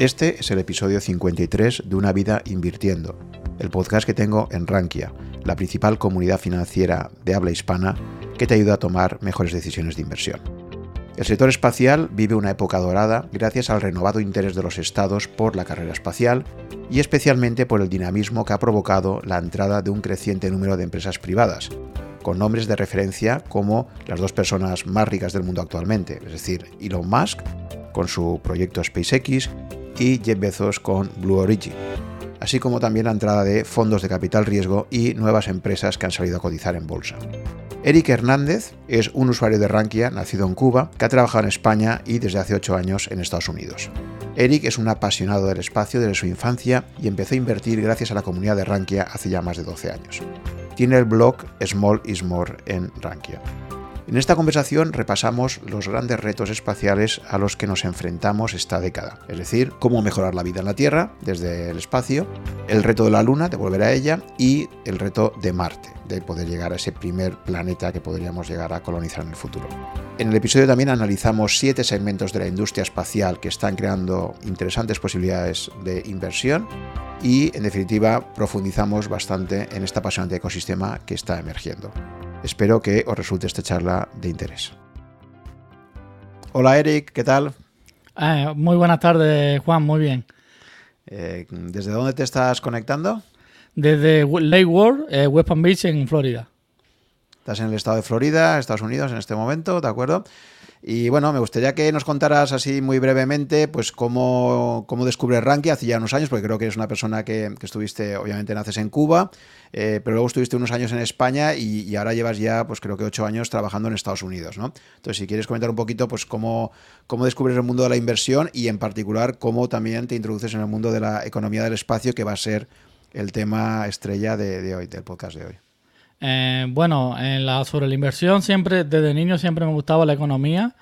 Este es el episodio 53 de Una vida invirtiendo, el podcast que tengo en Rankia, la principal comunidad financiera de habla hispana que te ayuda a tomar mejores decisiones de inversión. El sector espacial vive una época dorada gracias al renovado interés de los estados por la carrera espacial y especialmente por el dinamismo que ha provocado la entrada de un creciente número de empresas privadas, con nombres de referencia como las dos personas más ricas del mundo actualmente, es decir, Elon Musk con su proyecto SpaceX y Jeff Bezos con Blue Origin, así como también la entrada de fondos de capital riesgo y nuevas empresas que han salido a cotizar en bolsa. Eric Hernández es un usuario de Rankia nacido en Cuba que ha trabajado en España y desde hace 8 años en Estados Unidos. Eric es un apasionado del espacio desde su infancia y empezó a invertir gracias a la comunidad de Rankia hace ya más de 12 años. Tiene el blog Small is More en Rankia. En esta conversación repasamos los grandes retos espaciales a los que nos enfrentamos esta década, es decir, cómo mejorar la vida en la Tierra desde el espacio, el reto de la Luna, de volver a ella, y el reto de Marte, de poder llegar a ese primer planeta que podríamos llegar a colonizar en el futuro. En el episodio también analizamos siete segmentos de la industria espacial que están creando interesantes posibilidades de inversión y, en definitiva, profundizamos bastante en este apasionante ecosistema que está emergiendo. Espero que os resulte esta charla de interés. Hola Eric, ¿qué tal? Eh, muy buenas tardes, Juan, muy bien. Eh, ¿Desde dónde te estás conectando? Desde Lake World, eh, West Palm Beach, en Florida. Estás en el estado de Florida, Estados Unidos, en este momento, ¿de acuerdo? Y bueno, me gustaría que nos contaras así muy brevemente, pues cómo, cómo descubres Rankia hace ya unos años, porque creo que eres una persona que, estuviste, obviamente naces en Cuba, eh, pero luego estuviste unos años en España y, ahora llevas ya, pues creo que ocho años trabajando en Estados Unidos, ¿no? Entonces, si quieres comentar un poquito, pues cómo, cómo descubres el mundo de la inversión y en particular cómo también te introduces en el mundo de la economía del espacio, que va a ser el tema estrella de, de hoy, del podcast de hoy. Eh, bueno, en la, sobre la inversión, siempre, desde niño siempre me gustaba la economía.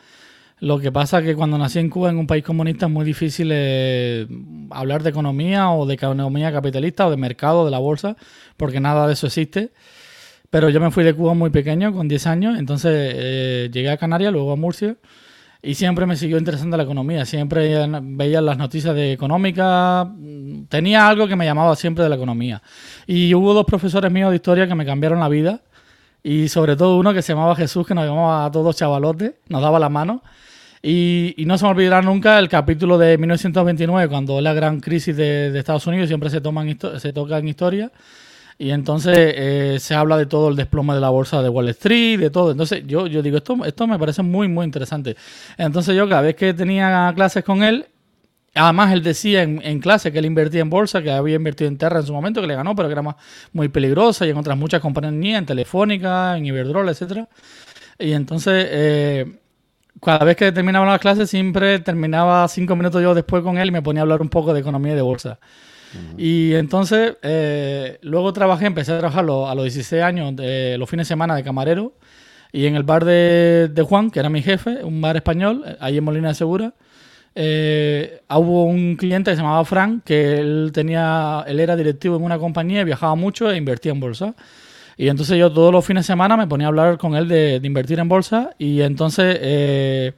Lo que pasa es que cuando nací en Cuba, en un país comunista, es muy difícil eh, hablar de economía o de economía capitalista o de mercado, de la bolsa, porque nada de eso existe. Pero yo me fui de Cuba muy pequeño, con 10 años, entonces eh, llegué a Canarias, luego a Murcia, y siempre me siguió interesando la economía. Siempre veía las noticias de económica. Tenía algo que me llamaba siempre de la economía. Y hubo dos profesores míos de historia que me cambiaron la vida. Y sobre todo uno que se llamaba Jesús, que nos llamaba a todos chavalotes, nos daba la mano. Y, no se me olvidará nunca el capítulo de 1929, cuando la gran crisis de, Estados Unidos siempre se, toman, se toca en historia. Y entonces eh, se habla de todo el desplome de la bolsa de Wall Street, de todo. Entonces yo, yo digo, esto, esto me parece muy, muy interesante. Entonces yo cada vez que tenía clases con él, Además, él decía en, clase que él invertía en bolsa, que había invertido en Terra en su momento, que le ganó, pero que era más, muy peligrosa y en otras muchas compañías, en Telefónica, en Iberdrola, etc. Y entonces, eh, cada vez que terminaba las clases, siempre terminaba cinco minutos después con él y me ponía a hablar un poco de economía y de bolsa. Y entonces, eh, luego trabajé, empecé a trabajar a los 16 años, de, los fines de semana de camarero, y en el bar de, Juan, que era mi jefe, un bar español, eh, ahí en Molina de Segura, eh, hubo un cliente que se llamaba Frank, que él tenía, él era directivo en una compañía, viajaba mucho e invertía en bolsa. Y entonces yo todos los fines de semana me ponía a hablar con él de, invertir en bolsa. Y entonces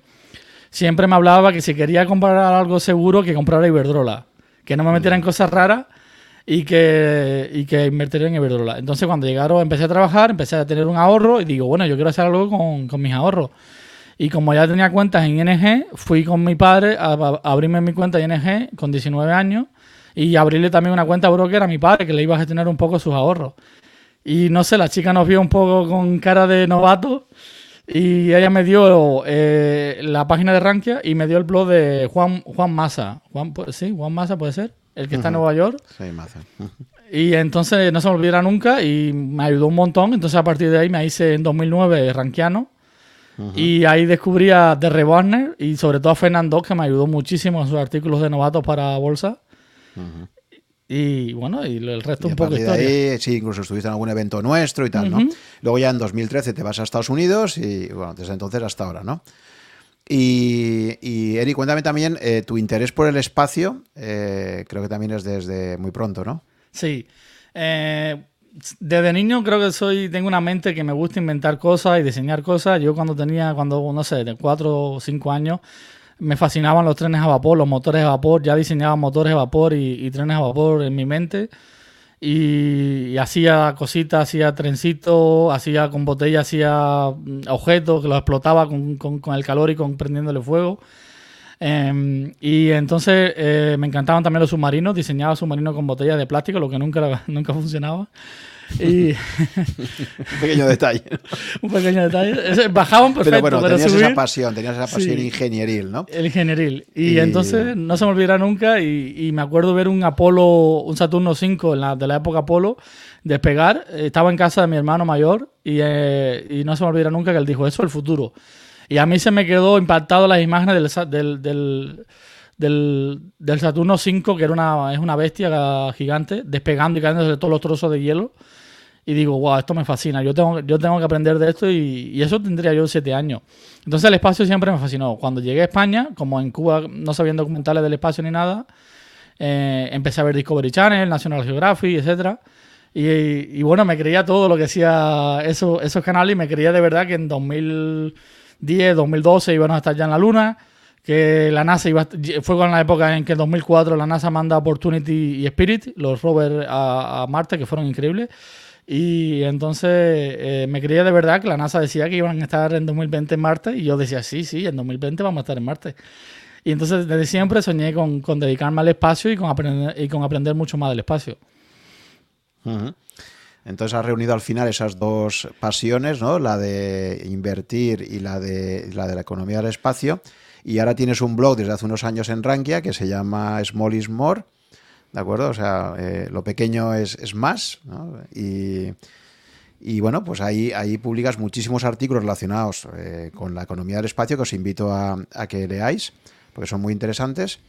siempre me hablaba que si quería comprar algo seguro que comprara Iberdrola que no me metiera en cosas raras y que, y que invertiría en Iberdrola. Entonces, cuando llegaron, empecé a trabajar, empecé a tener un ahorro y digo, bueno, yo quiero hacer algo con, con mis ahorros. Y como ya tenía cuentas en ING, fui con mi padre a, abrirme mi cuenta en ING con 19 años y abrirle también una cuenta broker a mi padre que le iba a gestionar un poco sus ahorros. Y no sé, la chica nos vio un poco con cara de novato y ella me dio eh, la página de Rankia y me dio el blog de Juan, Juan Massa. Juan, sí, Juan Massa puede ser, el que está en Nueva York. Sí, Massa. y entonces no se me olvidará nunca y me ayudó un montón. Entonces a partir de ahí me hice en 2009 rankiano. Y ahí descubrí a Derre Warner y sobre todo a Fernando, que me ayudó muchísimo en sus artículos de novatos para Bolsa. Y bueno, y el resto un poco de historia. Ahí, sí, incluso estuviste en algún evento nuestro y tal, ¿no? Luego ya en 2013 te vas a Estados Unidos y bueno, desde entonces hasta ahora, ¿no? Y, y Eri, cuéntame también eh, tu interés por el espacio, eh, creo que también es desde muy pronto, ¿no? Sí. Eh, desde niño creo que soy, tengo una mente que me gusta inventar cosas y diseñar cosas. Yo cuando tenía, cuando, no sé, de cuatro o cinco años, me fascinaban los trenes a vapor, los motores a vapor, ya diseñaba motores a vapor y, trenes a vapor en mi mente. Y, hacía cositas, hacía trencitos, hacía con botellas, hacía mm, objetos que los explotaba con, con, el calor y con prendiéndole fuego. Em, y entonces eh, me encantaban también los submarinos, diseñaba submarinos con botellas de plástico, lo que nunca, nunca funcionaba. Y... un pequeño detalle. un pequeño detalle. Bajaban perfecto. Pero bueno, tenías esa pasión, tenías esa pasión ingenieril, ¿no? El ingenieril. Y, entonces no se me olvidará nunca y, me acuerdo ver un Apolo, un Saturno 5 en la, de la época Apolo despegar. Estaba en casa de mi hermano mayor y, eh, y no se me olvidará nunca que él dijo, eso es el futuro. Y a mí se me quedó impactado las imágenes del, del, del, del, Saturno 5, que era una, es una bestia gigante, despegando y cayendo de todos los trozos de hielo y digo, wow, esto me fascina, yo tengo, yo tengo que aprender de esto y, eso tendría yo siete años. Entonces el espacio siempre me fascinó. Cuando llegué a España, como en Cuba no sabían documentales del espacio ni nada, eh, empecé a ver Discovery Channel, National Geographic, etc. Y, bueno, me creía todo lo que decía eso, esos canales y me creía de verdad que en 2010, 2012 íbamos a estar ya en la Luna, que la NASA iba fue con la época en que en 2004 la NASA manda Opportunity y Spirit, los rovers a Marte, que fueron increíbles. Y entonces eh, me creía de verdad que la NASA decía que iban a estar en 2020 en Marte y yo decía, sí, sí, en 2020 vamos a estar en Marte. Y entonces desde siempre soñé con, con dedicarme al espacio y con, aprender, y con aprender mucho más del espacio. Entonces has reunido al final esas dos pasiones, ¿no? La de invertir y la de, la de la economía del espacio. Y ahora tienes un blog desde hace unos años en Rankia que se llama Small is More ¿de acuerdo? O sea, eh, lo pequeño es, más, ¿no? Y, bueno, pues ahí, ahí publicas muchísimos artículos relacionados eh, con la economía del espacio que os invito a, que leáis, porque son muy interesantes.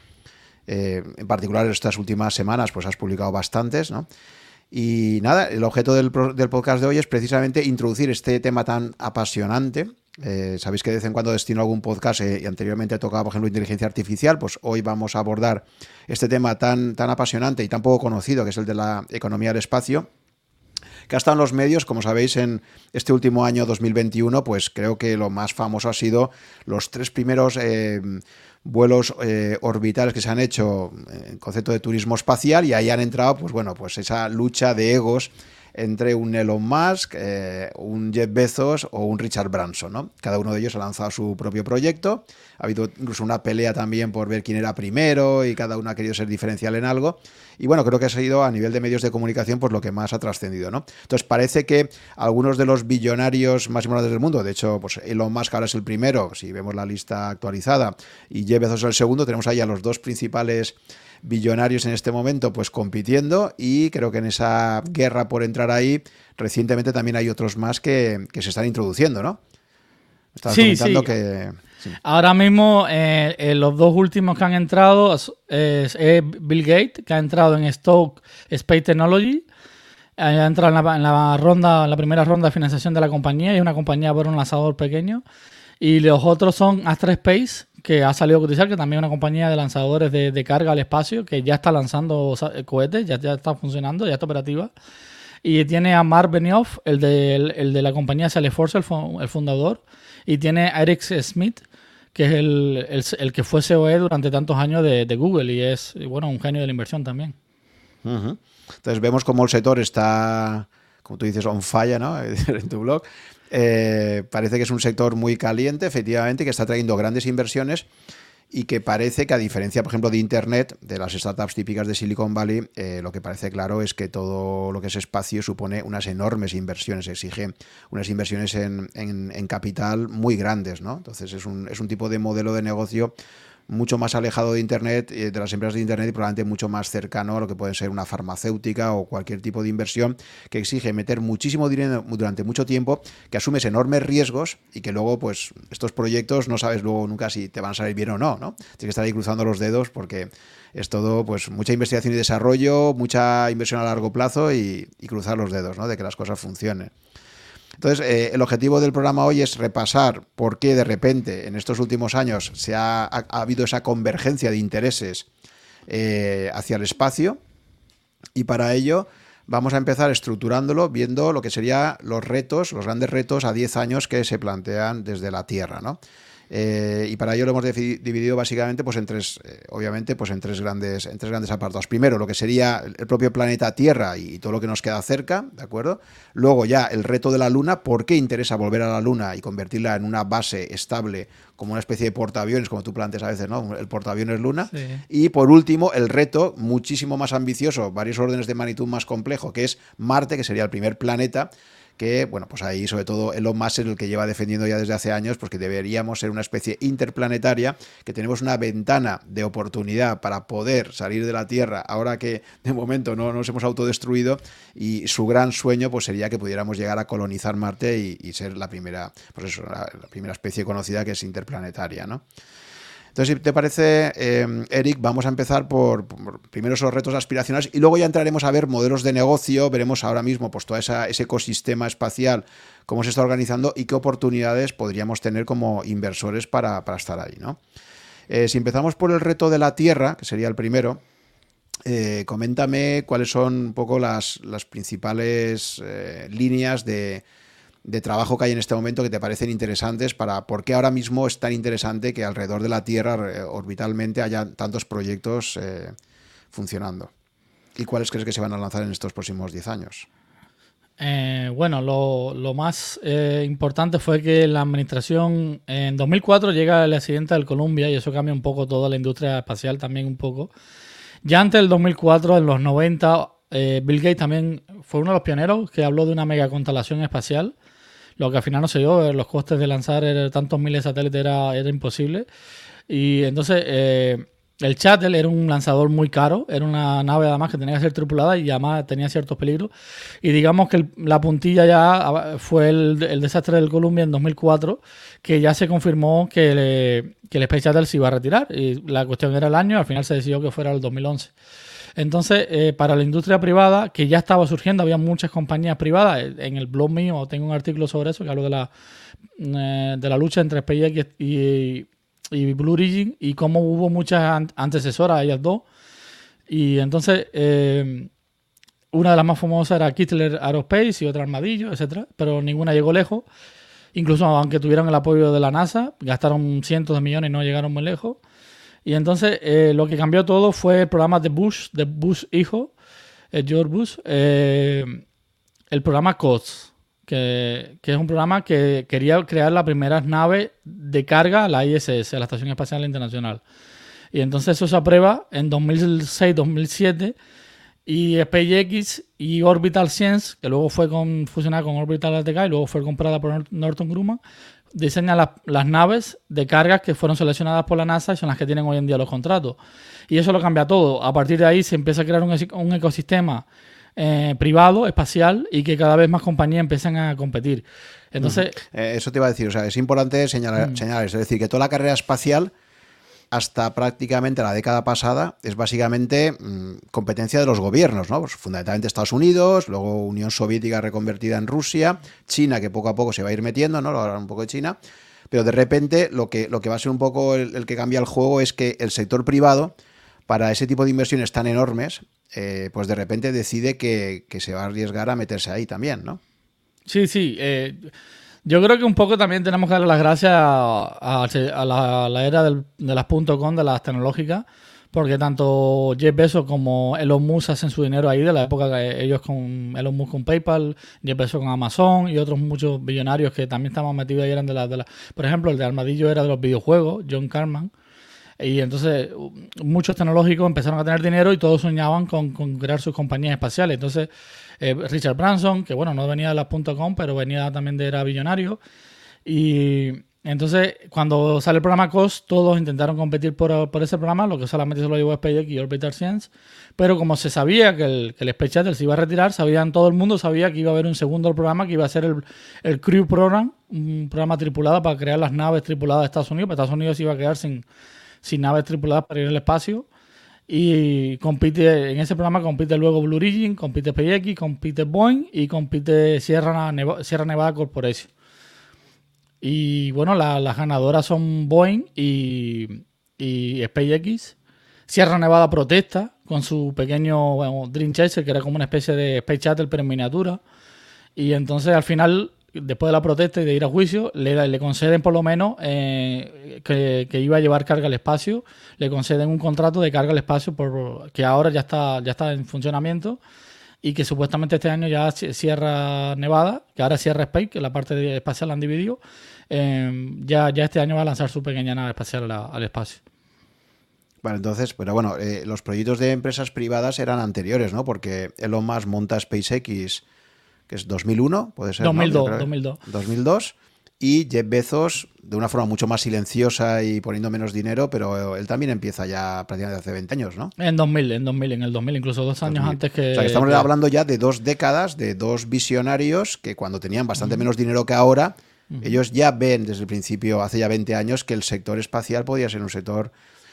Eh, en particular, estas últimas semanas, pues has publicado bastantes, ¿no? Y nada, el objeto del, del podcast de hoy es precisamente introducir este tema tan apasionante eh, sabéis que de vez en cuando destino algún podcast eh, y anteriormente he tocado, por ejemplo, inteligencia artificial. Pues hoy vamos a abordar este tema tan, tan apasionante y tan poco conocido, que es el de la economía del espacio que ha estado en los medios, como sabéis, en este último año 2021, pues creo que lo más famoso ha sido los tres primeros eh, vuelos orbitales que se han hecho en concepto de turismo espacial y ahí han entrado, pues bueno, pues esa lucha de egos entre un Elon Musk, eh, un Jeff Bezos o un Richard Branson. ¿no? Cada uno de ellos ha lanzado su propio proyecto. Ha habido incluso una pelea también por ver quién era primero y cada uno ha querido ser diferencial en algo. Y bueno, creo que ha sido a nivel de medios de comunicación pues lo que más ha trascendido. ¿no? Entonces parece que algunos de los billonarios más importantes del mundo, de hecho, pues Elon Musk ahora es el primero, si vemos la lista actualizada, y Jeff Bezos es el segundo, tenemos ahí a los dos principales billonarios en este momento pues compitiendo y creo que en esa guerra por entrar ahí recientemente también hay otros más que, se están introduciendo, ¿no? Estás sí, comentando que... Ahora mismo eh, eh, los dos últimos que han entrado es, Bill Gates, que ha entrado en Stoke Space Technology, ha entrado en la, ronda, la primera ronda de financiación de la compañía y es una compañía por un lanzador pequeño. Y los otros son Astra Space, que ha salido a cotizar, que también es una compañía de lanzadores de, carga al espacio, que ya está lanzando cohetes, ya, ya está funcionando, ya está operativa. Y tiene a Mark Benioff, el de, el, de la compañía Salesforce, el, el, fundador. Y tiene a Eric Smith, que es el, el, que fue COE durante tantos años de, de, Google y es, bueno, un genio de la inversión también. Entonces vemos cómo el sector está, como tú dices, on fire, ¿no? en tu blog. Eh, parece que es un sector muy caliente, efectivamente, que está trayendo grandes inversiones y que parece que a diferencia, por ejemplo, de Internet, de las startups típicas de Silicon Valley, eh, lo que parece claro es que todo lo que es espacio supone unas enormes inversiones, exige unas inversiones en, en capital muy grandes, ¿no? Entonces es un, es un tipo de modelo de negocio mucho más alejado de Internet, eh, de las empresas de Internet y probablemente mucho más cercano a lo que puede ser una farmacéutica o cualquier tipo de inversión que exige meter muchísimo dinero durante mucho tiempo, que asumes enormes riesgos y que luego, pues, estos proyectos no sabes luego nunca si te van a salir bien o no, ¿no? Tienes que estar ahí cruzando los dedos porque es todo, pues, mucha investigación y desarrollo, mucha inversión a largo plazo y, y cruzar los dedos, ¿no? De que las cosas funcionen. Entonces, eh, el objetivo del programa hoy es repasar por qué de repente en estos últimos años se ha, habido esa convergencia de intereses eh, hacia el espacio y para ello vamos a empezar estructurándolo viendo lo que serían los retos, los grandes retos a 10 años que se plantean desde la Tierra. Eh, y para ello lo hemos dividido básicamente pues en tres, eh, obviamente, pues en tres grandes, en tres grandes apartados. Primero, lo que sería el propio planeta Tierra y, todo lo que nos queda cerca, ¿de acuerdo? Luego ya el reto de la Luna, ¿por qué interesa volver a la Luna y convertirla en una base estable como una especie de portaaviones, como tú planteas a veces, ¿no? El portaaviones Luna. Y por último, el reto muchísimo más ambicioso, varios órdenes de magnitud más complejo, que es Marte, que sería el primer planeta que, bueno, pues ahí sobre todo Elon Musk es el que lleva defendiendo ya desde hace años, pues que deberíamos ser una especie interplanetaria, que tenemos una ventana de oportunidad para poder salir de la Tierra ahora que de momento no nos hemos autodestruido y su gran sueño pues sería que pudiéramos llegar a colonizar Marte y, ser la primera, pues eso, la primera especie conocida que es interplanetaria, ¿no? Entonces, si te parece, eh, Eric, vamos a empezar por, primero esos retos aspiracionales y luego ya entraremos a ver modelos de negocio, veremos ahora mismo pues todo ese ecosistema espacial, cómo se está organizando y qué oportunidades podríamos tener como inversores para, estar ahí. ¿no? Eh, si empezamos por el reto de la Tierra, que sería el primero, eh, coméntame cuáles son un poco las, las principales líneas de, de trabajo que hay en este momento que te parecen interesantes para por qué ahora mismo es tan interesante que alrededor de la Tierra eh, orbitalmente haya tantos proyectos eh, funcionando. ¿Y cuáles crees que se van a lanzar en estos próximos 10 años? Eh, bueno, lo, más importante fue que la administración en 2004 llega el accidente del Columbia y eso cambia un poco toda la industria espacial también un poco. Ya antes del 2004, en los 90, Bill Gates también fue uno de los pioneros que habló de una mega constelación espacial lo que al final no se dio, eh, los costes de lanzar tantos miles de satélites era, era imposible. Y entonces eh, el Shuttle era un lanzador muy caro, era una nave además que tenía que ser tripulada y además tenía ciertos peligros. Y digamos que la puntilla ya fue el, desastre del Columbia en 2004, que ya se confirmó que, que el Space Shuttle se iba a retirar. Y la cuestión era el año, al final se decidió que fuera el 2011. Entonces, eh, para la industria privada, que ya estaba surgiendo, había muchas compañías privadas. Eh, en el blog mío tengo un artículo sobre eso que hablo de la, eh, de la lucha entre SpaceX y, y, Blue Origin y cómo hubo muchas antecesoras a ellas dos. Y entonces, una de las más famosas era Kittler Aerospace y otra Armadillo, etcétera, pero ninguna llegó lejos. Incluso aunque tuvieron el apoyo de la NASA, gastaron cientos de millones y no llegaron muy lejos. Y entonces eh, lo que cambió todo fue el programa de Bush, de Bush hijo, eh, George Bush, eh, el programa COTS, que, es un programa que quería crear la primera nave de carga la ISS, la Estación Espacial Internacional. Y entonces eso se aprueba en 2006-2007 y SpaceX y Orbital Science, que luego con, fusionada con Orbital ATK y luego fue comprada por Norton Grumman, diseña las naves de cargas que fueron seleccionadas por la NASA y son las que tienen hoy en día los contratos. Y eso lo cambia todo. A partir de ahí se empieza a crear un, ecosistema eh, privado, espacial, y que cada vez más compañías empiezan a competir. Entonces. Eh, eso te iba a decir, o sea, es importante señalar, mm. señalar Es decir, que toda la carrera espacial hasta prácticamente la década pasada es básicamente mm, competencia de los gobiernos, ¿no? Pues fundamentalmente Estados Unidos, luego Unión Soviética reconvertida en Rusia, China que poco a poco se va a ir metiendo, ¿no? Ahora un poco de China, pero de repente lo que, lo que va a ser un poco el, que cambia el juego es que el sector privado, para ese tipo de inversiones tan enormes, eh, pues de repente decide que, que, se va a arriesgar a meterse ahí también, ¿no? Sí, sí. Eh yo creo que un poco también tenemos que darle las gracias a, la, era de las .com, de las tecnológicas, porque tanto Jeff Bezos como Elon Musk hacen su dinero ahí de la época que ellos con Elon Musk con PayPal, Jeff Bezos con Amazon y otros muchos billonarios que también estaban metidos ahí eran de las de la, por ejemplo el de Armadillo era de los videojuegos, John Carman. Y entonces muchos tecnológicos empezaron a tener dinero y todos soñaban con, con crear sus compañías espaciales. Entonces eh, Richard Branson, que bueno, no venía de las .com, pero venía también de era billonario. Y entonces, cuando sale el programa COS, todos intentaron competir por, ese programa, lo que solamente se lo llevó SpaceX y Orbital Science. Pero como se sabía que el, el Space Shuttle se iba a retirar, sabían, todo el mundo sabía que iba a haber un segundo programa que iba a ser el, el Crew Program, un programa tripulado para crear las naves tripuladas de Estados Unidos. Pero Estados Unidos iba a quedar sin, sin naves tripuladas para ir al espacio. Y compite, en ese programa compite luego Blue Origin, compite SpaceX, compite Boeing y compite Sierra, Nevada, Sierra Nevada Corporation. Y bueno, las ganadoras son Boeing y, y SpaceX. Sierra Nevada protesta con su pequeño Dream Chaser, que era como una especie de Space Shuttle pero en miniatura. Y entonces al final después de la protesta y de ir a juicio, le, conceden por lo menos eh, que, iba a llevar carga al espacio, le conceden un contrato de carga al espacio por, que ahora ya está, ya está en funcionamiento y que supuestamente este año ya cierra Nevada, que ahora cierra Space, que la parte espacial la han dividido, eh, ya, ya este año va a lanzar su pequeña nave espacial al espacio. Bueno, entonces, pero bueno, eh, los proyectos de empresas privadas eran anteriores, ¿no? Porque Elon Musk monta SpaceX, que es 2001, puede ser. 2002, 2002. 2002. Y Jeff Bezos, de una forma mucho más silenciosa y poniendo menos dinero, pero él también empieza ya prácticamente hace 20 años, ¿no? En 2000, en 2000, en el 2000, incluso dos años antes que... O sea, que estamos hablando ya de dos décadas, de dos visionarios que cuando tenían bastante menos dinero que ahora, ellos ya ven desde el principio, hace ya 20 años, que el sector espacial podía ser un sector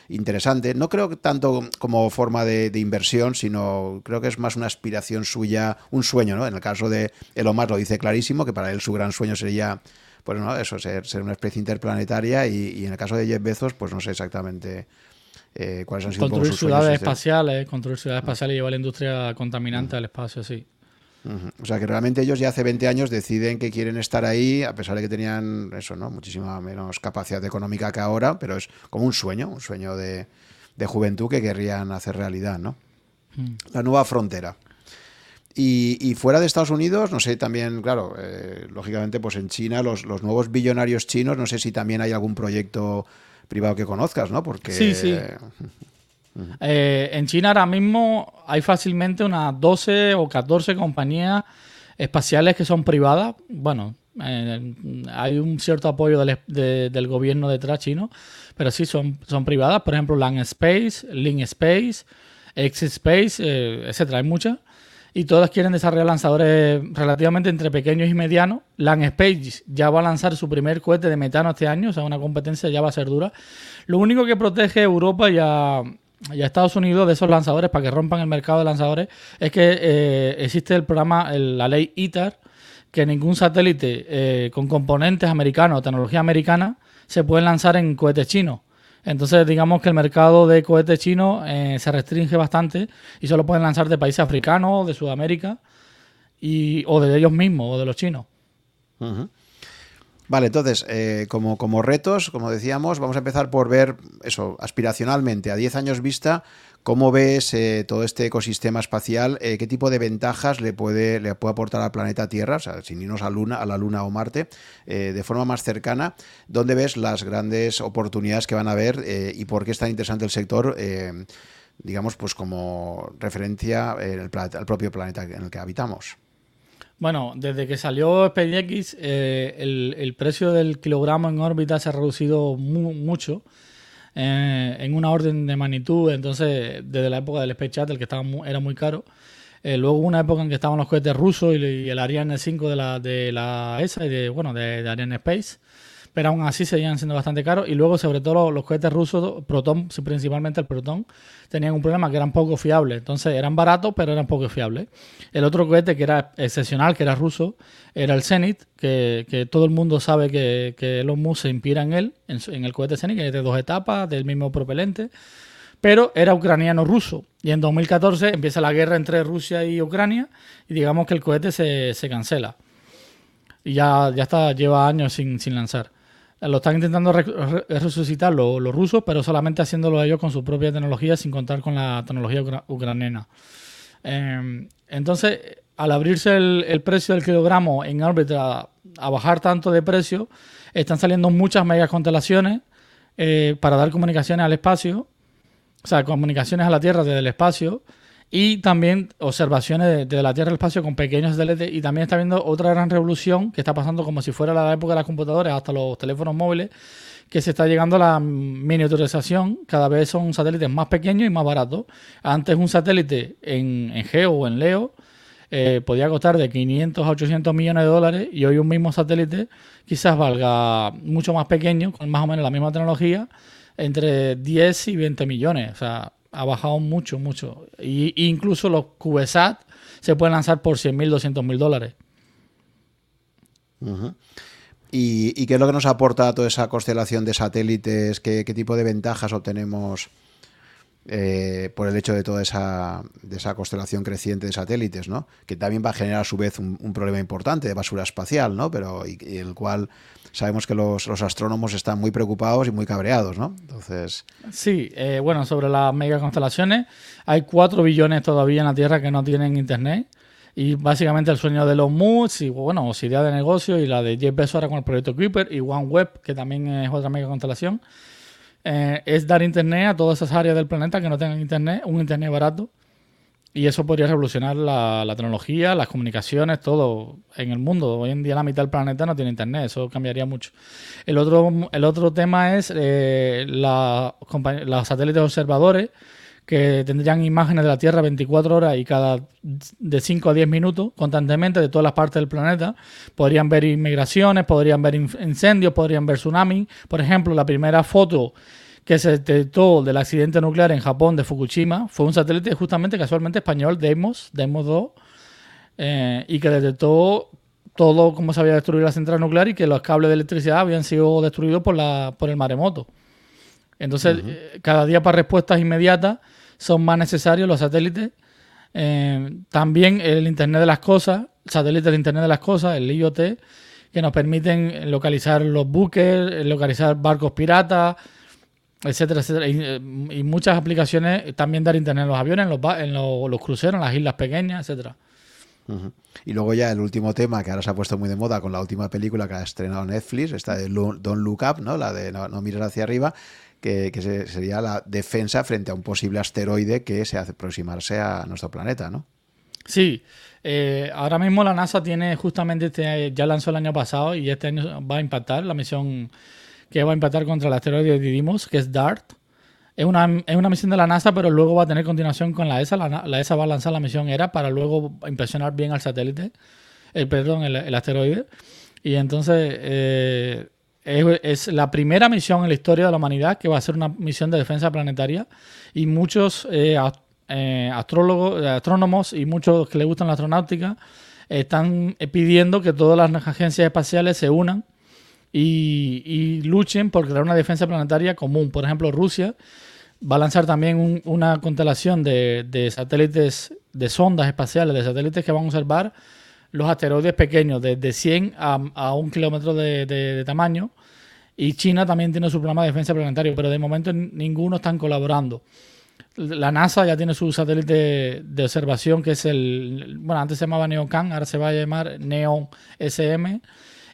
interesante. No creo que tanto como forma de, inversión, sino creo que es más una aspiración suya, un sueño, ¿no? En el caso de Elon Musk lo dice clarísimo, que para él su gran sueño sería, pues no, eso, ser, ser una especie interplanetaria y, en el caso de Jeff Bezos, pues no sé exactamente eh, cuáles han sido Construir ciudades espaciales, construir ciudades espaciales y llevar la industria contaminante al espacio, sí. O sea que realmente ellos ya hace 20 años deciden que quieren estar ahí, a pesar de que tenían eso, ¿no? Muchísima menos capacidad económica que ahora, pero es como un sueño, un sueño de, juventud que querrían hacer realidad, ¿no? Mm. La nueva frontera. Y, fuera de Estados Unidos, no sé, también, claro, eh, lógicamente, pues en China, los, los, nuevos billonarios chinos, no sé si también hay algún proyecto privado que conozcas, ¿no? Porque. Sí, sí. Eh, en China ahora mismo hay fácilmente unas 12 o 14 compañías espaciales que son privadas. Bueno, eh, hay un cierto apoyo del, gobierno detrás chino, pero sí son, privadas. Por ejemplo, Lang Space, Link Space, X Space, eh, etcétera. Hay muchas. Y todas quieren desarrollar lanzadores relativamente entre pequeños y medianos. Lang Space ya va a lanzar su primer cohete de metano este año, o sea, una competencia ya va a ser dura. Lo único que protege Europa y a, y a Estados Unidos de esos lanzadores para que rompan el mercado de lanzadores es que eh, existe el programa, la ley ITAR, que ningún satélite eh, con componentes americanos tecnología americana se puede lanzar en cohetes chinos. Entonces, digamos que el mercado de cohetes chinos eh, se restringe bastante y solo pueden lanzar de países africanos, de Sudamérica y, o de ellos mismos, o de los chinos. Vale, entonces, eh, como, como retos, como decíamos, vamos a empezar por ver eso, aspiracionalmente, a 10 años vista, cómo ves eh, todo este ecosistema espacial, eh, qué tipo de ventajas le puede, le puede aportar al planeta Tierra, o sea, sin irnos a, Luna, a la Luna o Marte, de forma más cercana, dónde ves las grandes oportunidades que van a haber y por qué es tan interesante el sector digamos, pues como referencia al propio planeta en el que habitamos. Bueno, desde que salió SpaceX, eh, el, precio del kilogramo en órbita se ha reducido mucho, eh, en una orden de magnitud. Entonces, desde la época del Space Shuttle, que estaba era muy caro. Eh, luego hubo una época en que estaban los cohetes rusos y, el Ariane 5 de la, de la ESA y de, bueno, de, de Ariane Space pero aún así seguían siendo bastante caros. Y luego, sobre todo, los, cohetes rusos, Proton, principalmente el Proton, tenían un problema que eran poco fiables. Entonces, eran baratos, pero eran poco fiables. El otro cohete que era excepcional, que era ruso, era el Zenit, que, todo el mundo sabe que, que Elon se inspira en él, en, el cohete Zenit, que es de dos etapas, del mismo propelente pero era ucraniano-ruso. Y en 2014 empieza la guerra entre Rusia y Ucrania y digamos que el cohete se, cancela. Y ya, ya está, lleva años sin, sin lanzar. Lo están intentando resucitar los, rusos, pero solamente haciéndolo ellos con su propia tecnología, sin contar con la tecnología ucraniana. Em, entonces, al abrirse el, precio del kilogramo en órbita a, bajar tanto de precio, están saliendo muchas megas constelaciones eh, para dar comunicaciones al espacio, o sea, comunicaciones a la Tierra desde el espacio, y también observaciones de, la Tierra al espacio con pequeños satélites y también está viendo otra gran revolución que está pasando como si fuera la época de las computadoras hasta los teléfonos móviles que se está llegando a la miniaturización, cada vez son satélites más pequeños y más baratos. Antes un satélite en, GEO o en LEO eh, podía costar de 500 a 800 millones de dólares y hoy un mismo satélite quizás valga mucho más pequeño, con más o menos la misma tecnología, entre 10 y 20 millones. O sea, ha bajado mucho, mucho. Y, incluso los CubeSat se pueden lanzar por 100 mil, 200 mil dólares. ¿Y, qué es lo que nos aporta toda esa constelación de satélites? ¿Qué, tipo de ventajas obtenemos eh, por el hecho de toda esa, de esa constelación creciente de satélites, ¿no? Que también va a generar a su vez un, problema importante de basura espacial, ¿no? Pero el cual sabemos que los, astrónomos están muy preocupados y muy cabreados, ¿no? Entonces. Sí, eh, bueno, sobre las megaconstelaciones, hay 4 billones todavía en la Tierra que no tienen internet. Y básicamente el sueño de los Moods y bueno, su idea de negocio y la de Jeff Bezos ahora con el proyecto Kuiper y OneWeb, que también es otra mega constelación, eh, es dar internet a todas esas áreas del planeta que no tengan internet, un internet barato. Y eso podría revolucionar la, tecnología, las comunicaciones, todo en el mundo. Hoy en día la mitad del planeta no tiene internet, eso cambiaría mucho. El otro, el otro tema es eh, los satélites observadores que tendrían imágenes de la Tierra 24 horas y cada de 5 a 10 minutos constantemente de todas las partes del planeta. Podrían ver inmigraciones, podrían ver incendios, podrían ver tsunamis. Por ejemplo, la primera foto que se detectó del accidente nuclear en Japón de Fukushima fue un satélite justamente casualmente español, Deimos, Deimos 2, eh, y que detectó todo cómo se había destruido la central nuclear y que los cables de electricidad habían sido destruidos por, la, por el maremoto. Entonces, eh, cada día para respuestas inmediatas son más necesarios los satélites. Eh, también el Internet de las Cosas, satélites de Internet de las Cosas, el IoT, que nos permiten localizar los buques, localizar barcos piratas, etcétera, etcétera. Y, eh, muchas aplicaciones también dar Internet en los aviones, en los, en los, cruceros, en las islas pequeñas, etcétera. Y luego ya el último tema que ahora se ha puesto muy de moda con la última película que ha estrenado Netflix, esta de Don't Look Up, ¿no? La de No, no mires hacia arriba, que, sería la defensa frente a un posible asteroide que se hace aproximarse a nuestro planeta, ¿no? Sí, eh, ahora mismo la NASA tiene justamente, este, ya lanzó el año pasado y este año va a impactar la misión que va a impactar contra el asteroide de Didymos, que es DART. Es una, misión de la NASA, pero luego va a tener continuación con la ESA. La, ESA va a lanzar la misión ERA para luego impresionar bien al satélite, el, perdón, el, asteroide. Y entonces eh, es, la primera misión en la historia de la humanidad que va a ser una misión de defensa planetaria y muchos eh, eh, astrólogos, eh, astrónomos y muchos que les gustan la astronáutica están pidiendo que todas las agencias espaciales se unan y, luchen por crear una defensa planetaria común. Por ejemplo, Rusia va a lanzar también una constelación de, satélites, de sondas espaciales, de satélites que van a observar los asteroides pequeños, desde 100 a, un kilómetro de, tamaño. Y China también tiene su programa de defensa planetaria, pero de momento ninguno están colaborando. La NASA ya tiene su satélite de observación, que es el, bueno, antes se llamaba NEOCAN, ahora se va a llamar NEON SM,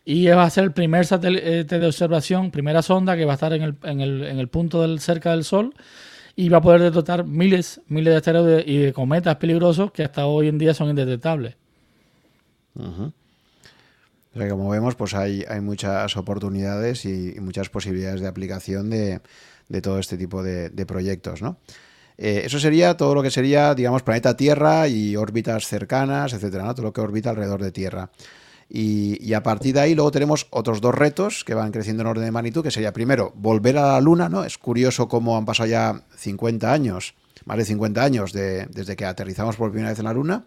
y va a ser el primer satélite de observación, primera sonda que va a estar en el, en el, en el punto cerca del Sol y va a poder detectar miles, miles de asteroides y de cometas peligrosos que hasta hoy en día son indetectables como vemos, pues hay, hay muchas oportunidades y, muchas posibilidades de aplicación de, todo este tipo de, proyectos, ¿no? Eh, eso sería todo lo que sería, digamos, planeta Tierra y órbitas cercanas, etcétera, Todo lo que orbita alrededor de Tierra. Y, a partir de ahí luego tenemos otros dos retos que van creciendo en orden de magnitud, que sería primero volver a la Luna, ¿no? Es curioso cómo han pasado ya 50 años, más de 50 años desde que aterrizamos por primera vez en la Luna,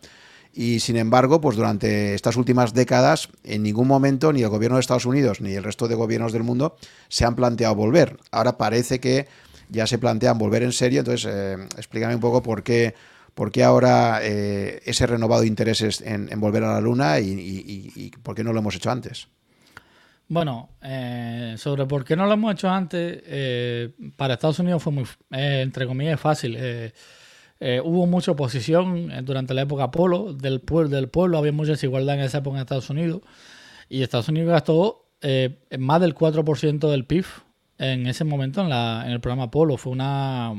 y sin embargo, pues durante estas últimas décadas, en ningún momento ni el gobierno de Estados Unidos ni el resto de gobiernos del mundo se han planteado volver. Ahora parece que ya se plantean volver en serio. Entonces, eh, explícame un poco por qué, por qué ahora eh, ese renovado interés en, volver a la Luna y, por qué no lo hemos hecho antes. Bueno, eh, sobre por qué no lo hemos hecho antes, para Estados Unidos fue muy, entre comillas, fácil eh, hubo mucha oposición eh, durante la época Apolo del, pueblo, había mucha desigualdad en esa época en Estados Unidos y Estados Unidos gastó eh, más del 4% del PIB en ese momento en, la, en el programa Apolo. Fue una,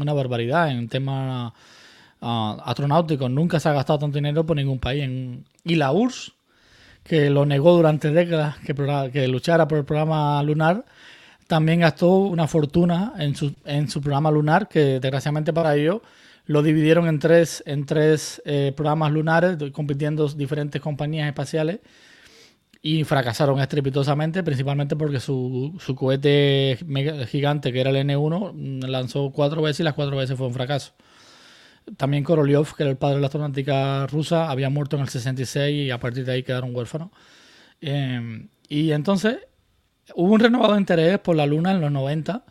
una barbaridad en tema uh, astronáutico. Nunca se ha gastado tanto dinero por ningún país. Y la URSS, que lo negó durante décadas que, que luchara por el programa lunar, también gastó una fortuna en su, en su programa lunar, que desgraciadamente para ellos lo dividieron en tres, en tres eh, programas lunares, compitiendo diferentes compañías espaciales, y fracasaron estrepitosamente, principalmente porque su, su cohete gigante, que era el N1, mm, lanzó cuatro veces y las cuatro veces fue un fracaso. También Korolev, que era el padre de la astronáutica rusa, había muerto en el 66 y a partir de ahí quedaron huérfanos. Em, y entonces hubo un renovado interés por la Luna en los 90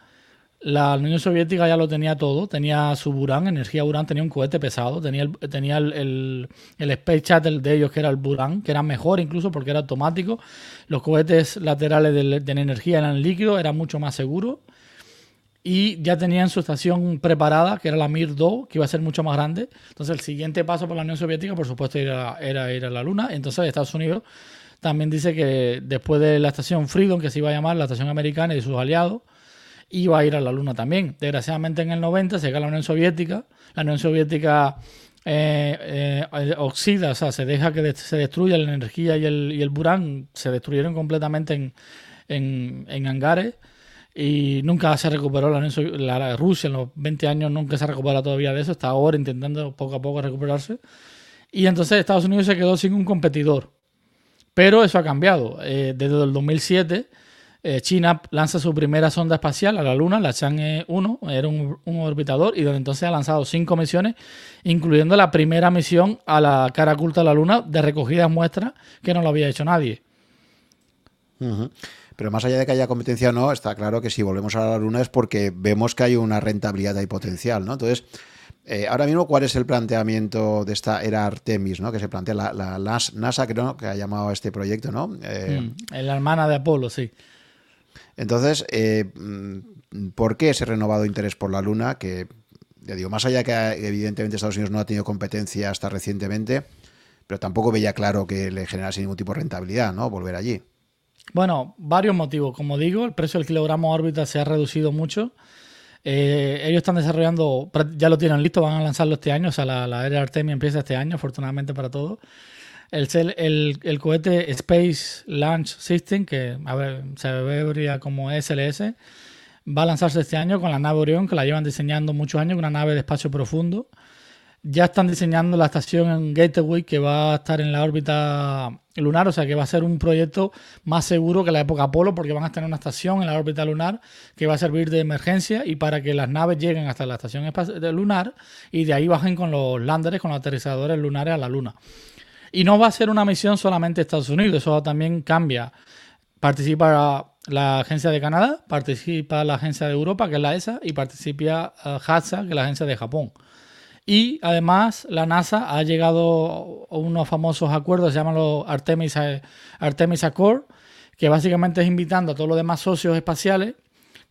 la Unión Soviética ya lo tenía todo, tenía su Buran, energía Buran, tenía un cohete pesado, tenía el, tenía el, el, Space Shuttle de ellos que era el Buran, que era mejor incluso porque era automático. Los cohetes laterales de, de energía eran líquidos, era mucho más seguro. Y ya tenían su estación preparada, que era la Mir-2, que iba a ser mucho más grande. Entonces el siguiente paso por la Unión Soviética, por supuesto, era, era ir a la Luna. Entonces Estados Unidos también dice que después de la estación Freedom, que se iba a llamar la estación americana y sus aliados, iba a ir a la Luna también. Desgraciadamente en el 90 se cae la Unión Soviética. La Unión Soviética eh, eh, oxida, o sea, se deja que se destruya la energía y el, y el burán, se destruyeron completamente en, en, en hangares y nunca se recuperó la, la, Rusia en los 20 años, nunca se ha recuperado todavía de eso, está ahora intentando poco a poco recuperarse. Y entonces Estados Unidos se quedó sin un competidor. Pero eso ha cambiado. Eh, desde el 2007 eh, China lanza su primera sonda espacial a la Luna, la Chang'e 1, era un, orbitador, y desde entonces ha lanzado cinco misiones, incluyendo la primera misión a la cara oculta de la Luna de recogida muestras que no lo había hecho nadie. Pero más allá de que haya competencia o no, está claro que si volvemos a la Luna es porque vemos que hay una rentabilidad y potencial, ¿no? Entonces, eh, ahora mismo, ¿cuál es el planteamiento de esta era Artemis, ¿no? Que se plantea la, NASA, creo, que ha llamado a este proyecto, ¿no? Eh, mm, la hermana de Apolo, sí. Entonces, eh, mm, ¿por qué ese renovado interés por la Luna? Que, ya digo, más allá que evidentemente Estados Unidos no ha tenido competencia hasta recientemente, pero tampoco veía claro que le generase ningún tipo de rentabilidad, ¿no? Volver allí. Bueno, varios motivos. Como digo, el precio del kilogramo órbita se ha reducido mucho. Eh, ellos están desarrollando, ya lo tienen listo, van a lanzarlo este año. O sea, la, la era Artemis empieza este año, afortunadamente para todos. El, el, cohete Space Launch System, que a ver, se ve como SLS, va a lanzarse este año con la nave Orión, que la llevan diseñando muchos años, una nave de espacio profundo. Ya están diseñando la estación en Gateway, que va a estar en la órbita lunar, o sea que va a ser un proyecto más seguro que la época Apolo, porque van a tener una estación en la órbita lunar que va a servir de emergencia y para que las naves lleguen hasta la estación lunar y de ahí bajen con los landers, con los aterrizadores lunares a la Luna. Y no va a ser una misión solamente Estados Unidos, eso también cambia. Participa la Agencia de Canadá, participa la Agencia de Europa, que es la ESA, y participa HATSA, que es la Agencia de Japón. Y además la NASA ha llegado a unos famosos acuerdos, se llaman los Artemis, Artemis Accord, que básicamente es invitando a todos los demás socios espaciales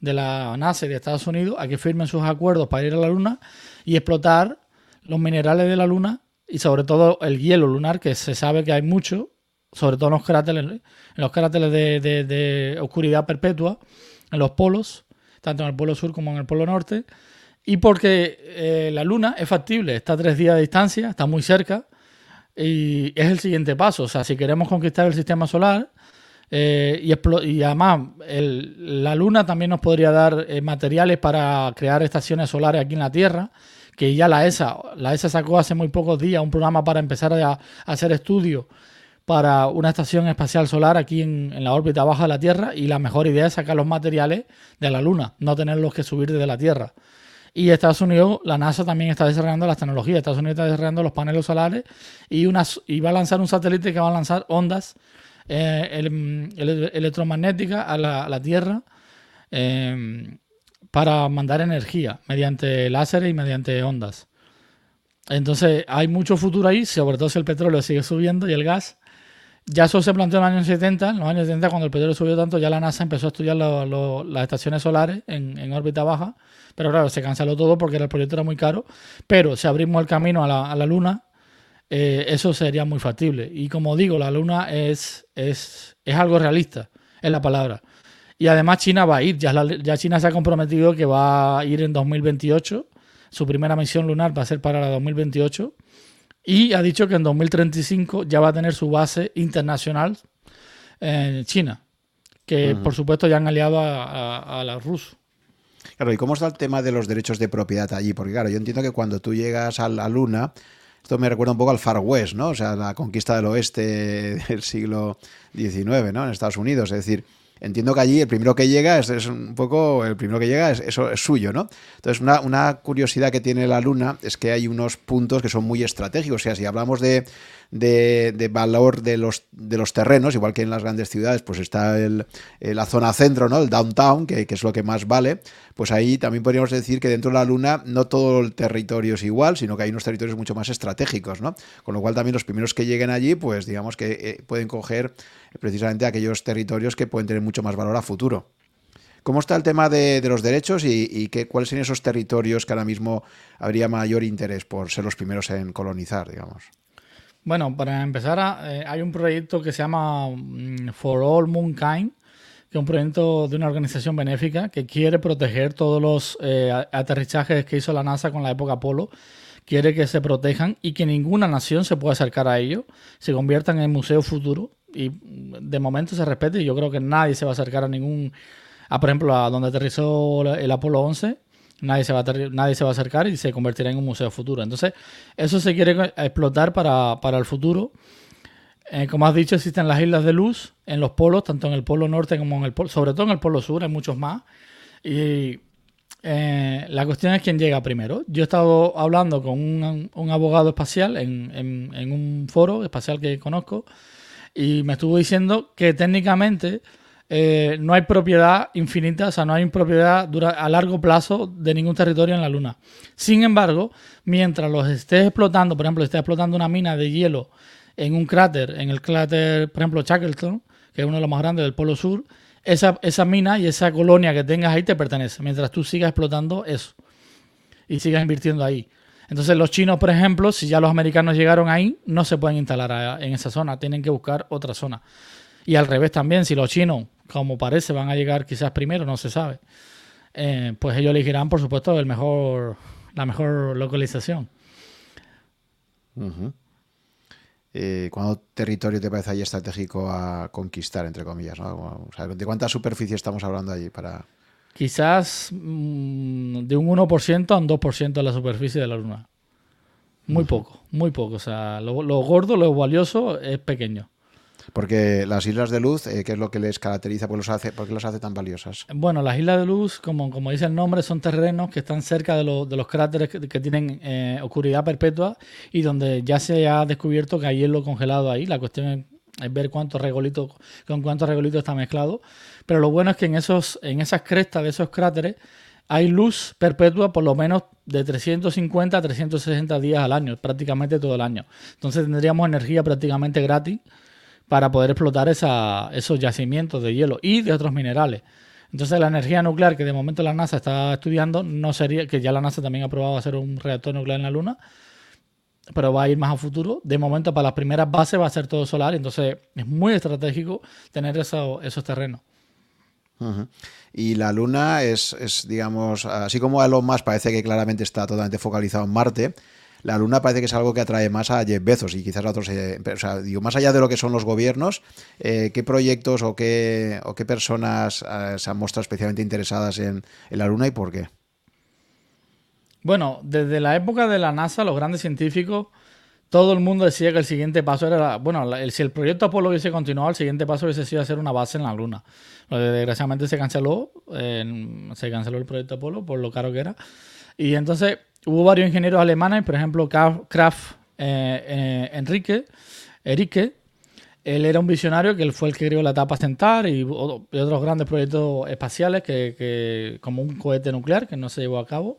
de la NASA y de Estados Unidos a que firmen sus acuerdos para ir a la Luna y explotar los minerales de la Luna y sobre todo el hielo lunar, que se sabe que hay mucho, sobre todo en los cráteres, en los cráteres de, oscuridad perpetua, en los polos, tanto en el polo sur como en el polo norte, y porque eh, la Luna es factible, está a tres días de distancia, está muy cerca, y es el siguiente paso. O sea, si queremos conquistar el sistema solar, eh, y, y, además la Luna también nos podría dar eh, materiales para crear estaciones solares aquí en la Tierra que ya la ESA, la ESA sacó hace muy pocos días un programa para empezar a, hacer estudios para una estación espacial solar aquí en, la órbita baja de la Tierra y la mejor idea es sacar los materiales de la Luna, no tenerlos que subir desde la Tierra. Y Estados Unidos, la NASA también está desarrollando las tecnologías, Estados Unidos está desarrollando los paneles solares y, y va a lanzar un satélite que va a lanzar ondas eh, electromagnéticas a la, Tierra. Eh, para mandar energía mediante láseres y mediante ondas. Entonces hay mucho futuro ahí, sobre todo si el petróleo sigue subiendo y el gas. Ya eso se planteó en los años 70. En los años 70, cuando el petróleo subió tanto, ya la NASA empezó a estudiar las estaciones solares en, órbita baja. Pero claro, se canceló todo porque el proyecto era muy caro. Pero si abrimos el camino a la, Luna, eh, eso sería muy factible. Y como digo, la Luna es, es, es algo realista, es la palabra. Y además China va a ir, ya, ya China se ha comprometido que va a ir en 2028. Su primera misión lunar va a ser para la 2028. Y ha dicho que en 2035 ya va a tener su base internacional en China, que por supuesto ya han aliado a, a, los rusos. Claro, ¿y cómo está el tema de los derechos de propiedad allí? Porque claro, yo entiendo que cuando tú llegas a la Luna, esto me recuerda un poco al Far West, ¿no? O sea, la conquista del oeste del siglo XIX, ¿no? En Estados Unidos. Es decir, entiendo que allí el primero que llega es, un poco, el primero que llega es, eso es suyo, ¿no? Entonces, una, curiosidad que tiene la Luna es que hay unos puntos que son muy estratégicos. O sea, si hablamos de, de, valor de los, de los terrenos, igual que en las grandes ciudades, pues está el, la zona centro, ¿no? El downtown, que, que, es lo que más vale. Pues ahí también podríamos decir que dentro de la Luna no todo el territorio es igual, sino que hay unos territorios mucho más estratégicos, ¿no? Con lo cual también los primeros que lleguen allí, pues digamos que eh, pueden coger precisamente aquellos territorios que pueden tener mucho más valor a futuro. ¿Cómo está el tema de, de los derechos y, y qué, cuáles son esos territorios que ahora mismo habría mayor interés por ser los primeros en colonizar, digamos? Bueno, para empezar, eh, hay un proyecto que se llama mm, For All Moonkind, que es un proyecto de una organización benéfica que quiere proteger todos los eh, aterrizajes que hizo la NASA con la época Apolo. Quiere que se protejan y que ninguna nación se pueda acercar a ellos, se conviertan en museo futuro y de momento se respete y yo creo que nadie se va a acercar a ningún a, por ejemplo, a donde aterrizó el Apolo 11, nadie se va a, nadie se va a acercar y se convertirá en un museo futuro. Entonces, eso se quiere explotar para, para el futuro. Eh, como has dicho, existen las islas de luz en los polos, tanto en el polo norte como en el polo, sobre todo en el polo sur, hay muchos más. Y eh, la cuestión es quién llega primero. Yo he estado hablando con un, un abogado espacial en, en, un foro espacial que conozco y me estuvo diciendo que técnicamente eh, no hay propiedad infinita, o sea, no hay propiedad a largo plazo de ningún territorio en la Luna. Sin embargo, mientras los estés explotando, por ejemplo, estés explotando una mina de hielo en un cráter, en el cráter, por ejemplo, Shackleton, que es uno de los más grandes del Polo Sur, esa, esa mina y esa colonia que tengas ahí te pertenece, mientras tú sigas explotando eso y sigas invirtiendo ahí. Entonces los chinos, por ejemplo, si ya los americanos llegaron ahí, no se pueden instalar en esa zona, tienen que buscar otra zona. Y al revés también, si los chinos como parece, van a llegar quizás primero, no se sabe. Eh, pues ellos elegirán, por supuesto, el mejor, la mejor localización. Uh eh, ¿Cuánto territorio te parece ahí estratégico a conquistar, entre comillas? ¿no? ¿De cuánta superficie estamos hablando allí para...? Quizás mmm, de un 1% a un 2% de la superficie de la Luna. Muy uh -huh. poco, muy poco. O sea, lo, lo gordo, lo valioso es pequeño. Porque las islas de luz, eh, ¿qué es lo que les caracteriza? ¿Por, los hace, ¿Por qué los hace tan valiosas? Bueno, las islas de luz, como, como dice el nombre, son terrenos que están cerca de, lo, de los cráteres que, que tienen eh, oscuridad perpetua y donde ya se ha descubierto que hay hielo congelado ahí. La cuestión es, es ver cuántos regolitos, con cuántos regolitos está mezclado. Pero lo bueno es que en, esos, en esas crestas de esos cráteres hay luz perpetua por lo menos de 350 a 360 días al año, prácticamente todo el año. Entonces tendríamos energía prácticamente gratis para poder explotar esa, esos yacimientos de hielo y de otros minerales. Entonces la energía nuclear que de momento la NASA está estudiando no sería, que ya la NASA también ha probado hacer un reactor nuclear en la Luna, pero va a ir más a futuro. De momento para las primeras bases va a ser todo solar, entonces es muy estratégico tener eso, esos terrenos. Y la Luna es, es, digamos, así como Elon Musk parece que claramente está totalmente focalizado en Marte, la Luna parece que es algo que atrae más a Jeff Bezos y quizás a otros. Eh, o sea, digo, más allá de lo que son los gobiernos, eh, ¿qué proyectos o qué, o qué personas eh, se han mostrado especialmente interesadas en, la Luna y por qué? Bueno, desde la época de la NASA, los grandes científicos, todo el mundo decía que el siguiente paso era. Bueno, el, si el proyecto Apolo hubiese continuado, el siguiente paso hubiese sido hacer una base en la Luna. Desgraciadamente se canceló, eh, se canceló el proyecto Apolo por lo caro que era. Y entonces hubo varios ingenieros alemanes, por ejemplo, Kraft eh, eh, Enrique, Enrique, él era un visionario que él fue el que creó la etapa Stentar y, y, otros grandes proyectos espaciales, que, que, como un cohete nuclear que no se llevó a cabo.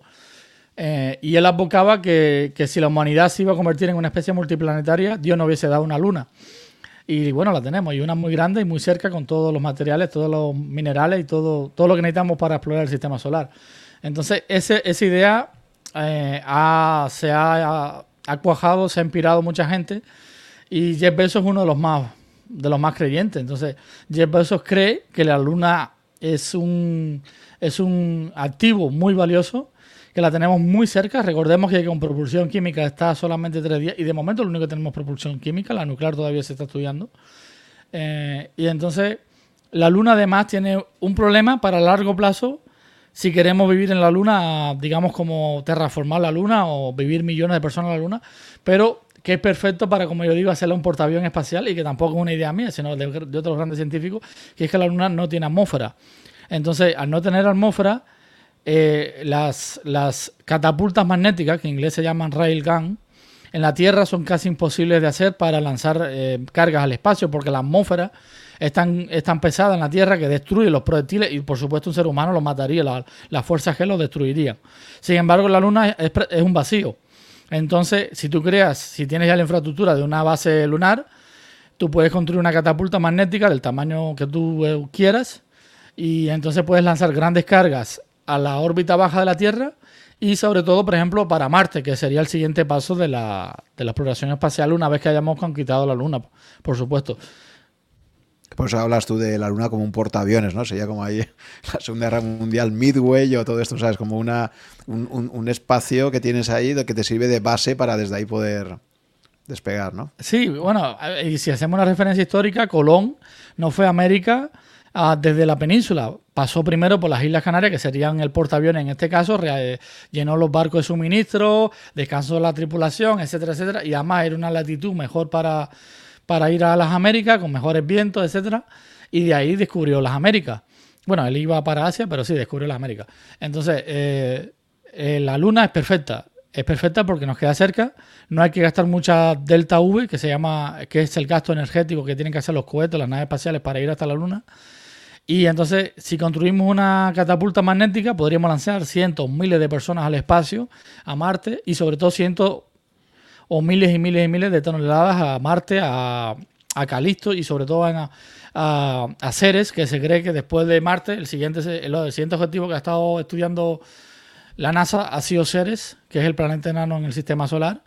Eh, y él advocaba que, que, si la humanidad se iba a convertir en una especie multiplanetaria, Dios no hubiese dado una luna. Y bueno, la tenemos, y una muy grande y muy cerca con todos los materiales, todos los minerales y todo, todo lo que necesitamos para explorar el sistema solar. Entonces, ese, esa idea eh, ha, se ha, ha, cuajado, se ha inspirado mucha gente y Jeff Bezos es uno de los más, de los más creyentes. Entonces, Jeff Bezos cree que la luna es un, es un activo muy valioso, que la tenemos muy cerca. Recordemos que con propulsión química está solamente tres días y de momento lo único que tenemos propulsión química, la nuclear todavía se está estudiando. Eh, y entonces, la luna además tiene un problema para largo plazo si queremos vivir en la Luna, digamos como terraformar la Luna o vivir millones de personas en la Luna, pero que es perfecto para, como yo digo, hacerle un portaavión espacial y que tampoco es una idea mía, sino de, otros grandes científicos, que es que la Luna no tiene atmósfera. Entonces, al no tener atmósfera, eh, las, las catapultas magnéticas, que en inglés se llaman railgun, en la Tierra son casi imposibles de hacer para lanzar eh, cargas al espacio, porque la atmósfera es tan, pesada en la Tierra que destruye los proyectiles y por supuesto un ser humano lo mataría, la, la fuerza G lo destruiría. Sin embargo, la Luna es, es un vacío. Entonces, si tú creas, si tienes ya la infraestructura de una base lunar, tú puedes construir una catapulta magnética del tamaño que tú eh, quieras y entonces puedes lanzar grandes cargas a la órbita baja de la Tierra y sobre todo, por ejemplo, para Marte, que sería el siguiente paso de la, de la exploración espacial una vez que hayamos conquistado la Luna, por supuesto. Por eso hablas tú de la Luna como un portaaviones, ¿no? Sería como ahí la Segunda Guerra Mundial, Midway o todo esto, ¿sabes? Como una, un, espacio que tienes ahí que te sirve de base para desde ahí poder despegar, ¿no? Sí, bueno, y si hacemos una referencia histórica, Colón no fue a América ah, desde la península. Pasó primero por las Islas Canarias, que serían el portaaviones en este caso, eh, llenó los barcos de suministro, descansó la tripulación, etcétera, etcétera, y además era una latitud mejor para para ir a las Américas con mejores vientos, etcétera, y de ahí descubrió las Américas. Bueno, él iba para Asia, pero sí descubrió las Américas. Entonces, eh, eh, la Luna es perfecta. Es perfecta porque nos queda cerca. No hay que gastar mucha delta V, que se llama, que es el gasto energético que tienen que hacer los cohetes, las naves espaciales para ir hasta la Luna. Y entonces, si construimos una catapulta magnética, podríamos lanzar cientos, miles de personas al espacio, a Marte, y sobre todo cientos o miles y miles y miles de toneladas a Marte, a, a Calisto y sobre todo a, a, Ceres, que se cree que después de Marte el siguiente, el, siguiente objetivo que ha estado estudiando la NASA ha sido Ceres, que es el planeta enano en el sistema solar.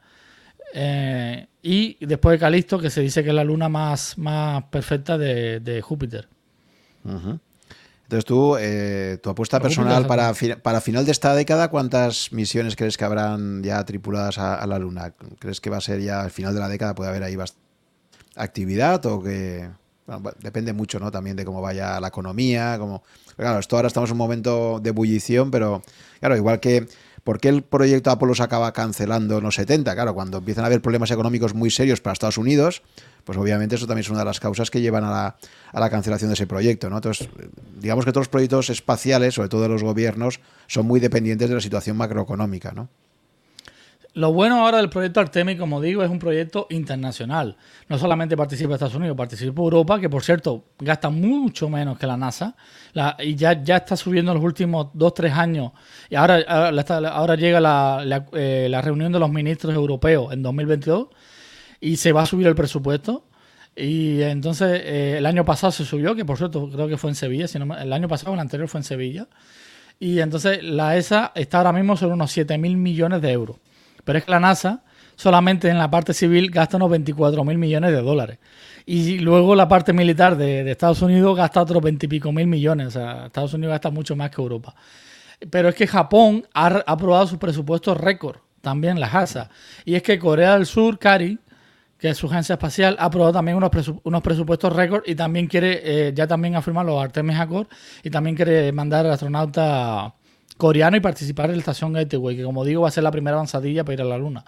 Eh, y después de Calisto, que se dice que es la luna más, más perfecta de, Júpiter. Entonces tú, eh, tu apuesta personal para, para final de esta década, ¿cuántas misiones crees que habrán ya tripuladas a, la Luna? ¿Crees que va a ser ya al final de la década, puede haber ahí actividad o que... depende mucho, ¿no? También de cómo vaya la economía, como... Claro, esto ahora estamos en un momento de ebullición, pero claro, igual que... ¿Por qué el proyecto Apolo se acaba cancelando en los 70? Claro, cuando empiezan a haber problemas económicos muy serios para Estados Unidos, pues obviamente eso también es una de las causas que llevan a la, cancelación de ese proyecto. ¿no? Entonces, digamos que todos los proyectos espaciales, sobre todo de los gobiernos, son muy dependientes de la situación macroeconómica. ¿no? Lo bueno ahora del proyecto Artemis, como digo, es un proyecto internacional. No solamente participa Estados Unidos, participa Europa, que por cierto gasta mucho menos que la NASA. y ya, ya está subiendo en los últimos dos, tres años. Y ahora, ahora, llega la, eh, la reunión de los ministros europeos en 2022 y se va a subir el presupuesto. Y entonces eh, el año pasado se subió, que por cierto creo que fue en Sevilla, el año pasado, el anterior fue en Sevilla. Y entonces la ESA está ahora mismo sobre unos 7 mil millones de euros. Pero es que la NASA solamente en la parte civil gasta unos 24 mil millones de dólares. Y luego la parte militar de, Estados Unidos gasta otros 20 y pico mil millones. O sea, Estados Unidos gasta mucho más que Europa. Pero es que Japón ha, aprobado su presupuesto récord, también la NASA. Y es que Corea del Sur, Cari, que su agencia espacial ha aprobado también unos, unos presupuestos récord y también quiere, eh, ya también ha firmado los Artemis Accord y también quiere mandar al astronauta coreano y participar en la estación Gateway, que como digo va a ser la primera avanzadilla para ir a la Luna.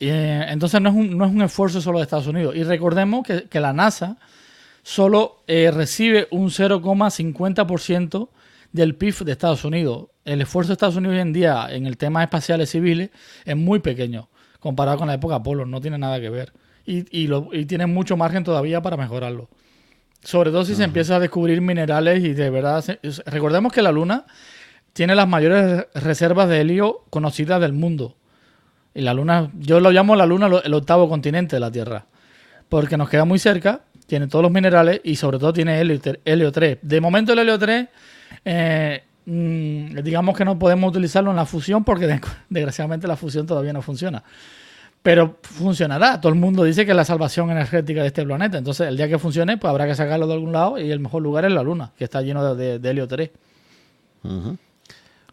Eh, entonces no es, un, no es un esfuerzo solo de Estados Unidos. Y recordemos que, que la NASA solo eh, recibe un 0,50% del PIB de Estados Unidos. El esfuerzo de Estados Unidos hoy en día en el tema espaciales civiles es muy pequeño comparado con la época Apolo, no tiene nada que ver y, y, lo, y tienen mucho margen todavía para mejorarlo. Sobre todo si se empieza a descubrir minerales y de verdad... recordemos que la Luna tiene las mayores reservas de helio conocidas del mundo. Y la Luna, yo lo llamo la Luna el octavo continente de la Tierra. Porque nos queda muy cerca, tiene todos los minerales y sobre todo tiene helio, helio 3. De momento el helio 3, eh, mm, digamos que no podemos utilizarlo en la fusión porque desgraciadamente la fusión todavía no funciona pero funcionará. Todo el mundo dice que es la salvación energética de este planeta. Entonces, el día que funcione, pues habrá que sacarlo de algún lado y el mejor lugar es la Luna, que está lleno de, helio 3.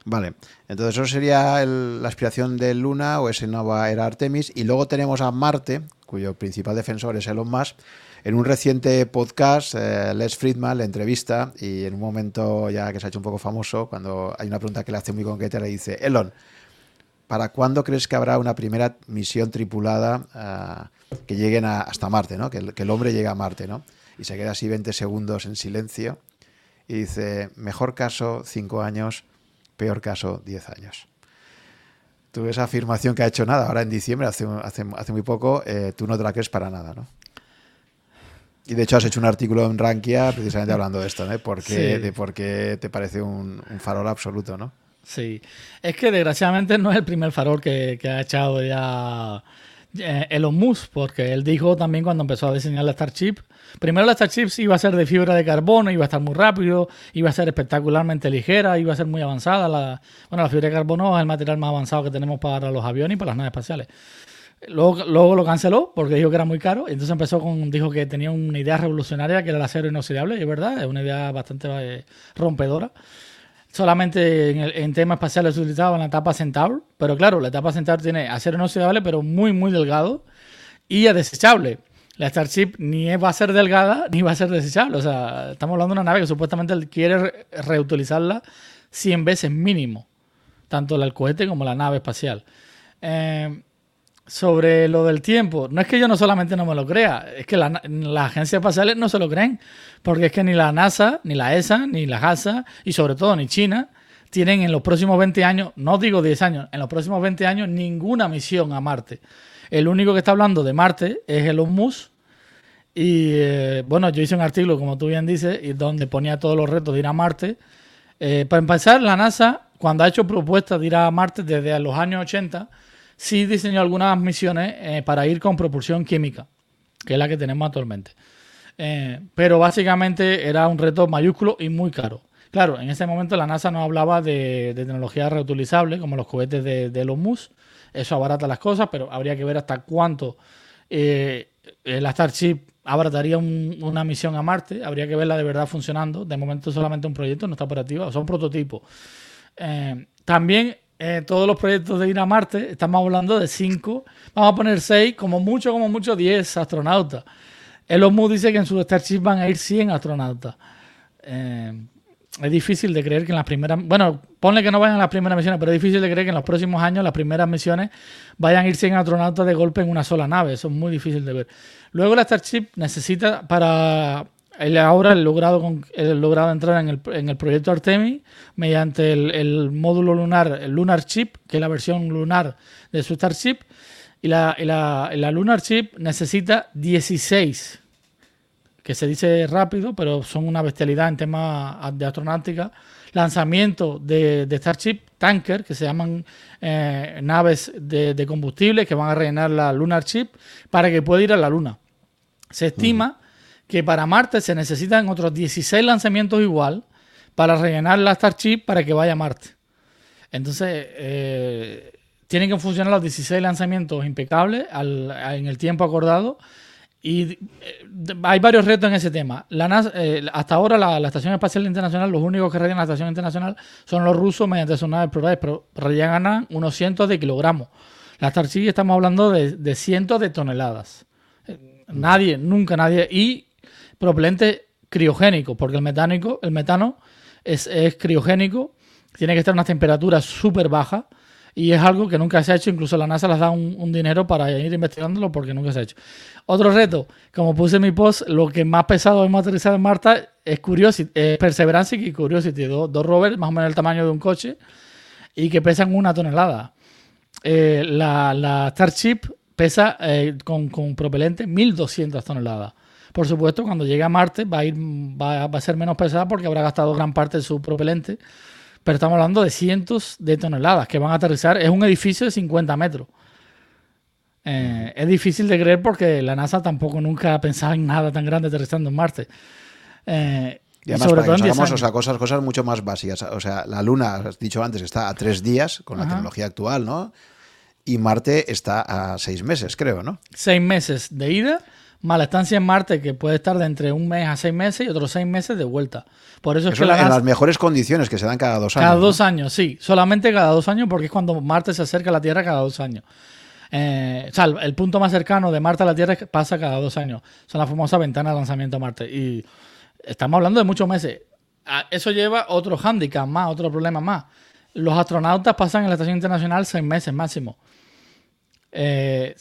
Vale, entonces eso sería la aspiración de Luna o ese nueva era Artemis. Y luego tenemos a Marte, cuyo principal defensor es Elon Musk. En un reciente podcast, eh, Les Friedman le entrevista y en un momento ya que se ha hecho un poco famoso, cuando hay una pregunta que le hace muy concreta, le dice, Elon, ¿para cuándo crees que habrá una primera misión tripulada ah, que lleguen hasta Marte, ¿no? Que el, el, hombre llegue a Marte, ¿no? Y se queda así 20 segundos en silencio y dice, mejor caso 5 años, peor caso 10 años. Tú esa afirmación que ha hecho nada, ahora en diciembre, hace, hace, hace muy poco, eh, tú no te la crees para nada, ¿no? Y de hecho has hecho un artículo en Rankia precisamente hablando de esto, ¿no? ¿Por qué, sí. De por qué te parece un, un, farol absoluto, ¿no? Sí, es que desgraciadamente no es el primer farol que, que ha echado ya eh, Elon Musk, porque él dijo también cuando empezó a diseñar la Starship, primero la Starship iba a ser de fibra de carbono, iba a estar muy rápido, iba a ser espectacularmente ligera, iba a ser muy avanzada. La, bueno, la fibra de carbono es el material más avanzado que tenemos para los aviones y para las naves espaciales. Luego, luego, lo canceló porque dijo que era muy caro. Y entonces empezó con. Dijo que tenía una idea revolucionaria que era el acero inoxidable. Y es verdad, es una idea bastante eh, rompedora. Solamente en, temas espaciales se utilizaba en la etapa Centaur. Pero claro, la etapa Centaur tiene acero inoxidable, pero muy, muy delgado. Y es desechable. La Starship ni va a ser delgada ni va a ser desechable. O sea, estamos hablando de una nave que supuestamente quiere re reutilizarla 100 veces mínimo. Tanto el cohete como la nave espacial. Eh, sobre lo del tiempo, no es que yo no solamente no me lo crea, es que las la agencias espaciales no se lo creen, porque es que ni la NASA, ni la ESA, ni la JAXA y sobre todo ni China tienen en los próximos 20 años, no digo 10 años, en los próximos 20 años ninguna misión a Marte. El único que está hablando de Marte es Elon Musk y eh, bueno, yo hice un artículo, como tú bien dices, y donde ponía todos los retos de ir a Marte. Eh, para empezar, la NASA, cuando ha hecho propuestas de ir a Marte desde los años 80, sí diseñó algunas misiones eh, para ir con propulsión química, que es la que tenemos actualmente. Pero básicamente era un reto mayúsculo y muy caro. Claro, en ese momento la NASA no hablaba de, tecnología reutilizable, como los cohetes de, de MUS. Eso abarata las cosas, pero habría que ver hasta cuánto eh, la Starship abarataría un, una misión a Marte. Habría que verla de verdad funcionando. De momento solamente un proyecto, no está operativa, o sea, un prototipo. Eh, también eh, todos los proyectos de ir a Marte, estamos hablando de 5, vamos a poner 6, como mucho, como mucho 10 astronautas. Elon Musk dice que en su Starship van a ir 100 astronautas. Eh, es difícil de creer que en las primeras, bueno, ponle que no vayan a las primeras misiones, pero es difícil de creer que en los próximos años las primeras misiones vayan a ir 100 astronautas de golpe en una sola nave. Eso es muy difícil de ver. Luego la Starship necesita para él ahora ha logrado, logrado entrar en el, en el, proyecto Artemis mediante el, el, módulo lunar, el Lunar Chip, que es la versión lunar de su Starship. Y la, y la, la Lunar Chip necesita 16, que se dice rápido, pero son una bestialidad en temas de astronáutica. Lanzamiento de, de Starship Tanker, que se llaman eh, naves de, de, combustible que van a rellenar la Lunar Chip para que pueda ir a la Luna. Se estima. Uh que para Marte se necesitan otros 16 lanzamientos igual para rellenar la Starship para que vaya a Marte. Entonces, eh, tienen que funcionar los 16 lanzamientos impecables al, en el tiempo acordado. Y eh, hay varios retos en ese tema. La NASA, eh, hasta ahora la, Estación Espacial Internacional, los únicos que rellenan la Estación Internacional son los rusos mediante sus naves plurales, pero rellenan unos cientos de kilogramos. La Starship estamos hablando de, cientos de toneladas. Nadie, nunca nadie. Y propelente criogénico, porque el metánico, el metano es, es criogénico, tiene que estar a unas temperaturas súper bajas y es algo que nunca se ha hecho, incluso la NASA les da un, dinero para ir investigándolo porque nunca se ha hecho. Otro reto, como puse en mi post, lo que más pesado hemos aterrizado en Marte es Curiosity, eh, Perseverance y Curiosity, dos, dos rovers más o menos el tamaño de un coche y que pesan una tonelada. Eh, la, la, Starship pesa eh, con, con propelente 1200 toneladas. Por supuesto, cuando llegue a Marte va a, ir, va, va a ser menos pesada porque habrá gastado gran parte de su propelente. Pero estamos hablando de cientos de toneladas que van a aterrizar. Es un edificio de 50 metros. Eh, es difícil de creer porque la NASA tampoco nunca ha pensado en nada tan grande aterrizando en Marte. Eh, y además, sobre para que nos hagamos o sea, cosas, cosas mucho más básicas. O sea, la Luna, has dicho antes, está a tres días con la tecnología actual, ¿no? Y Marte está a seis meses, creo, ¿no? Seis meses de ida más la estancia en Marte, que puede estar de entre un mes a seis meses y otros seis meses de vuelta. Por eso, eso es que la en las mejores condiciones que se dan cada dos años. Cada dos ¿no? años, sí. Solamente cada dos años, porque es cuando Marte se acerca a la Tierra cada dos años. Eh, o sea, el punto más cercano de Marte a la Tierra pasa cada dos años. Son las famosas ventanas de lanzamiento a Marte. Y estamos hablando de muchos meses. Eso lleva otro hándicap más, otro problema más. los astronautas pasan en la Estación Internacional seis meses máximo. Eh,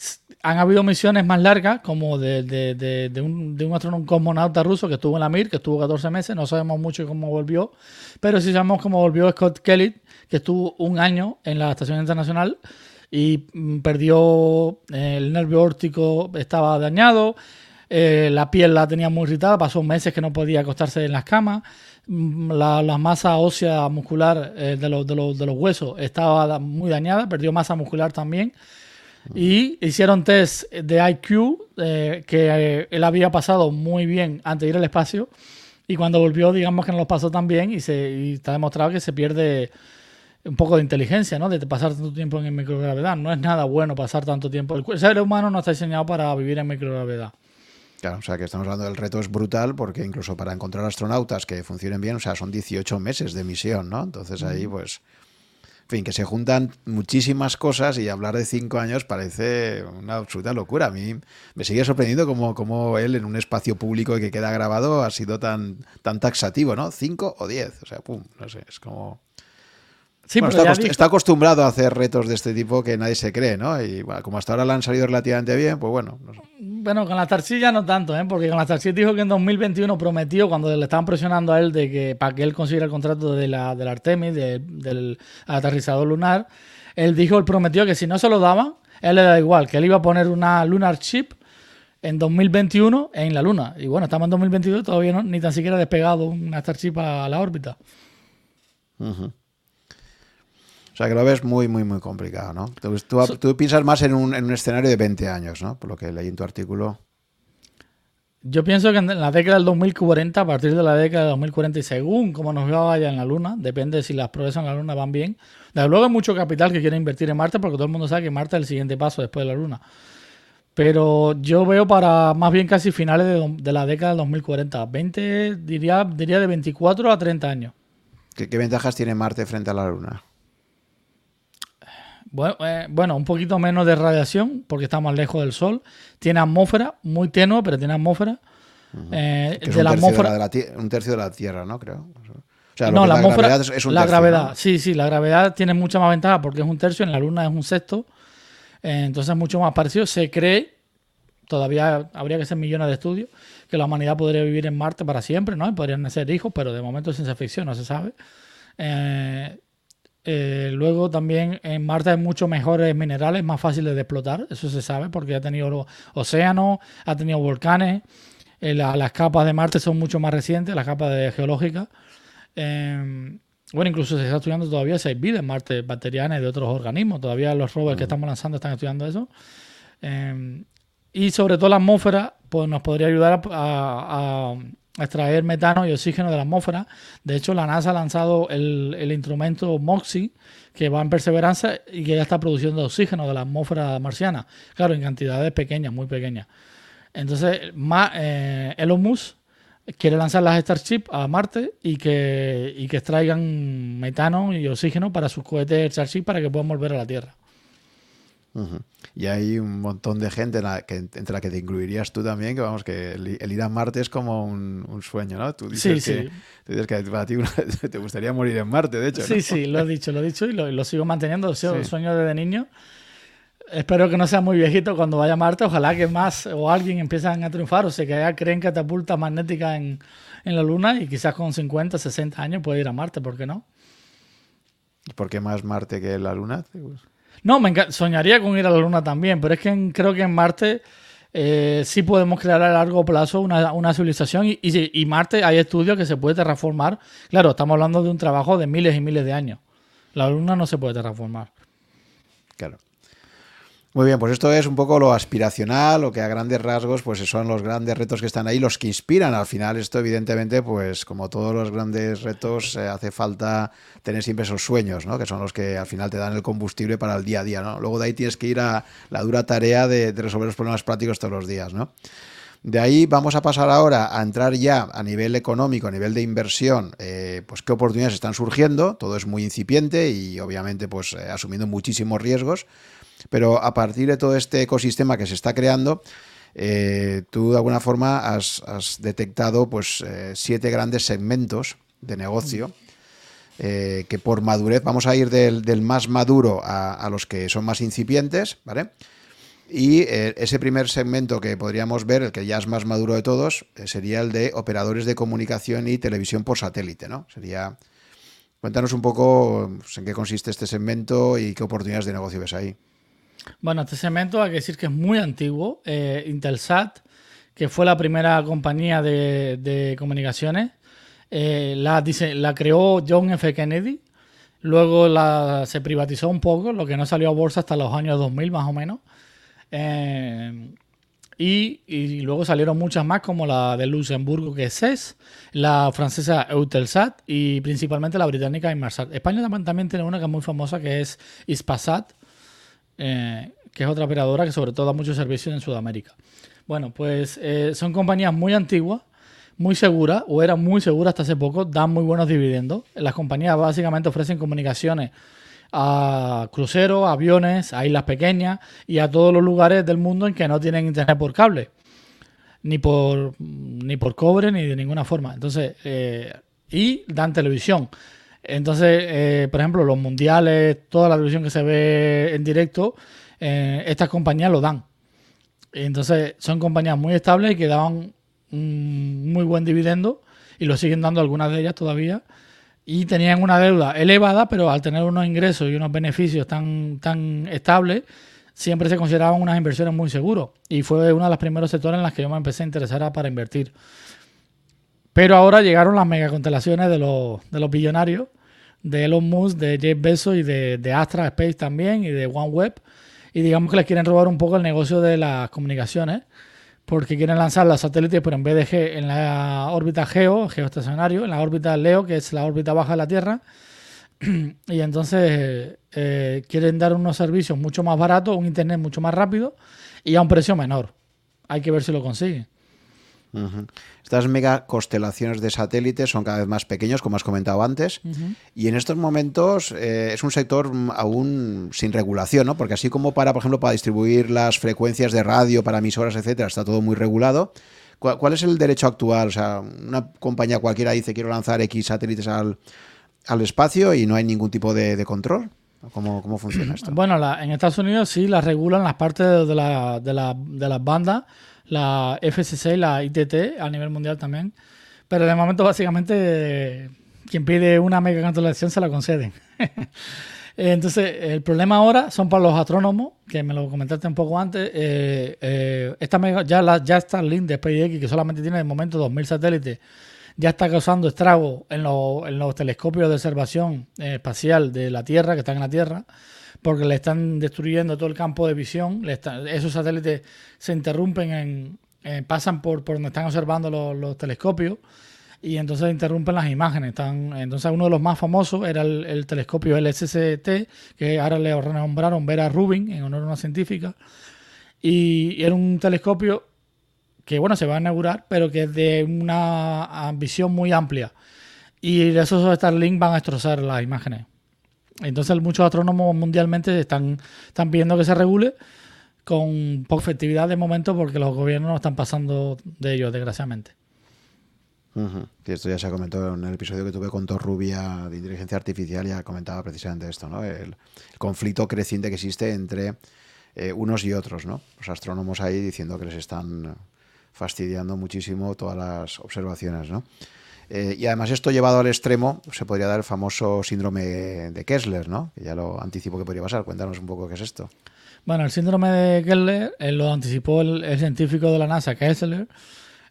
han habido misiones más largas, como de, un, de un cosmonauta ruso que estuvo en la Mir, que estuvo 14 meses. No sabemos mucho cómo volvió, pero sí sabemos cómo volvió Scott Kelly, que estuvo un año en la Estación Internacional y mm, perdió eh, el nervio óptico, estaba dañado, eh, la piel la tenía muy irritada, pasó meses que no podía acostarse en las camas, mm, la, masa ósea muscular de, los, de, los, de, los, huesos estaba muy dañada, perdió masa muscular también. Y hicieron test de IQ que él había pasado muy bien antes de ir al espacio. Y cuando volvió, digamos que no lo pasó tan bien y, se, y está demostrado que se pierde un poco de inteligencia, ¿no? De pasar tanto tiempo en microgravedad. No es nada bueno pasar tanto tiempo. El ser humano no está diseñado para vivir en microgravedad. Claro, o sea que estamos hablando del reto es brutal porque incluso para encontrar astronautas que funcionen bien, o sea, son 18 meses de misión, ¿no? Entonces ahí pues, en fin, que se juntan muchísimas cosas y hablar de cinco años parece una absoluta locura. A mí me sigue sorprendiendo cómo, cómo él en un espacio público que queda grabado ha sido tan, tan taxativo, ¿no? ¿Cinco o diez? O sea, pum, no sé, es como está, acostumbrado a hacer retos de este tipo que nadie se cree, ¿no? Y como hasta ahora le han salido relativamente bien, pues bueno. Bueno, con la Tarsi no tanto, ¿eh? Porque con la Tarsi dijo que en 2021 prometió, cuando le estaban presionando a él de que para que él consiguiera el contrato de la, del Artemis, del aterrizador lunar, él dijo, él prometió que si no se lo daban, él le da igual, que él iba a poner una Lunar Chip en 2021 en la Luna. Y bueno, estamos en 2022 todavía no, ni tan siquiera despegado una Starship a la órbita. O sea, que lo ves muy, muy, muy complicado, ¿no? Tú, piensas más en un, en un, escenario de 20 años, ¿no? Por lo que leí en tu artículo. Yo pienso que en la década del 2040, a partir de la década del 2040, y según cómo nos vaya en la Luna, depende si las progresas en la Luna van bien. Desde luego hay mucho capital que quiere invertir en Marte, porque todo el mundo sabe que Marte es el siguiente paso después de la Luna. Pero yo veo para más bien casi finales de, de la década del 2040. 20, diría, diría de 24 a 30 años. ¿Qué, ¿Qué ventajas tiene Marte frente a la Luna? Eh, bueno, un poquito menos de radiación porque está más lejos del Sol. Tiene atmósfera, muy tenue, pero tiene atmósfera. Eh, de la atmósfera. un tercio de la Tierra, ¿no? Creo. O sea, no, la, atmósfera, gravedad es, un la gravedad, sí, sí, la gravedad tiene mucha más ventaja porque es un tercio, en la Luna es un sexto. Eh, entonces es mucho más parecido. Se cree, todavía habría que hacer millones de estudios, que la humanidad podría vivir en Marte para siempre, ¿no? Y podrían nacer hijos, pero de momento es ciencia ficción, no se sabe. Eh, eh, luego también en Marte hay muchos mejores minerales, más fáciles de explotar, eso se sabe porque ha tenido océanos, ha tenido volcanes, eh, las capas de Marte son mucho más recientes, las capas de geológicas. Em, bueno, incluso se está estudiando todavía si hay vida en Marte, bacteriana y de otros organismos. Todavía los rovers que mm. estamos lanzando están estudiando eso. Em, y sobre todo la atmósfera, pues nos podría ayudar a extraer metano y oxígeno de la atmósfera. De hecho, la NASA ha lanzado el, instrumento MOXIE, que va en perseverancia y que ya está produciendo oxígeno de la atmósfera marciana. Claro, en cantidades pequeñas, muy pequeñas. Entonces, eh, Elon Musk quiere lanzar las Starship a Marte y que, y que extraigan metano y oxígeno para sus cohetes Starship para que puedan volver a la Tierra. Y hay un montón de gente que, entre la que te incluirías tú también, que vamos, que el, ir a Marte es como un, sueño, ¿no? Tú dices, sí, que, sí. Tú dices que para ti te gustaría morir en Marte, de hecho. Sí, sí, lo he dicho, lo he dicho y lo, sigo manteniendo, lo sueño desde niño. Espero que no sea muy viejito cuando vaya a Marte. Ojalá que más o alguien empiecen a triunfar o se que ya creen catapulta magnética en, en la Luna y quizás con 50, 60 años puede ir a Marte, ¿por qué no? ¿Y por qué más Marte que la Luna? No, me soñaría con ir a la Luna también, pero es que creo que en Marte eh, sí podemos crear a largo plazo una, civilización y, y, Marte hay estudios que se puede terraformar. Claro, estamos hablando de un trabajo de miles y miles de años. La Luna no se puede terraformar. Claro. Muy bien, pues esto es un poco lo aspiracional, lo que a grandes rasgos pues son los grandes retos que están ahí, los que inspiran. Al final esto evidentemente pues como todos los grandes retos eh, hace falta tener siempre esos sueños, ¿no? que son los que al final te dan el combustible para el día a día. ¿no? Luego de ahí tienes que ir a la dura tarea de, resolver los problemas prácticos todos los días. ¿no? De ahí vamos a pasar ahora a entrar ya a nivel económico, a nivel de inversión, eh, pues qué oportunidades están surgiendo. Todo es muy incipiente y obviamente pues eh, asumiendo muchísimos riesgos. Pero a partir de todo este ecosistema que se está creando, eh, tú de alguna forma has, detectado pues, eh, siete grandes segmentos de negocio eh, que por madurez vamos a ir del, más maduro a, los que son más incipientes, ¿vale? Y ese primer segmento que podríamos ver, el que ya es más maduro de todos, sería el de operadores de comunicación y televisión por satélite, ¿no? Sería. Cuéntanos un poco pues, en qué consiste este segmento y qué oportunidades de negocio ves ahí. Bueno, este segmento hay que decir que es muy antiguo. Intelsat, que fue la primera compañía de comunicaciones, eh, la, la creó John F. Kennedy. Luego la, se privatizó un poco, lo que no salió a bolsa hasta los años 2000 más o menos. Eh, y, luego salieron muchas más, como la de Luxemburgo, que es CES, la francesa Eutelsat y principalmente la británica Inmarsat. España también tiene una que es muy famosa, que es Ispasat, eh, que es otra operadora que sobre todo da muchos servicios en Sudamérica. Bueno, pues son compañías muy antiguas muy segura, o era muy segura hasta hace poco, dan muy buenos dividendos. Las compañías básicamente ofrecen comunicaciones a cruceros, aviones, a islas pequeñas y a todos los lugares del mundo en que no tienen internet por cable, ni por, ni por cobre, ni de ninguna forma. Entonces, eh, y dan televisión. Entonces, eh, por ejemplo, los mundiales, toda la televisión que se ve en directo, eh, estas compañías lo dan. Entonces, son compañías muy estables y que daban un muy buen dividendo y lo siguen dando algunas de ellas todavía. Y tenían una deuda elevada, pero al tener unos ingresos y unos beneficios tan, tan estables, siempre se consideraban unas inversiones muy seguros. Y fue uno de los primeros sectores en los que yo me empecé a interesar para invertir. Pero ahora llegaron las megaconstelaciones de los, de los billonarios, de Elon Musk, de Jeff Bezos y de, de Astra Space también y de OneWeb. Y digamos que les quieren robar un poco el negocio de las comunicaciones porque quieren lanzar los satélites, pero en vez de en la órbita Geo, geoestacionario, en la órbita Leo, que es la órbita baja de la Tierra, y entonces eh, quieren dar unos servicios mucho más baratos, un internet mucho más rápido y a un precio menor. Hay que ver si lo consiguen. Estas mega constelaciones de satélites son cada vez más pequeños, como has comentado antes, y en estos momentos eh, es un sector aún sin regulación, ¿no? Porque así como para, por ejemplo, para distribuir las frecuencias de radio, para emisoras, etcétera, está todo muy regulado. ¿Cuál, es el derecho actual? O sea, una compañía cualquiera dice quiero lanzar X satélites al, espacio y no hay ningún tipo de, control. ¿Cómo, ¿Cómo, funciona esto? Bueno, en Estados Unidos sí las regulan las partes de, la, de, la, de las bandas la FCC y la ITT a nivel mundial también. Pero de momento, básicamente, quien pide una mega cancelación se la conceden. Entonces, el problema ahora son para los astrónomos, que me lo comentaste un poco antes. Eh, eh, esta mega, ya, la, ya Starlink de SpaceX, que solamente tiene de momento 2.000 satélites, ya está causando estragos en, los telescopios de observación eh, espacial de la Tierra, que están en la Tierra porque le están destruyendo todo el campo de visión. esos satélites se interrumpen, en, pasan por, donde están observando los, telescopios y entonces interrumpen las imágenes. Entonces uno de los más famosos era el, telescopio LSCT, que ahora le renombraron Vera Rubin en honor a una científica. Y, era un telescopio que bueno, se va a inaugurar, pero que es de una visión muy amplia. Y esos Starlink van a destrozar las imágenes. Entonces muchos astrónomos mundialmente están, están pidiendo que se regule con poca efectividad de momento porque los gobiernos no están pasando de ellos, desgraciadamente. esto ya se ha comentado en el episodio que tuve con Torrubia de inteligencia artificial, ya comentaba precisamente esto, ¿no? El, conflicto creciente que existe entre eh, unos y otros, ¿no? Los astrónomos ahí diciendo que les están fastidiando muchísimo todas las observaciones, ¿no? Eh, y además esto llevado al extremo se podría dar el famoso síndrome de Kessler, ¿no? Que ya lo anticipo que podría pasar. Cuéntanos un poco qué es esto. Bueno, el síndrome de Kessler eh, lo anticipó el, científico de la NASA, Kessler,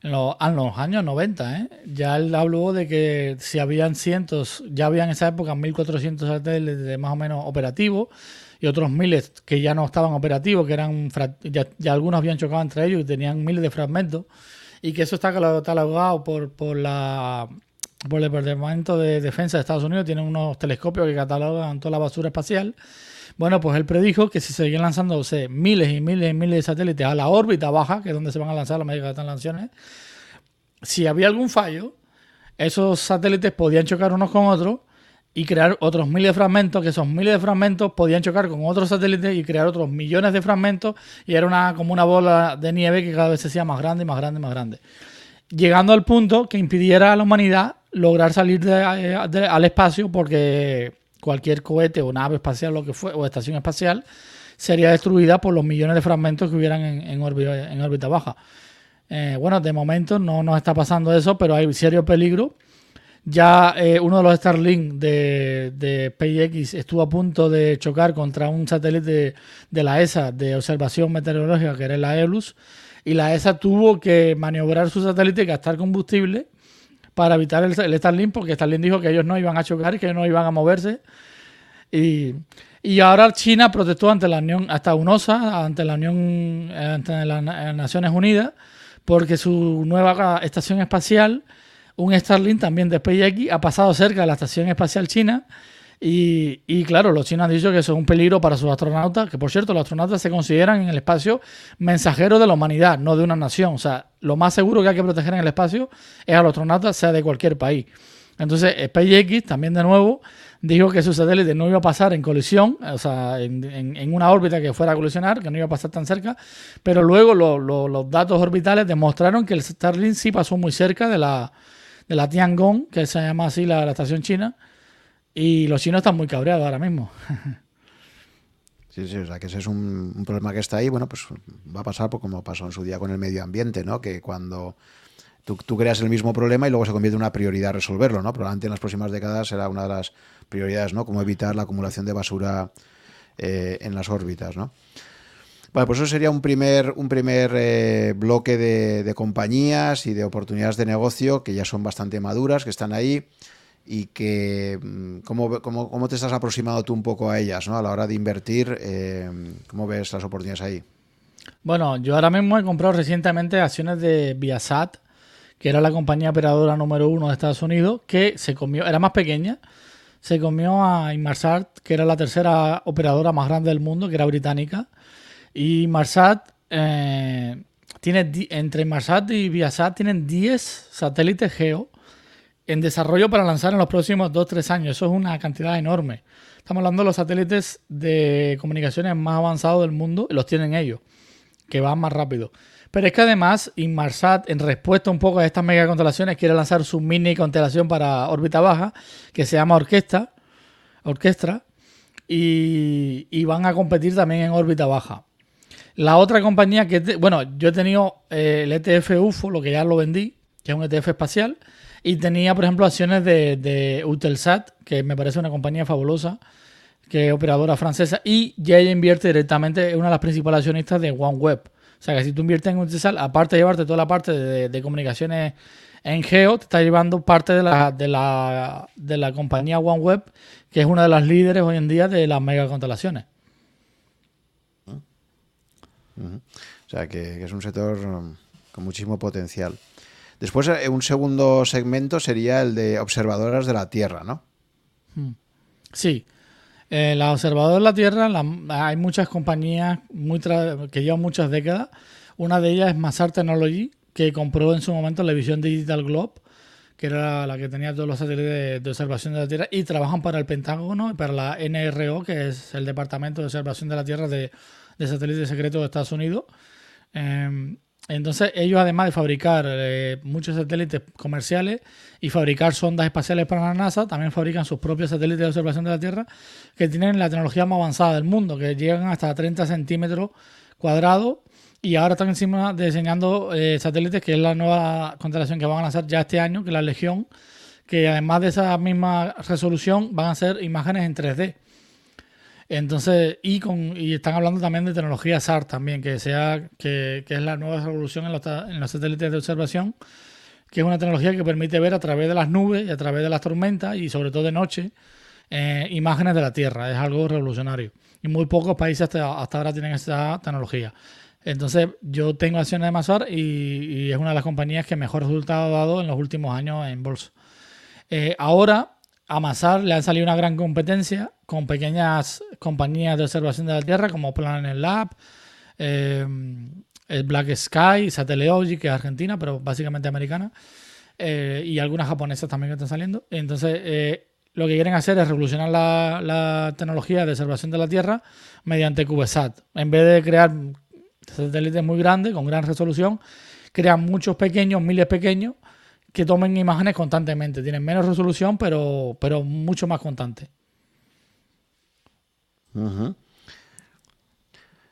en los, años 90. ¿eh? Ya él habló de que si habían cientos, ya había en esa época 1.400 satélites más o menos operativos y otros miles que ya no estaban operativos, que eran ya algunos habían chocado entre ellos y tenían miles de fragmentos y que eso está catalogado por, por, la, por el Departamento de Defensa de Estados Unidos, tienen unos telescopios que catalogan toda la basura espacial. Bueno, pues él predijo que si se seguían lanzándose miles y miles y miles de satélites a la órbita baja, que es donde se van a lanzar las megas lanzaciones, si había algún fallo, esos satélites podían chocar unos con otros y crear otros miles de fragmentos, que esos miles de fragmentos podían chocar con otros satélites y crear otros millones de fragmentos y era una, como una bola de nieve que cada vez se hacía más grande más grande más grande. Llegando al punto que impidiera a la humanidad lograr salir de, al espacio porque cualquier cohete o nave espacial lo que fue, o estación espacial sería destruida por los millones de fragmentos que hubieran en, órbita, en órbita, baja. Eh, bueno, de momento no nos está pasando eso, pero hay serio peligro. Ya eh, uno de los Starlink de, de SpaceX estuvo a punto de chocar contra un satélite de, la ESA de observación meteorológica, que era la ELUS, y la ESA tuvo que maniobrar su satélite y gastar combustible para evitar el, el Starlink, porque Starlink dijo que ellos no iban a chocar y que no iban a moverse. Y, ahora China protestó ante la Unión, hasta UNOSA, ante la Unión, ante las Naciones Unidas, porque su nueva estación espacial, un Starlink también de SpaceX, ha pasado cerca de la estación espacial china. Y, y, claro, los chinos han dicho que eso es un peligro para sus astronautas, que por cierto, los astronautas se consideran en el espacio mensajeros de la humanidad, no de una nación. O sea, lo más seguro que hay que proteger en el espacio es a los astronautas, sea de cualquier país. Entonces, SpaceX también de nuevo dijo que su satélite no iba a pasar en colisión, o sea, en, una órbita que fuera a colisionar, que no iba a pasar tan cerca, pero luego los datos orbitales demostraron que el Starlink sí pasó muy cerca de la, de la Tiangong, que se llama así la, estación china, y los chinos están muy cabreados ahora mismo. Sí, sí, o sea que ese es un, problema que está ahí. Bueno, pues va a pasar por como pasó en su día con el medio ambiente, ¿no? Que cuando tú, creas el mismo problema y luego se convierte en una prioridad resolverlo, ¿no? Probablemente en las próximas décadas será una de las prioridades, ¿no? Cómo evitar la acumulación de basura eh, en las órbitas, ¿no? Bueno, pues eso sería un primer, un primer eh, bloque de, compañías y de oportunidades de negocio que ya son bastante maduras, que están ahí y que mm, cómo, cómo, te estás aproximando tú un poco a ellas, ¿no? A la hora de invertir, eh, ¿cómo ves las oportunidades ahí? Bueno, yo ahora mismo he comprado recientemente acciones de Viasat, que era la compañía operadora número uno de Estados Unidos, que se comió, era más pequeña, se comió a Inmarsat, que era la tercera operadora más grande del mundo, que era británica. Y Inmarsat eh, tiene, entre Inmarsat y Viasat tienen 10 satélites geo en desarrollo para lanzar en los próximos 2-3 años. Eso es una cantidad enorme. Estamos hablando de los satélites de comunicaciones más avanzados del mundo, los tienen ellos, que van más rápido. Pero es que además Inmarsat, en respuesta un poco a estas megaconstelaciones, quiere lanzar su mini constelación para órbita baja, que se llama Orquesta, Orquestra, y, van a competir también en órbita baja. La otra compañía que, bueno, yo he tenido eh, el ETF UFO, lo que ya lo vendí, que es un ETF espacial, y tenía, por ejemplo, acciones de, Utelsat, que me parece una compañía fabulosa, que es operadora francesa, y ya ella invierte directamente, es una de las principales accionistas de OneWeb. O sea que si tú inviertes en Utisal, aparte de llevarte toda la parte de, comunicaciones en Geo, te está llevando parte de la, de la, de la compañía OneWeb, que es una de las líderes hoy en día de las megaconstelaciones. O sea que, es un sector um, con muchísimo potencial. Después, eh, un segundo segmento sería el de observadoras de la Tierra, ¿no? Hmm. Sí. Eh, la observadora de la Tierra, hay muchas compañías muy que llevan muchas décadas. Una de ellas es Massar Technology, que compró en su momento la división Digital Globe, que era la que tenía todos los satélites de, observación de la Tierra, y trabajan para el Pentágono y para la NRO, que es el Departamento de Observación de la Tierra de, Satélites Secretos de Estados Unidos. Em, entonces, ellos además de fabricar eh, muchos satélites comerciales y fabricar sondas espaciales para la NASA, también fabrican sus propios satélites de observación de la Tierra que tienen la tecnología más avanzada del mundo, que llegan hasta 30 centímetros cuadrados y ahora están encima diseñando eh, satélites, que es la nueva constelación que van a lanzar ya este año, que es la Legión, que además de esa misma resolución van a ser imágenes en 3D. Entonces, y, con, y están hablando también de tecnología SAR también, que sea que, es la nueva revolución en los, satélites de observación, que es una tecnología que permite ver a través de las nubes y a través de las tormentas y sobre todo de noche eh, imágenes de la Tierra. Es algo revolucionario. Y muy pocos países hasta, ahora tienen esta tecnología. Entonces, yo tengo acciones de Masar y, es una de las compañías que mejor resultado ha dado en los últimos años en bolsa. Eh, ahora, a Masar le ha salido una gran competencia con pequeñas compañías de observación de la Tierra como Planet Lab, eh, Black Sky, Satellogy, que es argentina, pero básicamente americana, eh, y algunas japonesas también que están saliendo. Entonces, eh, lo que quieren hacer es revolucionar la, tecnología de observación de la Tierra mediante CubeSat. En vez de crear satélites muy grandes, con gran resolución, crean muchos pequeños, miles pequeños, que tomen imágenes constantemente. Tienen menos resolución, pero, pero mucho más constante.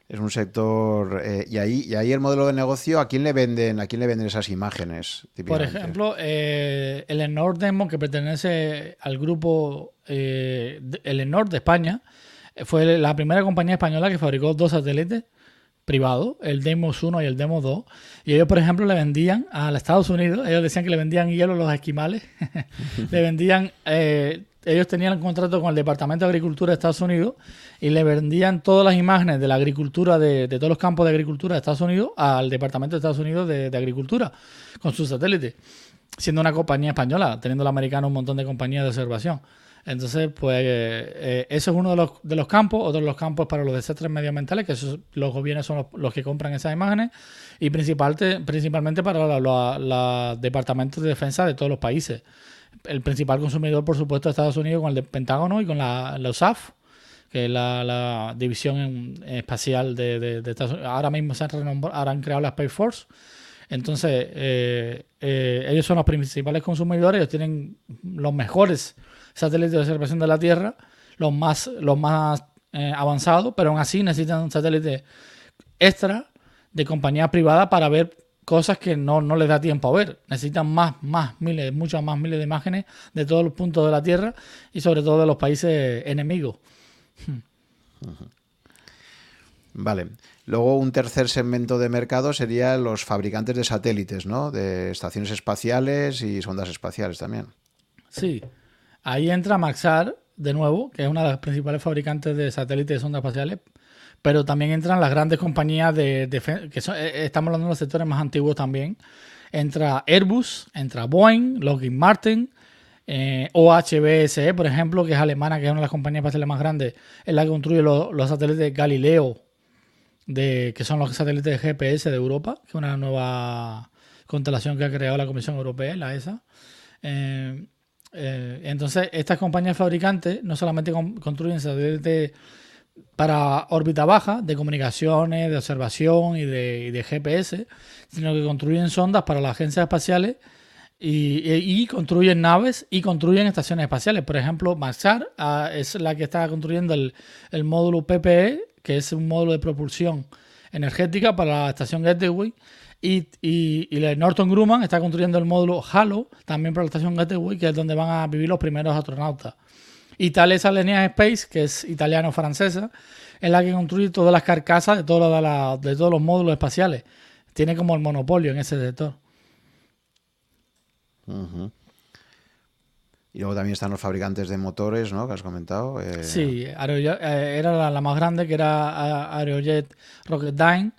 Es un sector. Eh, y, ahí, y ahí el modelo de negocio, ¿a quién le venden, a quién le venden esas imágenes? Por ejemplo, eh, el Enor que pertenece al grupo eh, el Enor de España, fue la primera compañía española que fabricó dos satélites privados, el Demos 1 y el Demos 2. Y ellos, por ejemplo, le vendían a Estados Unidos, ellos decían que le vendían hielo a los esquimales, le vendían eh, ellos tenían un contrato con el Departamento de Agricultura de Estados Unidos y le vendían todas las imágenes de la agricultura, de, todos los campos de agricultura de Estados Unidos al Departamento de Estados Unidos de, Agricultura con sus satélites, siendo una compañía española, teniendo el americano un montón de compañías de observación. Entonces, pues eh, eh, eso es uno de los, de los campos, otro de los campos para los desastres medioambientales, que los gobiernos son los, que compran esas imágenes, y principalmente para los departamentos de defensa de todos los países el principal consumidor, por supuesto, de Estados Unidos con el Pentágono y con la, USAF, que es la, división espacial de, Estados Unidos. Ahora mismo se han, creado la Space Force. Entonces, eh, eh, ellos son los principales consumidores, ellos tienen los mejores satélites de observación de la Tierra, los más, los más eh, avanzados, pero aún así necesitan un satélite extra de compañía privada para ver cosas que no, no les da tiempo a ver. Necesitan más, más miles, muchas más miles de imágenes de todos los puntos de la Tierra y sobre todo de los países enemigos. Vale. Luego un tercer segmento de mercado sería los fabricantes de satélites, ¿no? De estaciones espaciales y sondas espaciales también. Sí. Ahí entra Maxar, de nuevo, que es una de las principales fabricantes de satélites y sondas espaciales, pero también entran las grandes compañías de, que eh, estamos hablando de los sectores más antiguos también. Entra Airbus, entra Boeing, Lockheed Martin, eh, OHBSE, por ejemplo, que es alemana, que es una de las compañías espaciales más grandes, es la que construye los, satélites Galileo, de, que son los satélites de GPS de Europa, que es una nueva constelación que ha creado la Comisión Europea, la ESA. Eh, entonces, estas compañías fabricantes no solamente construyen satélites para órbita baja de comunicaciones, de observación y de, GPS, sino que construyen sondas para las agencias espaciales y, construyen naves y construyen estaciones espaciales. Por ejemplo, Maxar ah, es la que está construyendo el, módulo PPE, que es un módulo de propulsión energética para la estación Gateway. Y, y, y Norton Grumman está construyendo el módulo HALO, también para la estación Gateway, que es donde van a vivir los primeros astronautas. Y tal es Alenia Space, que es italiano-francesa, es la que construye todas las carcasas de, de todos los módulos espaciales. Tiene como el monopolio en ese sector. Y luego también están los fabricantes de motores, ¿no? Que has comentado. Eh, sí, eh, era la, más grande, que era Aerojet Rocketdyne,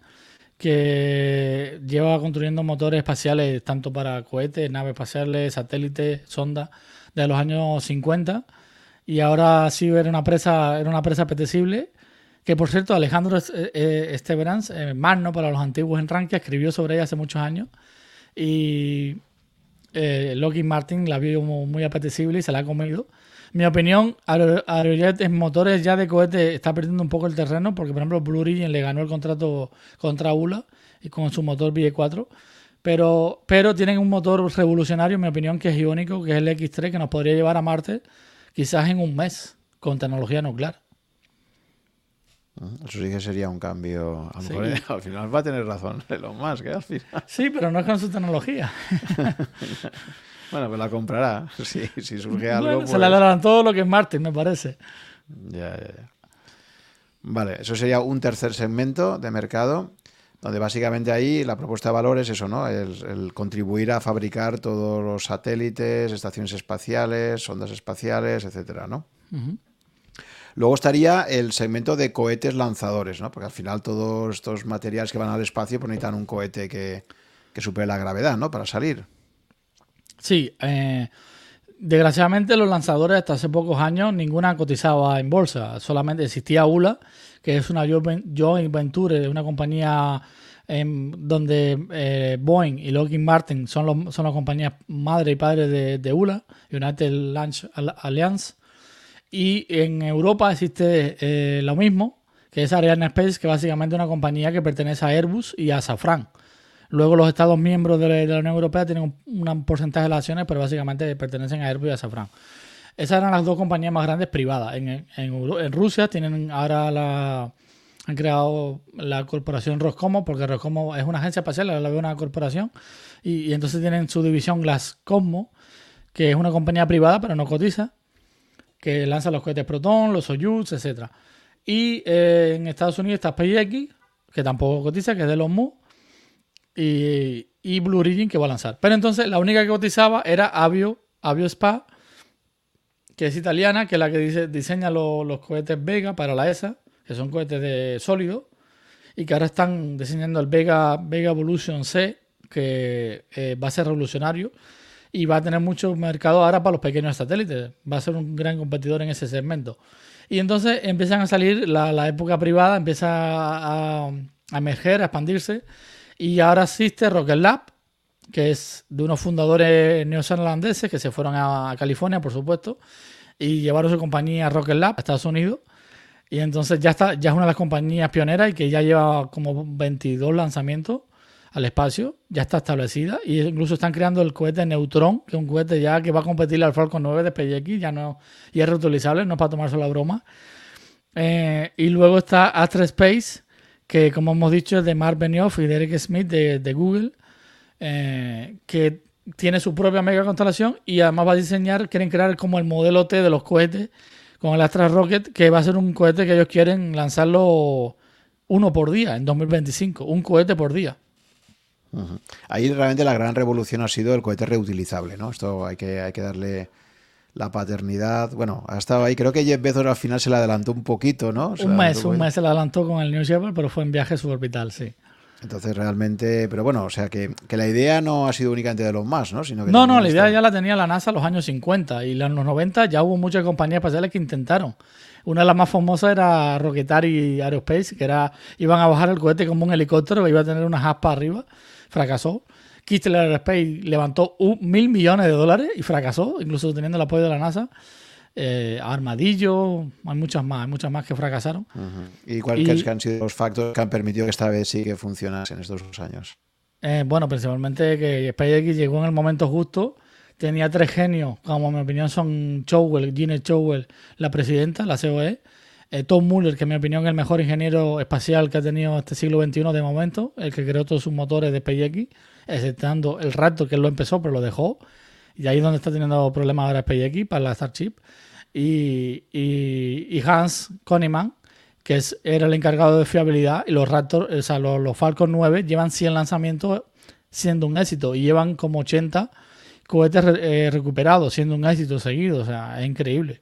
que lleva construyendo motores espaciales tanto para cohetes, naves espaciales, satélites, sondas, desde los años 50 y ahora sí era una presa, era una presa apetecible. Que por cierto, Alejandro eh, eh, Esteverans, eh, Magno para los antiguos en Rankia, escribió sobre ella hace muchos años. Y eh, Lockheed Martin la vio muy apetecible y se la ha comido. Mi opinión, Aerojet en motores ya de cohete está perdiendo un poco el terreno porque, por ejemplo, Blue Origin le ganó el contrato contra ULA y con su motor BE4. Pero, pero tienen un motor revolucionario, en mi opinión, que es iónico, que es el X3, que nos podría llevar a Marte quizás en un mes con tecnología nuclear. Eso sí que sería un cambio. al final va a tener razón Elon Musk, ¿eh? Al final. Sí, pero no es con su tecnología. bueno, pues la comprará. Si, si surge algo. Se le pues darán todo lo que es Marte, me parece. Ya, ya, ya. Vale, eso sería un tercer segmento de mercado donde básicamente ahí la propuesta de valor es eso, ¿no? El, contribuir a fabricar todos los satélites, estaciones espaciales, sondas espaciales, etcétera, ¿no? Luego estaría el segmento de cohetes lanzadores, ¿no? Porque al final todos estos materiales que van al espacio pues necesitan un cohete que, que supere la gravedad, ¿no? Para salir. Sí, eh, desgraciadamente los lanzadores hasta hace pocos años ninguna cotizaba en bolsa, solamente existía ULA que es una joint venture, una compañía em, donde eh, Boeing y Lockheed Martin son, los, son las compañías madre y padre de, ULA, United Launch Alliance. Y en Europa existe eh, lo mismo, que es Ariane Space, que básicamente es una compañía que pertenece a Airbus y a Safran. Luego los Estados miembros de la, Unión Europea tienen un, porcentaje de las acciones, pero básicamente pertenecen a Airbus y a Safran. Esas eran las dos compañías más grandes privadas. En, Rusia tienen ahora la, han creado la corporación Roscomo, porque Roscomo es una agencia espacial, la veo una corporación, y, entonces tienen su división Glascosmo, que es una compañía privada, pero no cotiza, que lanza los cohetes Proton, los Soyuz, etc. Y eh, en Estados Unidos está SpaceX, que tampoco cotiza, que es de los MU, y, y, Blue Origin, que va a lanzar. Pero entonces la única que cotizaba era Avio, Avio Spa, que es italiana, que es la que diseña los cohetes Vega para la ESA, que son cohetes de sólido, y que ahora están diseñando el Vega, Vega Evolution C, que eh, va a ser revolucionario y va a tener mucho mercado ahora para los pequeños satélites. Va a ser un gran competidor en ese segmento. Y entonces empiezan a salir, la, época privada empieza a, emerger, a expandirse. Y ahora existe Rocket Lab, que es de unos fundadores neozelandeses que se fueron a California, por supuesto, y llevaron su compañía Rocket Lab a Estados Unidos. Y entonces ya, está, ya es una de las compañías pioneras y que ya lleva como 22 lanzamientos al espacio, ya está establecida. Y incluso están creando el cohete Neutron, que es un cohete ya que va a competir al Falcon 9 de SpaceX, ya no, y es reutilizable, no es para tomarse la broma. Eh, y luego está Astra Space, que como hemos dicho es de Mark Benioff y Derek Smith de, Google, eh, que tiene su propia mega constelación y además va a diseñar, quieren crear como el modelo T de los cohetes con el Astra Rocket, que va a ser un cohete que ellos quieren lanzarlo uno por día en 2025, un cohete por día. Ahí realmente la gran revolución ha sido el cohete reutilizable, ¿no? Esto hay que, hay que darle la paternidad. Bueno, ha estado ahí. Creo que Jeff Bezos al final se le adelantó un poquito, ¿no? un mes, un mes se le adelantó con el New Shepard, pero fue en viaje suborbital, sí. Entonces realmente, pero bueno, o sea que, la idea no ha sido únicamente de los más, ¿no? Sino que no, no, la idea ya la tenía la NASA en los años 50 y en los 90 ya hubo muchas compañías espaciales que intentaron. Una de las más famosas era Rocketary Aerospace, que era iban a bajar el cohete como un helicóptero que iba a tener unas aspas arriba fracasó. Kistler Aerospace levantó un, mil millones de dólares y fracasó, incluso teniendo el apoyo de la NASA. Eh, Armadillo, hay muchas más, hay muchas más que fracasaron. ¿Y cuáles han sido los factores que han permitido que esta vez sí que funcionase en estos dos años? Eh, bueno, principalmente que SpaceX llegó en el momento justo. Tenía tres genios, como en mi opinión son Chowell, Gene Chowell, la presidenta, la COE, eh, Tom Muller, que en mi opinión es el mejor ingeniero espacial que ha tenido este siglo XXI de momento, el que creó todos sus motores de SpaceX, exceptando el rato que lo empezó, pero lo dejó. Y ahí es donde está teniendo problemas ahora SpaceX para la Starship. Y, y, Hans Konneman, que es, era el encargado de fiabilidad, y los Raptor, o sea, los, Falcon 9 llevan 100 lanzamientos siendo un éxito y llevan como 80 cohetes eh, recuperados siendo un éxito seguido. O sea, es increíble.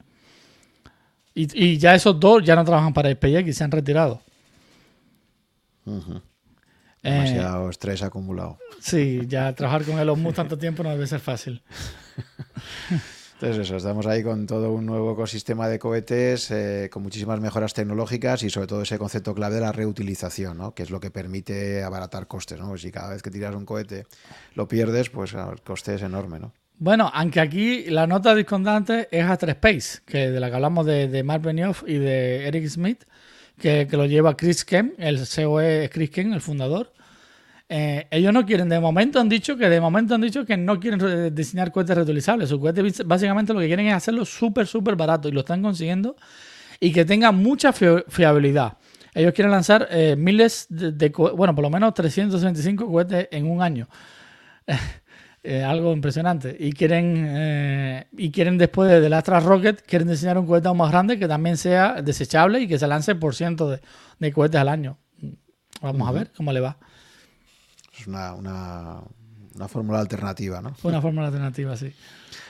Y, ya esos dos ya no trabajan para SpaceX y se han retirado. Demasiado eh, estrés acumulado. Sí, ya trabajar con Elon Musk tanto tiempo no debe ser fácil. Entonces eso, estamos ahí con todo un nuevo ecosistema de cohetes, eh, con muchísimas mejoras tecnológicas y sobre todo ese concepto clave de la reutilización, ¿no? que es lo que permite abaratar costes. ¿no? si cada vez que tiras un cohete lo pierdes, pues el coste es enorme. ¿no? Bueno, aunque aquí la nota discordante es Astra Space, que de la que hablamos de, de Mark Benioff y de Eric Smith, que, lo lleva Chris Kem, el COE Chris Kem, el fundador. Eh, ellos no quieren, de momento han dicho que de momento han dicho que no quieren diseñar cohetes reutilizables. Sus cohetes básicamente lo que quieren es hacerlo súper, súper barato y lo están consiguiendo y que tenga mucha fiabilidad. Ellos quieren lanzar eh, miles de, de, bueno, por lo menos 325 cohetes en un año. Eh, algo impresionante. Y quieren, eh, y quieren después del Astra Rocket, quieren diseñar un cohete aún más grande que también sea desechable y que se lance por ciento de, cohetes al año. Vamos a ver cómo le va. Es una, una, una fórmula alternativa, ¿no? Una fórmula alternativa, sí.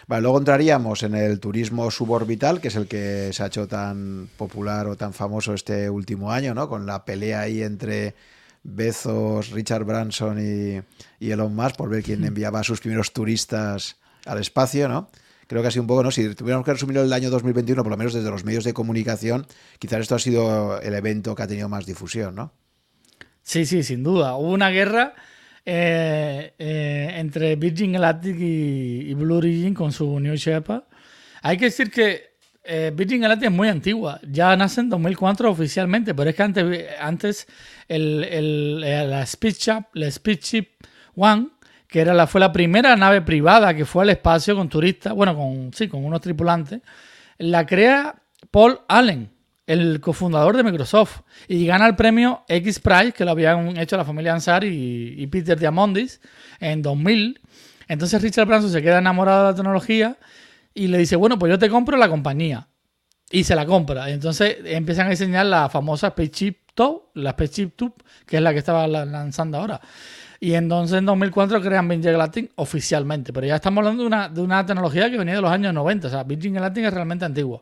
Vale, luego entraríamos en el turismo suborbital, que es el que se ha hecho tan popular o tan famoso este último año, ¿no? Con la pelea ahí entre Bezos, Richard Branson y, Elon Musk por ver quién enviaba a sus primeros turistas al espacio, ¿no? Creo que ha sido un poco, ¿no? Si tuviéramos que resumir el año 2021, por lo menos desde los medios de comunicación, quizás esto ha sido el evento que ha tenido más difusión, ¿no? Sí, sí, sin duda. Hubo una guerra eh, eh, entre Virgin Galactic y, Blue Origin con su New Shepard. Hay que decir que eh, Virgin Galactic es muy antigua, ya nace en 2004 oficialmente, pero es que antes, antes el, el, la, Speedship, la One, que era la, fue la primera nave privada que fue al espacio con turistas, bueno, con, sí, con unos tripulantes. La crea Paul Allen, el cofundador de Microsoft, y gana el premio X Prize, que lo habían hecho la familia Ansar y, Peter Diamondis en 2000. Entonces Richard Branson se queda enamorado de la tecnología y le dice, bueno, pues yo te compro la compañía. Y se la compra. Entonces empiezan a diseñar la famosa Spaceship Tube, la Spaceship Tube, que es la que estaba lanzando ahora. Y entonces en 2004 crean Virgin Galactic oficialmente. Pero ya estamos hablando de una, de una tecnología que venía de los años 90. O sea, Virgin Galactic es realmente antiguo.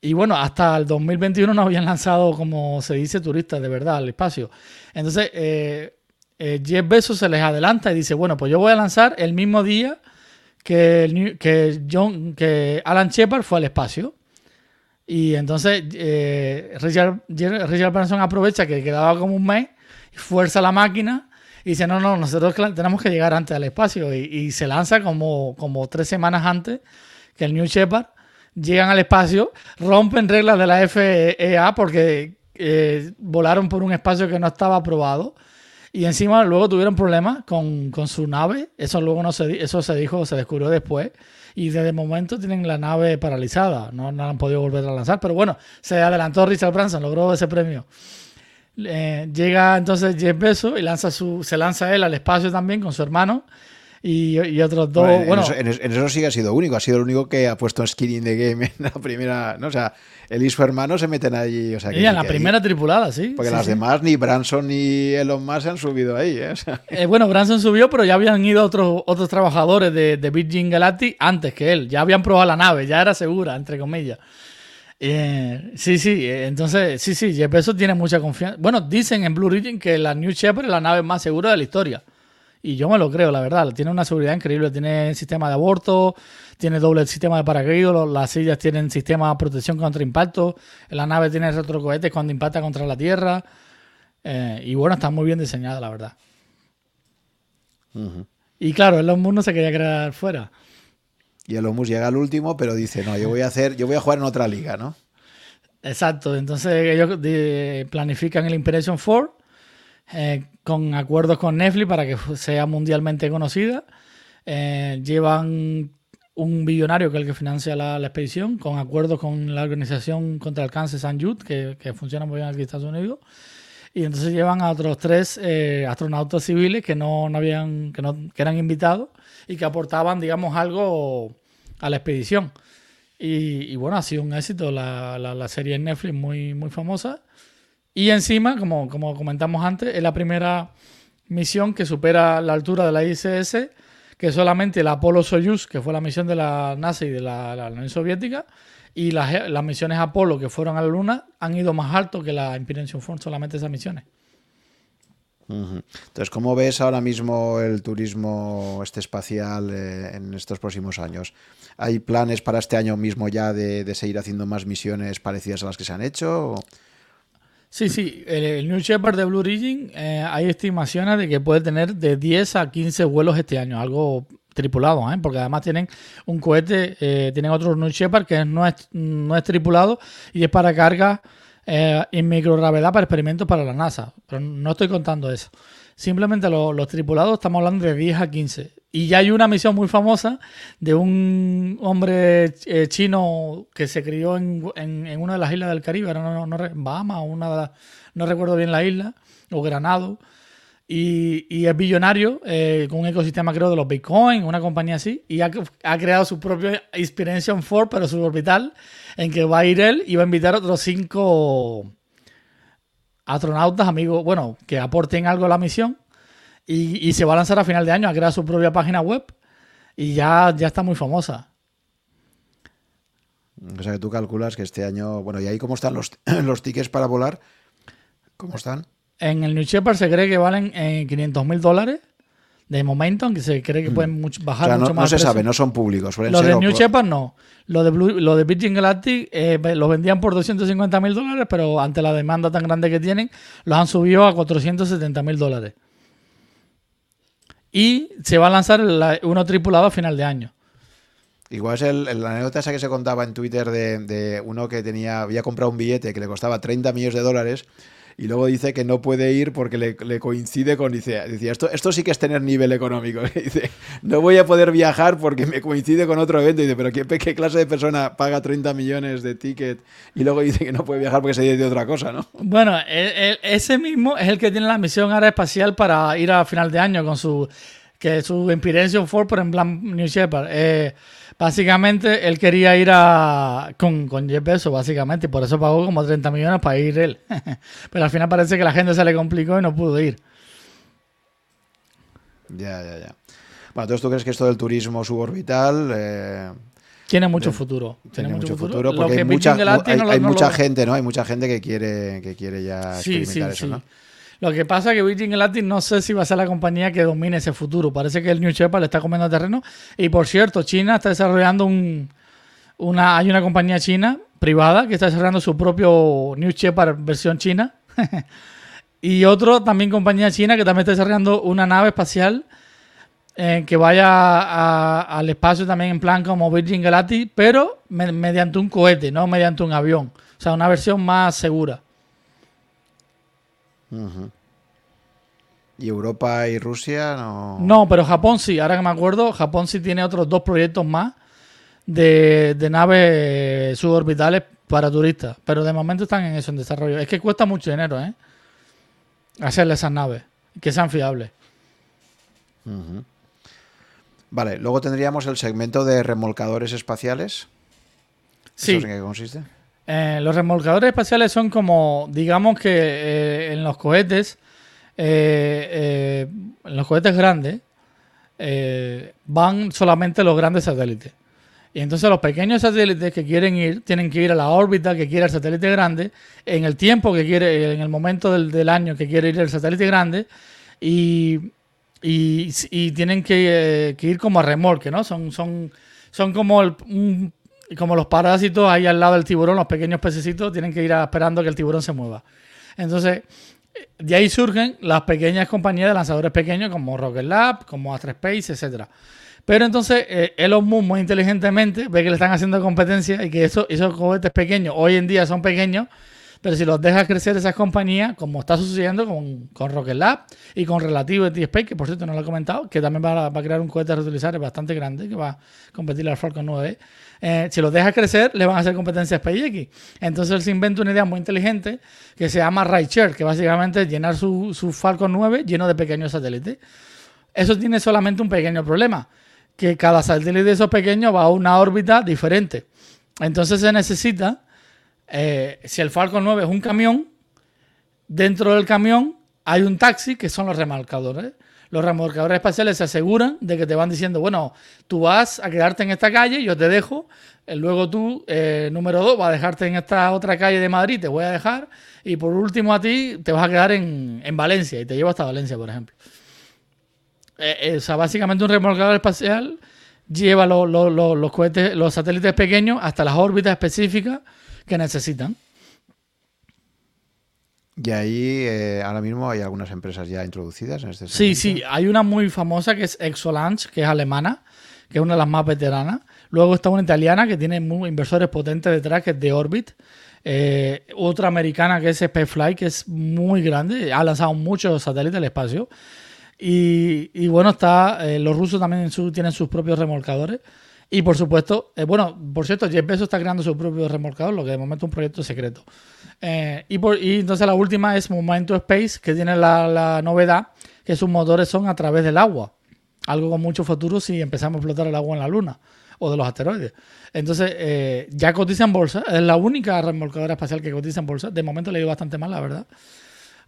Y bueno, hasta el 2021 no habían lanzado, como se dice, turistas de verdad al espacio. Entonces, eh, eh, Jeff Bezos se les adelanta y dice, bueno, pues yo voy a lanzar el mismo día que, que, John, que Alan Shepard fue al espacio. Y entonces eh, Richard, Richard Branson aprovecha que quedaba como un mes, fuerza la máquina y dice, no, no, nosotros tenemos que llegar antes al espacio. Y, se lanza como, como tres semanas antes que el New Shepard. Llegan al espacio, rompen reglas de la FEA porque eh, volaron por un espacio que no estaba aprobado. Y encima luego tuvieron problemas con, su nave. Eso luego no se, eso se dijo, se descubrió después. Y desde el momento tienen la nave paralizada. No, no han podido volver a lanzar. Pero bueno, se adelantó Richard Branson, logró ese premio llega entonces Jeff Bezos y lanza su, se lanza él al espacio también con su hermano y, otros dos. Bueno, en, eso, sí que ha sido único, ha sido el único que ha puesto skin in the game en la primera. ¿no? O sea, él y su hermano se meten allí. O sea, y en la primera tripulada, sí. Porque las demás, ni Branson ni Elon Musk se han subido ahí. ¿eh? ¿eh? bueno, Branson subió, pero ya habían ido otros, otros trabajadores de, de Virgin Galactic antes que él. Ya habían probado la nave, ya era segura, entre comillas. Eh, sí, sí, eh, entonces, sí, sí, Jeff Bezos tiene mucha confianza. Bueno, dicen en Blue Origin que la New Shepard es la nave más segura de la historia. Y yo me lo creo, la verdad. Tiene una seguridad increíble. Tiene sistema de aborto, tiene doble sistema de paracaídas, las sillas tienen sistema de protección contra impacto, la nave tiene retrocohetes cuando impacta contra la Tierra. Eh, y bueno, está muy bien diseñada, la verdad. Y claro, el Musk no se quería crear fuera. Y el Omus llega al último, pero dice, no, yo voy a hacer, yo voy a jugar en otra liga, ¿no? Exacto, entonces ellos planifican el Impression 4 eh, con acuerdos con Netflix para que sea mundialmente conocida. Eh, llevan un billonario que es el que financia la, expedición, con acuerdos con la organización contra el cáncer San Jude, que, funciona muy bien aquí en Estados Unidos. Y entonces llevan a otros tres eh, astronautas civiles que no, habían, que, no, eran invitados y que aportaban, digamos, algo a la expedición. Y, bueno, ha sido un éxito la, la, serie en Netflix muy, muy famosa. Y encima, como, como comentamos antes, es la primera misión que supera la altura de la ISS, que solamente la Apollo Soyuz, que fue la misión de la NASA y de la, Unión Soviética, y las, las, misiones Apolo que fueron a la Luna han ido más alto que la Inspiration 4, solamente esas misiones. Entonces, ¿cómo ves ahora mismo el turismo este espacial eh, en estos próximos años? ¿Hay planes para este año mismo ya de, seguir haciendo más misiones parecidas a las que se han hecho? Sí, sí. El, New Shepard de Blue Origin eh, hay estimaciones de que puede tener de 10 a 15 vuelos este año, algo tripulado, ¿eh? porque además tienen un cohete, tienen otro New Shepard que no es, no es tripulado y es para carga eh, en microgravedad para experimentos para la NASA. Pero no estoy contando eso. Simplemente los tripulados estamos hablando de 10 a 15. Y ya hay una misión muy famosa de un hombre eh, chino que se crió en, una de las islas del Caribe, no, no, Bahamas, una no recuerdo bien la isla, o Granado. Y, es billonario eh, con un ecosistema, creo, de los Bitcoin, una compañía así, y ha, ha creado su propio Inspiration 4, pero suborbital, en que va a ir él y va a invitar a otros cinco astronautas, amigos, bueno, que aporten algo a la misión. Y, se va a lanzar a final de año a crear su propia página web. Y ya, ya está muy famosa. O sea que tú calculas que este año. Bueno, ¿y ahí cómo están los, los tickets para volar? ¿Cómo están? En el New Shepard se cree que valen 500 mil dólares de momento, aunque se cree que mm. pueden bajar mucho más. No se sabe, no son públicos. Los de New Shepard no. Los de, lo de Virgin Galactic eh, los vendían por 250 mil dólares, pero ante la demanda tan grande que tienen, los han subido a 470 mil dólares. Y se va a lanzar uno tripulado a final de año. Igual es el, la anécdota esa que se contaba en Twitter de, de, uno que tenía había comprado un billete que le costaba 30 millones de dólares y luego dice que no puede ir porque le, coincide con, dice, decía, esto, esto sí que es tener nivel económico. dice, no voy a poder viajar porque me coincide con otro evento. Dice, pero ¿qué, ¿qué, clase de persona paga 30 millones de ticket y luego dice que no puede viajar porque se dice de otra cosa, ¿no? Bueno, ese mismo es el que tiene la misión aeroespacial para ir a final de año con su que su Inspiration 4 por en plan New Shepard. Eh, básicamente él quería ir a con, con Jeff Bezos, básicamente, y por eso pagó como 30 millones para ir él. Pero al final parece que la gente se le complicó y no pudo ir. Ya, ya, ya. Bueno, entonces tú crees que esto del turismo suborbital... Eh, tiene mucho futuro. Tiene, mucho, futuro, porque hay mucha, hay, mucha gente, ¿no? Hay mucha gente que quiere, que quiere ya experimentar eso, ¿no? Lo que pasa es que Virgin Galactic no sé si va a ser la compañía que domine ese futuro. Parece que el New Shepard le está comiendo terreno. Y por cierto, China está desarrollando un, una, hay una compañía china privada que está desarrollando su propio New Shepard versión china. y otro también compañía china que también está desarrollando una nave espacial eh, que vaya al espacio también en plan como Virgin Galactic, pero mediante un cohete, no mediante un avión. O sea, una versión más segura. ¿Y Europa y Rusia no? No, pero Japón sí. Ahora que me acuerdo, Japón sí tiene otros dos proyectos más de, naves suborbitales para turistas. Pero de momento están en eso, en desarrollo. Es que cuesta mucho dinero, ¿eh? Hacerle esas naves. Que sean fiables. Vale, luego tendríamos el segmento de remolcadores espaciales. Sí. en qué consiste? Eh, los remolcadores espaciales son como, digamos que eh, en los cohetes, eh, en los cohetes grandes, van solamente los grandes satélites. Y entonces los pequeños satélites que quieren ir, tienen que ir a la órbita que quiere el satélite grande, en el tiempo que quiere, en el momento del, año que quiere ir el satélite grande, y, tienen que, ir como a remolque, ¿no? Son, son, son como un y como los parásitos ahí al lado del tiburón, los pequeños pececitos tienen que ir esperando que el tiburón se mueva. Entonces, de ahí surgen las pequeñas compañías de lanzadores pequeños como Rocket Lab, como Astra Space, etc. Pero entonces eh, Elon Musk muy inteligentemente ve que le están haciendo competencia y que eso, esos cohetes pequeños hoy en día son pequeños, pero si los dejas crecer esas compañías, como está sucediendo con, con Rocket Lab y con Relativity Space, que por cierto no lo he comentado, que también va a, crear un cohete reutilizable bastante grande que va a competir al Falcon 9 eh, si los deja crecer, le van a hacer competencia a SpaceX. Entonces él se inventa una idea muy inteligente que se llama Rideshare, que básicamente es llenar su, su Falcon 9 lleno de pequeños satélites. Eso tiene solamente un pequeño problema, que cada satélite de esos pequeños va a una órbita diferente. Entonces se necesita, eh, si el Falcon 9 es un camión, dentro del camión hay un taxi que son los remarcadores los remolcadores espaciales se aseguran de que te van diciendo, bueno, tú vas a quedarte en esta calle, yo te dejo, eh, luego tú, eh, número dos, vas a dejarte en esta otra calle de Madrid, te voy a dejar, y por último a ti te vas a quedar en, Valencia y te llevo hasta Valencia, por ejemplo. Eh, o sea, básicamente un remolcador espacial lleva los cohetes, los satélites pequeños hasta las órbitas específicas que necesitan. Y ahí eh, ahora mismo hay algunas empresas ya introducidas en este Sí, sí, hay una muy famosa que es Exolaunch, que es alemana, que es una de las más veteranas. Luego está una italiana que tiene muy inversores potentes detrás, que es de Orbit. Eh, otra americana que es Spacefly, que es muy grande, ha lanzado muchos satélites al espacio. Y, bueno, está eh, los rusos también tienen sus propios remolcadores. Y por supuesto, bueno, por cierto, Jeff está creando su propio remolcador, lo que de momento es un proyecto secreto. Eh, y, entonces la última es Momento Space, que tiene la, novedad que sus motores son a través del agua. Algo con mucho futuro si empezamos a explotar el agua en la Luna o de los asteroides. Entonces, eh, ya cotiza en bolsa. Es la única remolcadora espacial que cotiza en bolsa. De momento le ha ido bastante mal, la verdad.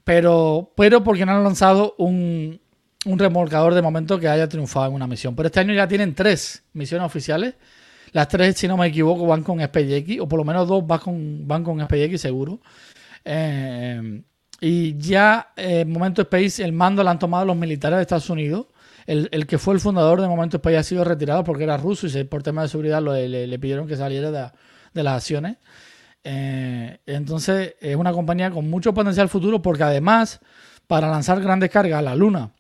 Pero, pero porque no han lanzado un, un remolcador de momento que haya triunfado en una misión. Pero este año ya tienen tres misiones oficiales las tres, si no me equivoco, van con SpaceX, o por lo menos dos van con, van con SpaceX seguro. Eh, y ya en Momento Space, el mando lo han tomado los militares de Estados Unidos. El, que fue el fundador de Momento Space ha sido retirado porque era ruso y por temas de seguridad le, pidieron que saliera de, las acciones. Eh, entonces es una compañía con mucho potencial futuro porque además para lanzar grandes cargas a la Luna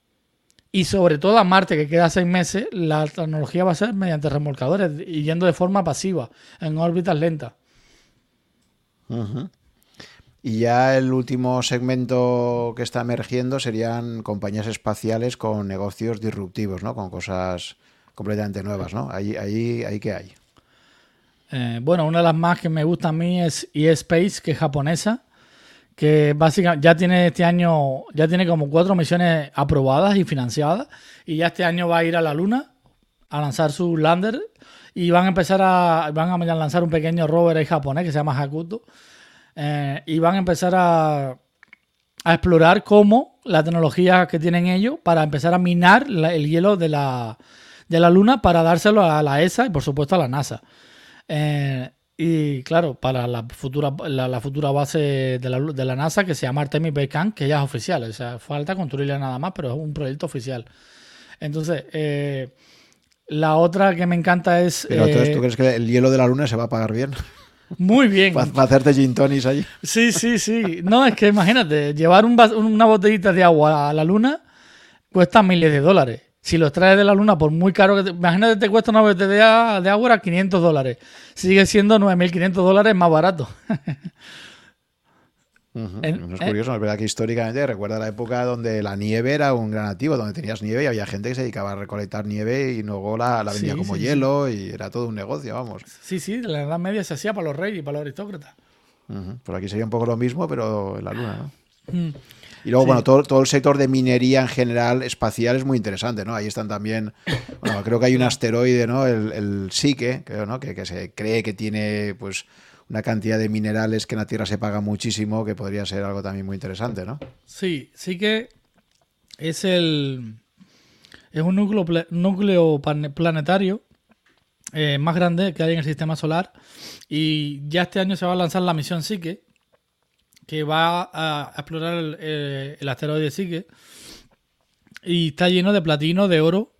y sobre todo a Marte, que queda seis meses, la tecnología va a ser mediante remolcadores y yendo de forma pasiva, en órbitas lentas. Y ya el último segmento que está emergiendo serían compañías espaciales con negocios disruptivos, ¿no? Con cosas completamente nuevas, ¿no? Ahí, ahí, ahí que hay. Eh, bueno, una de las más que me gusta a mí es eSpace, que es japonesa, que básicamente ya tiene este año, ya tiene como cuatro misiones aprobadas y financiadas, y ya este año va a ir a la Luna a lanzar su lander y van a empezar a, van a lanzar un pequeño rover ahí japonés que se llama Hakuto, eh, y van a empezar a, a explorar cómo la tecnología que tienen ellos para empezar a minar el hielo de la, de la Luna para dárselo a la ESA y por supuesto a la NASA. Eh, y claro, para la futura, la, futura base de la, de la, NASA que se llama Artemis Becan, que ya es oficial. O sea, falta construirla nada más, pero es un proyecto oficial. Entonces, eh, la otra que me encanta es. Pero entonces, ¿tú crees que el hielo de la Luna se va a pagar bien? Muy bien. Para hacerte gin tonics allí. Sí, sí, sí. No, es que imagínate, llevar una botellita de agua a la Luna cuesta miles de dólares. Si los traes de la luna, por muy caro que te, imagínate, te cuesta una botella de agua a 500 dólares. Sigue siendo 9.500 dólares más barato. es eh, curioso, es verdad que históricamente recuerda la época donde la nieve era un gran activo, donde tenías nieve y había gente que se dedicaba a recolectar nieve y luego la, la vendía como hielo y era todo un negocio, vamos. Sí, sí, la Edad Media se hacía para los reyes y para los aristócratas. Por aquí sería un poco lo mismo, pero en la luna, ¿no? Mm. Y luego, bueno, todo, todo, el sector de minería en general espacial es muy interesante, ¿no? Ahí están también, bueno, creo que hay un asteroide, ¿no? El, el Psique, creo, ¿no? Que, que, se cree que tiene, pues, una cantidad de minerales que en la Tierra se paga muchísimo, que podría ser algo también muy interesante, ¿no? Sí, sí que es el... Es un núcleo, núcleo planetario eh, más grande que hay en el sistema solar y ya este año se va a lanzar la misión Psique, que va a, explorar el, eh, el, asteroide Sigue y está lleno de platino, de oro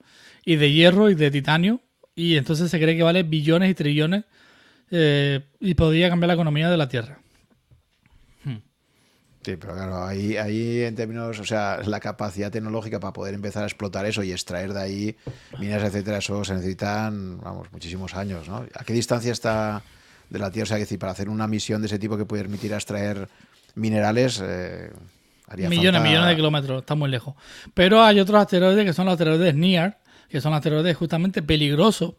y de hierro y de titanio y entonces se cree que vale billones y trillones eh, y podría cambiar la economía de la Tierra. Hmm. Sí, pero claro, ahí, ahí en términos, o sea, la capacidad tecnológica para poder empezar a explotar eso y extraer de ahí minas, etcétera, eso se necesitan, vamos, muchísimos años, ¿no? ¿A qué distancia está de la Tierra? O sea, para hacer una misión de ese tipo que puede permitir extraer minerales. Eh, millones, millones de kilómetros, está muy lejos. Pero hay otros asteroides que son los asteroides NEAR, que son asteroides justamente peligrosos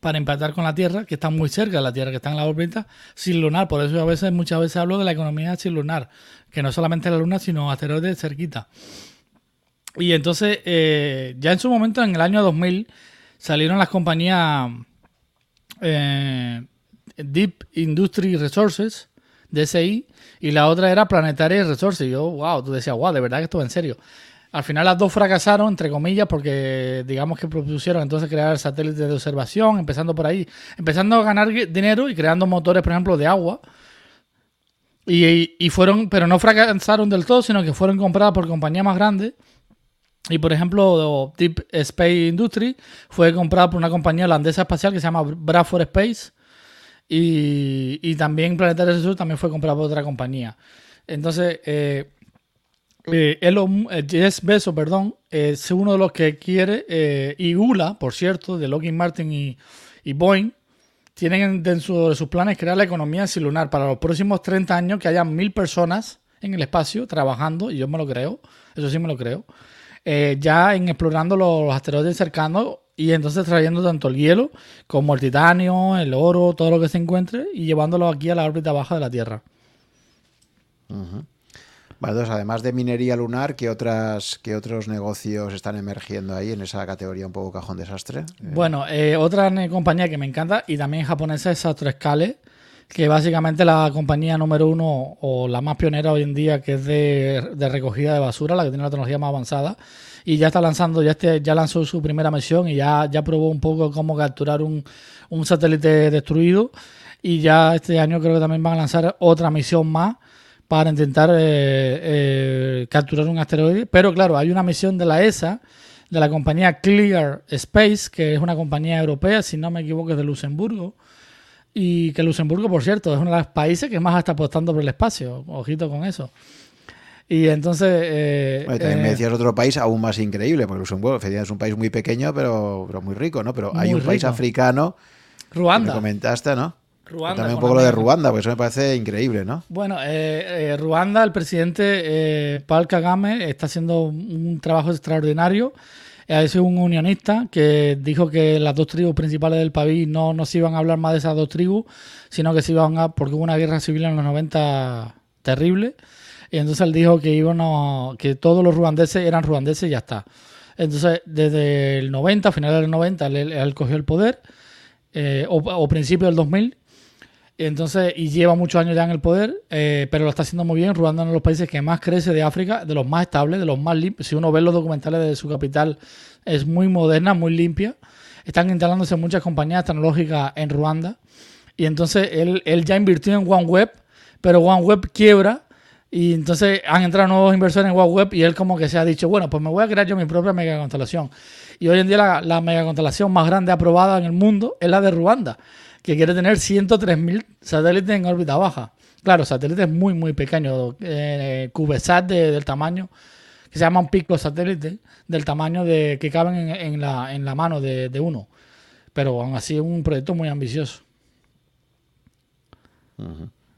para empatar con la Tierra, que están muy cerca de la Tierra, que están en la órbita sin lunar. Por eso a veces, muchas veces hablo de la economía sin lunar, que no solamente la Luna, sino asteroides cerquita. Y entonces, eh, ya en su momento, en el año 2000, salieron las compañías eh, Deep Industry Resources, DSI, y la otra era Planetary Resources. Y yo, wow, tú decías, wow, de verdad que esto en serio. Al final las dos fracasaron, entre comillas, porque digamos que propusieron entonces crear satélites de observación, empezando por ahí, empezando a ganar dinero y creando motores, por ejemplo, de agua. Y, fueron, pero no fracasaron del todo, sino que fueron compradas por compañías más grandes. Y por ejemplo, Deep Space Industry fue comprada por una compañía holandesa espacial que se llama Bradford Space. Y, también Planetary Resources también fue comprado por otra compañía. Entonces, eh, eh, Elon, eh, perdón, es uno de los que quiere, eh, y ULA, por cierto, de Lockheed Martin y, Boeing, tienen dentro de sus planes crear la economía sin lunar para los próximos 30 años, que haya mil personas en el espacio trabajando, y yo me lo creo, eso sí me lo creo, ya en explorando los, asteroides cercanos y entonces trayendo tanto el hielo como el titanio, el oro, todo lo que se encuentre y llevándolo aquí a la órbita baja de la Tierra. Vale, entonces, además de minería lunar, ¿qué, otras, ¿qué otros negocios están emergiendo ahí en esa categoría un poco cajón desastre? Eh, bueno, eh, otra compañía que me encanta y también japonesa es Astroscale, que básicamente la compañía número uno o la más pionera hoy en día que es de, recogida de basura, la que tiene la tecnología más avanzada y ya está lanzando, ya, este, ya lanzó su primera misión y ya, ya probó un poco cómo capturar un, un satélite destruido y ya este año creo que también van a lanzar otra misión más para intentar eh, eh, capturar un asteroide. Pero claro, hay una misión de la ESA, de la compañía Clear Space, que es una compañía europea, si no me equivoco, es de Luxemburgo. Y que Luxemburgo, por cierto, es uno de los países que más está apostando por el espacio. Ojito con eso. Y entonces. Eh, también me decías otro país aún más increíble, porque Luxemburgo es un país muy pequeño, pero, pero muy rico, ¿no? Pero hay un país africano. Ruanda. Que comentaste, ¿no? Ruanda. También un poco lo de Ruanda, porque eso me parece increíble, ¿no? Bueno, eh, eh, Ruanda, el presidente eh, Paul Kagame está haciendo un, trabajo extraordinario. Sido un unionista que dijo que las dos tribus principales del país no, no se iban a hablar más de esas dos tribus, sino que se iban a. porque hubo una guerra civil en los 90 terrible. Y entonces él dijo que que todos los ruandeses eran ruandeses y ya está. Entonces, desde el 90, a finales del 90, él, cogió el poder, eh, o, o principio del 2000, entonces, y lleva muchos años ya en el poder, eh, pero lo está haciendo muy bien. Ruanda es uno de los países que más crece de África, de los más estables, de los más limpios. Si uno ve los documentales de su capital, es muy moderna, muy limpia. Están instalándose muchas compañías tecnológicas en Ruanda. Y entonces él, él ya invirtió en OneWeb, pero OneWeb quiebra. Y entonces han entrado nuevos inversores en OneWeb y él como que se ha dicho, bueno, pues me voy a crear yo mi propia megaconstelación. Y hoy en día la, la megaconstelación más grande aprobada en el mundo es la de Ruanda, que quiere tener 103.000 satélites en órbita baja. Claro, satélites muy, muy pequeños, eh, CubeSat de- del tamaño, que se llaman pico satélites, del tamaño de que caben en, la, en la mano de, uno. Pero aún así es un proyecto muy ambicioso.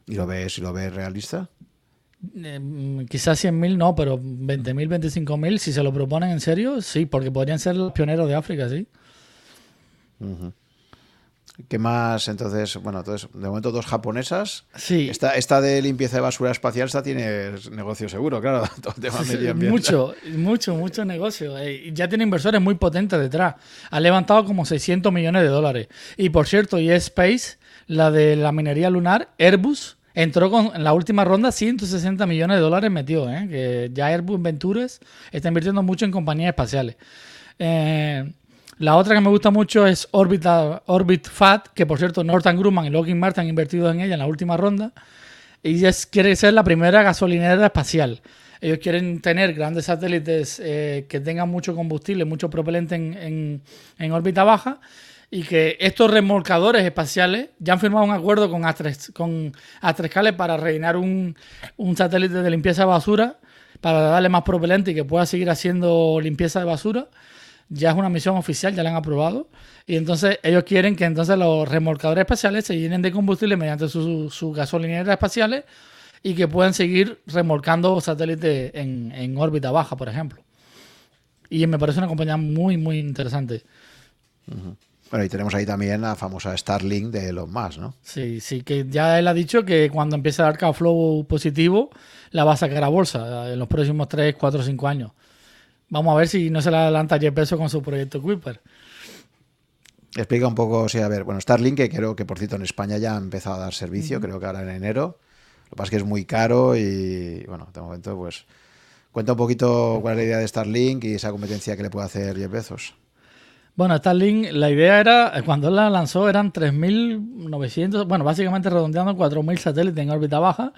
¿Y lo ves, lo ves realista? Eh, quizás 100.000 no, pero 20.000, 25.000, si se lo proponen en serio, sí, porque podrían ser los pioneros de África, sí. ¿Qué más? Entonces, bueno, entonces, de momento dos japonesas. Sí, Esta, esta de limpieza de basura espacial, esta tiene negocio seguro, claro. Todo el tema Sí, medio ambiente. mucho, mucho, mucho negocio. Eh, ya tiene inversores muy potentes detrás. Ha levantado como 600 millones de dólares. Y por cierto, y Space, la de la minería lunar, Airbus, entró con en la última ronda 160 millones de dólares metido. ¿eh? Que ya Airbus Ventures está invirtiendo mucho en compañías espaciales. Eh, la otra que me gusta mucho es Orbita, Orbit Fat, que por cierto Northern Grumman y Lockheed Martin han invertido en ella en la última ronda. Y es, quiere ser la primera gasolinera espacial. Ellos quieren tener grandes satélites eh, que tengan mucho combustible, mucho propelente en, en- en órbita baja y que estos remolcadores espaciales ya han firmado un acuerdo con con Astrescales para rellenar un, un satélite de limpieza de basura para darle más propelente y que pueda seguir haciendo limpieza de basura. Ya es una misión oficial, ya la han aprobado. Y entonces ellos quieren que entonces los remolcadores espaciales se llenen de combustible mediante sus su gasolineras espaciales y que puedan seguir remolcando satélites en, en órbita baja, por ejemplo. Y me parece una compañía muy, muy interesante. Bueno, y tenemos ahí también la famosa Starlink de Elon Musk, ¿no? Sí, sí, que ya él ha dicho que cuando empiece a dar cash flow positivo, la va a sacar a bolsa en los próximos 3, 4, 5 años. Vamos a ver si no se le adelanta Jeff Bezos con su proyecto Kuiper. Explica un poco, o sea, a ver, bueno, Starlink, que creo que por cierto en España ya ha empezado a dar servicio, creo que ahora en enero. Lo que pasa es que es muy caro y, bueno, de momento, pues, cuenta un poquito cuál es la idea de Starlink y esa competencia que le puede hacer Jeff Bezos. Bueno, Starlink, la idea era, cuando él la lanzó, eran 3.900, bueno, básicamente redondeando 4.000 satélites en órbita baja.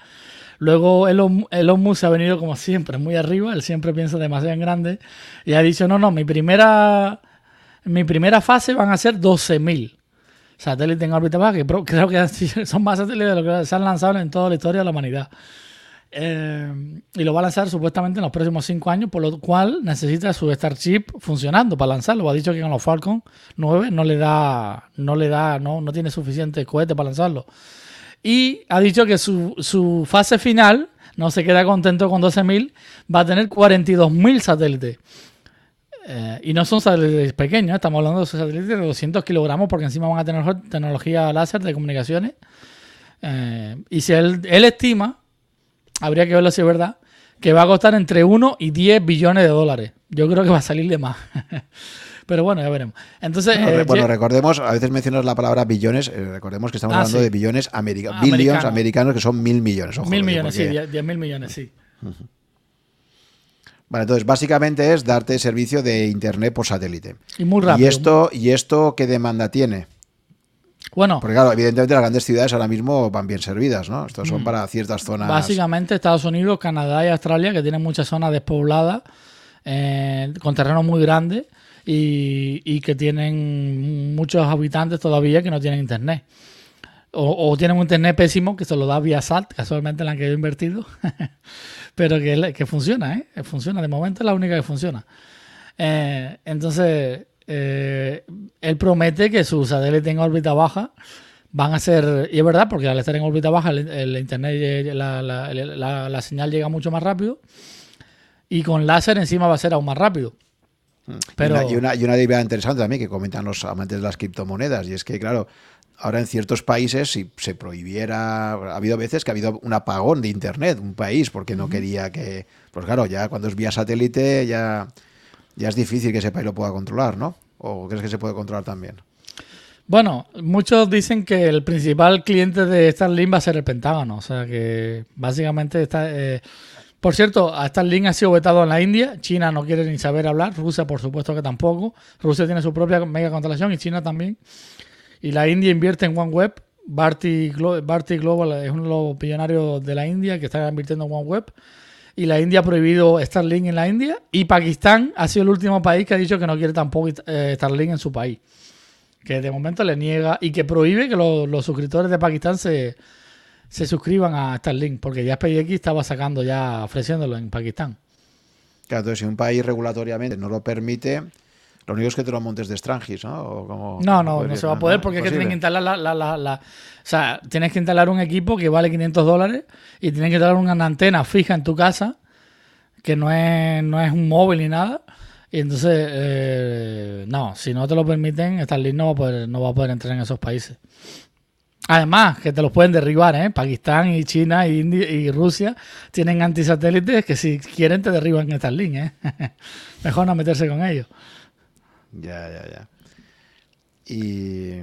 Luego Elon, Elon Musk ha venido como siempre, muy arriba, él siempre piensa demasiado en grande y ha dicho, no, no, mi primera, mi primera fase van a ser 12.000 satélites en órbita baja, que creo que son más satélites de lo que se han lanzado en toda la historia de la humanidad. Eh, y lo va a lanzar supuestamente en los próximos cinco años, por lo cual necesita su Starship funcionando para lanzarlo. Ha dicho que con los Falcon 9 no le da, no le da, no, no tiene suficiente cohete para lanzarlo. Y ha dicho que su, su fase final, no se queda contento con 12.000, va a tener 42.000 satélites. Eh, y no son satélites pequeños, estamos hablando de satélites de 200 kilogramos porque encima van a tener tecnología láser de comunicaciones. Eh, y si él, él estima, habría que verlo si es verdad, que va a costar entre 1 y 10 billones de dólares. Yo creo que va a salir de más. Pero bueno, ya veremos. Entonces, Bueno, eh, bueno, recordemos, a veces mencionas la palabra billones, eh, recordemos que estamos Ah, hablando sí. de billones americanos, Americano. billions americanos, que son mil millones. ojo, mil millones, sí, 10 10 mil millones, sí. Vale, entonces básicamente es darte servicio de internet por satélite. Y muy rápido. ¿Y esto, ¿Y esto qué demanda tiene? Bueno, Porque claro, evidentemente las grandes ciudades ahora mismo van bien servidas, ¿no? Estos son para ciertas zonas. Mm. básicamente Estados Unidos, Canadá y Australia, que tienen muchas zonas despobladas, eh, con terrenos muy grandes y, y que tienen muchos habitantes todavía que no tienen internet. O, o tienen un internet pésimo que se lo da vía SAT, casualmente en la que he invertido, pero que, que funciona, ¿eh? Funciona, de momento es la única que funciona. Eh, entonces, eh, él promete que su satélite en órbita baja van a ser, y es verdad, porque al estar en órbita baja, el, internet, la, la, señal llega mucho más rápido. Y con láser encima va a ser aún más rápido. Mm. Pero... Y, una, y, una, idea interesante también que comentan los amantes de las criptomonedas, y es que, claro, ahora en ciertos países, si se prohibiera, ha habido veces que ha habido un apagón de Internet, un país, porque no quería que, pues claro, ya cuando es vía satélite ya, ya es difícil que ese país lo pueda controlar, ¿no? ¿O crees que se puede controlar también? Bueno, muchos dicen que el principal cliente de Starlink va a ser el Pentágono, o sea que básicamente está... Eh, por cierto, Starlink ha sido vetado en la India, China no quiere ni saber hablar, Rusia por supuesto que tampoco, Rusia tiene su propia mega constelación y China también. Y la India invierte en OneWeb. Barty, Global es uno de los billonarios de la India que está invirtiendo en OneWeb. Y la India ha prohibido Starlink en la India. Y Pakistán ha sido el último país que ha dicho que no quiere tampoco eh, Starlink en su país. Que de momento le niega y que prohíbe que los, suscriptores de Pakistán se, se suscriban a Starlink. Porque ya SpaceX estaba sacando, ya ofreciéndolo en Pakistán. Claro, entonces si un país regulatoriamente no lo permite, lo único es que te lo montes de Strangis, ¿no? no, no, no se va a poder porque es que tienen que instalar la, la, O sea, tienes que instalar un equipo que vale 500 dólares y tienes que instalar una antena fija en tu casa que no es, no es un móvil ni nada. Y entonces, eh, no, si no te lo permiten, Starlink no va, a poder, no va a poder entrar en esos países. Además, que te los pueden derribar, ¿eh? Pakistán y China y, India y Rusia tienen antisatélites que si quieren te derriban Starlink, ¿eh? Mejor no meterse con ellos. Ya, ya, ya. Y.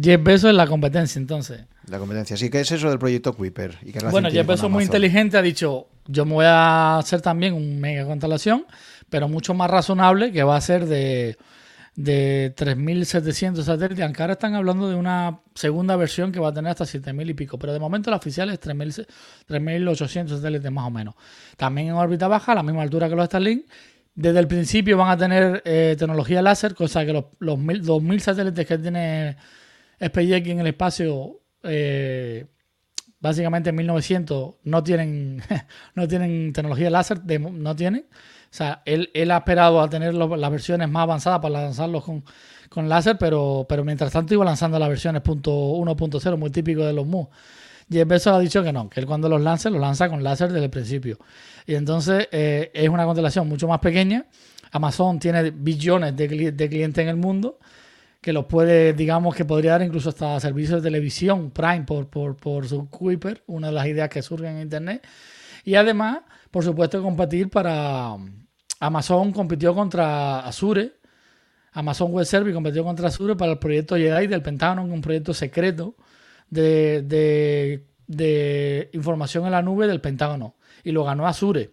Jeff Bezos es la competencia, entonces. La competencia. Sí, ¿qué es eso del proyecto Kuiper? ¿Y bueno, Jeff Bezos muy inteligente ha dicho: Yo me voy a hacer también un mega constelación, pero mucho más razonable, que va a ser de, de 3.700 satélites. Aunque ahora están hablando de una segunda versión que va a tener hasta 7.000 y pico, pero de momento la oficial es 3.800 satélites más o menos. También en órbita baja, a la misma altura que los Starlink desde el principio van a tener eh, tecnología láser, cosa que los, los 2.000 satélites que tiene SpaceX en el espacio, eh, básicamente en 1900, no tienen, no tienen tecnología láser, no tienen. O sea, él, ha esperado a tener las versiones más avanzadas para lanzarlos con, con láser, pero, pero mientras tanto iba lanzando las versiones .1.0, muy típico de los MU. Jeff Bezos ha dicho que no, que él cuando los lance, los lanza con láser desde el principio. Y entonces eh, es una constelación mucho más pequeña. Amazon tiene billones de, clientes en el mundo que los puede, digamos, que podría dar incluso hasta servicios de televisión, Prime, por, por, su Kuiper, una de las ideas que surgen en Internet. Y además, por supuesto, competir para... Amazon compitió contra Azure, Amazon Web Service compitió contra Azure para el proyecto Jedi del Pentágono, un proyecto secreto de, de información en la nube del Pentágono y lo ganó Azure.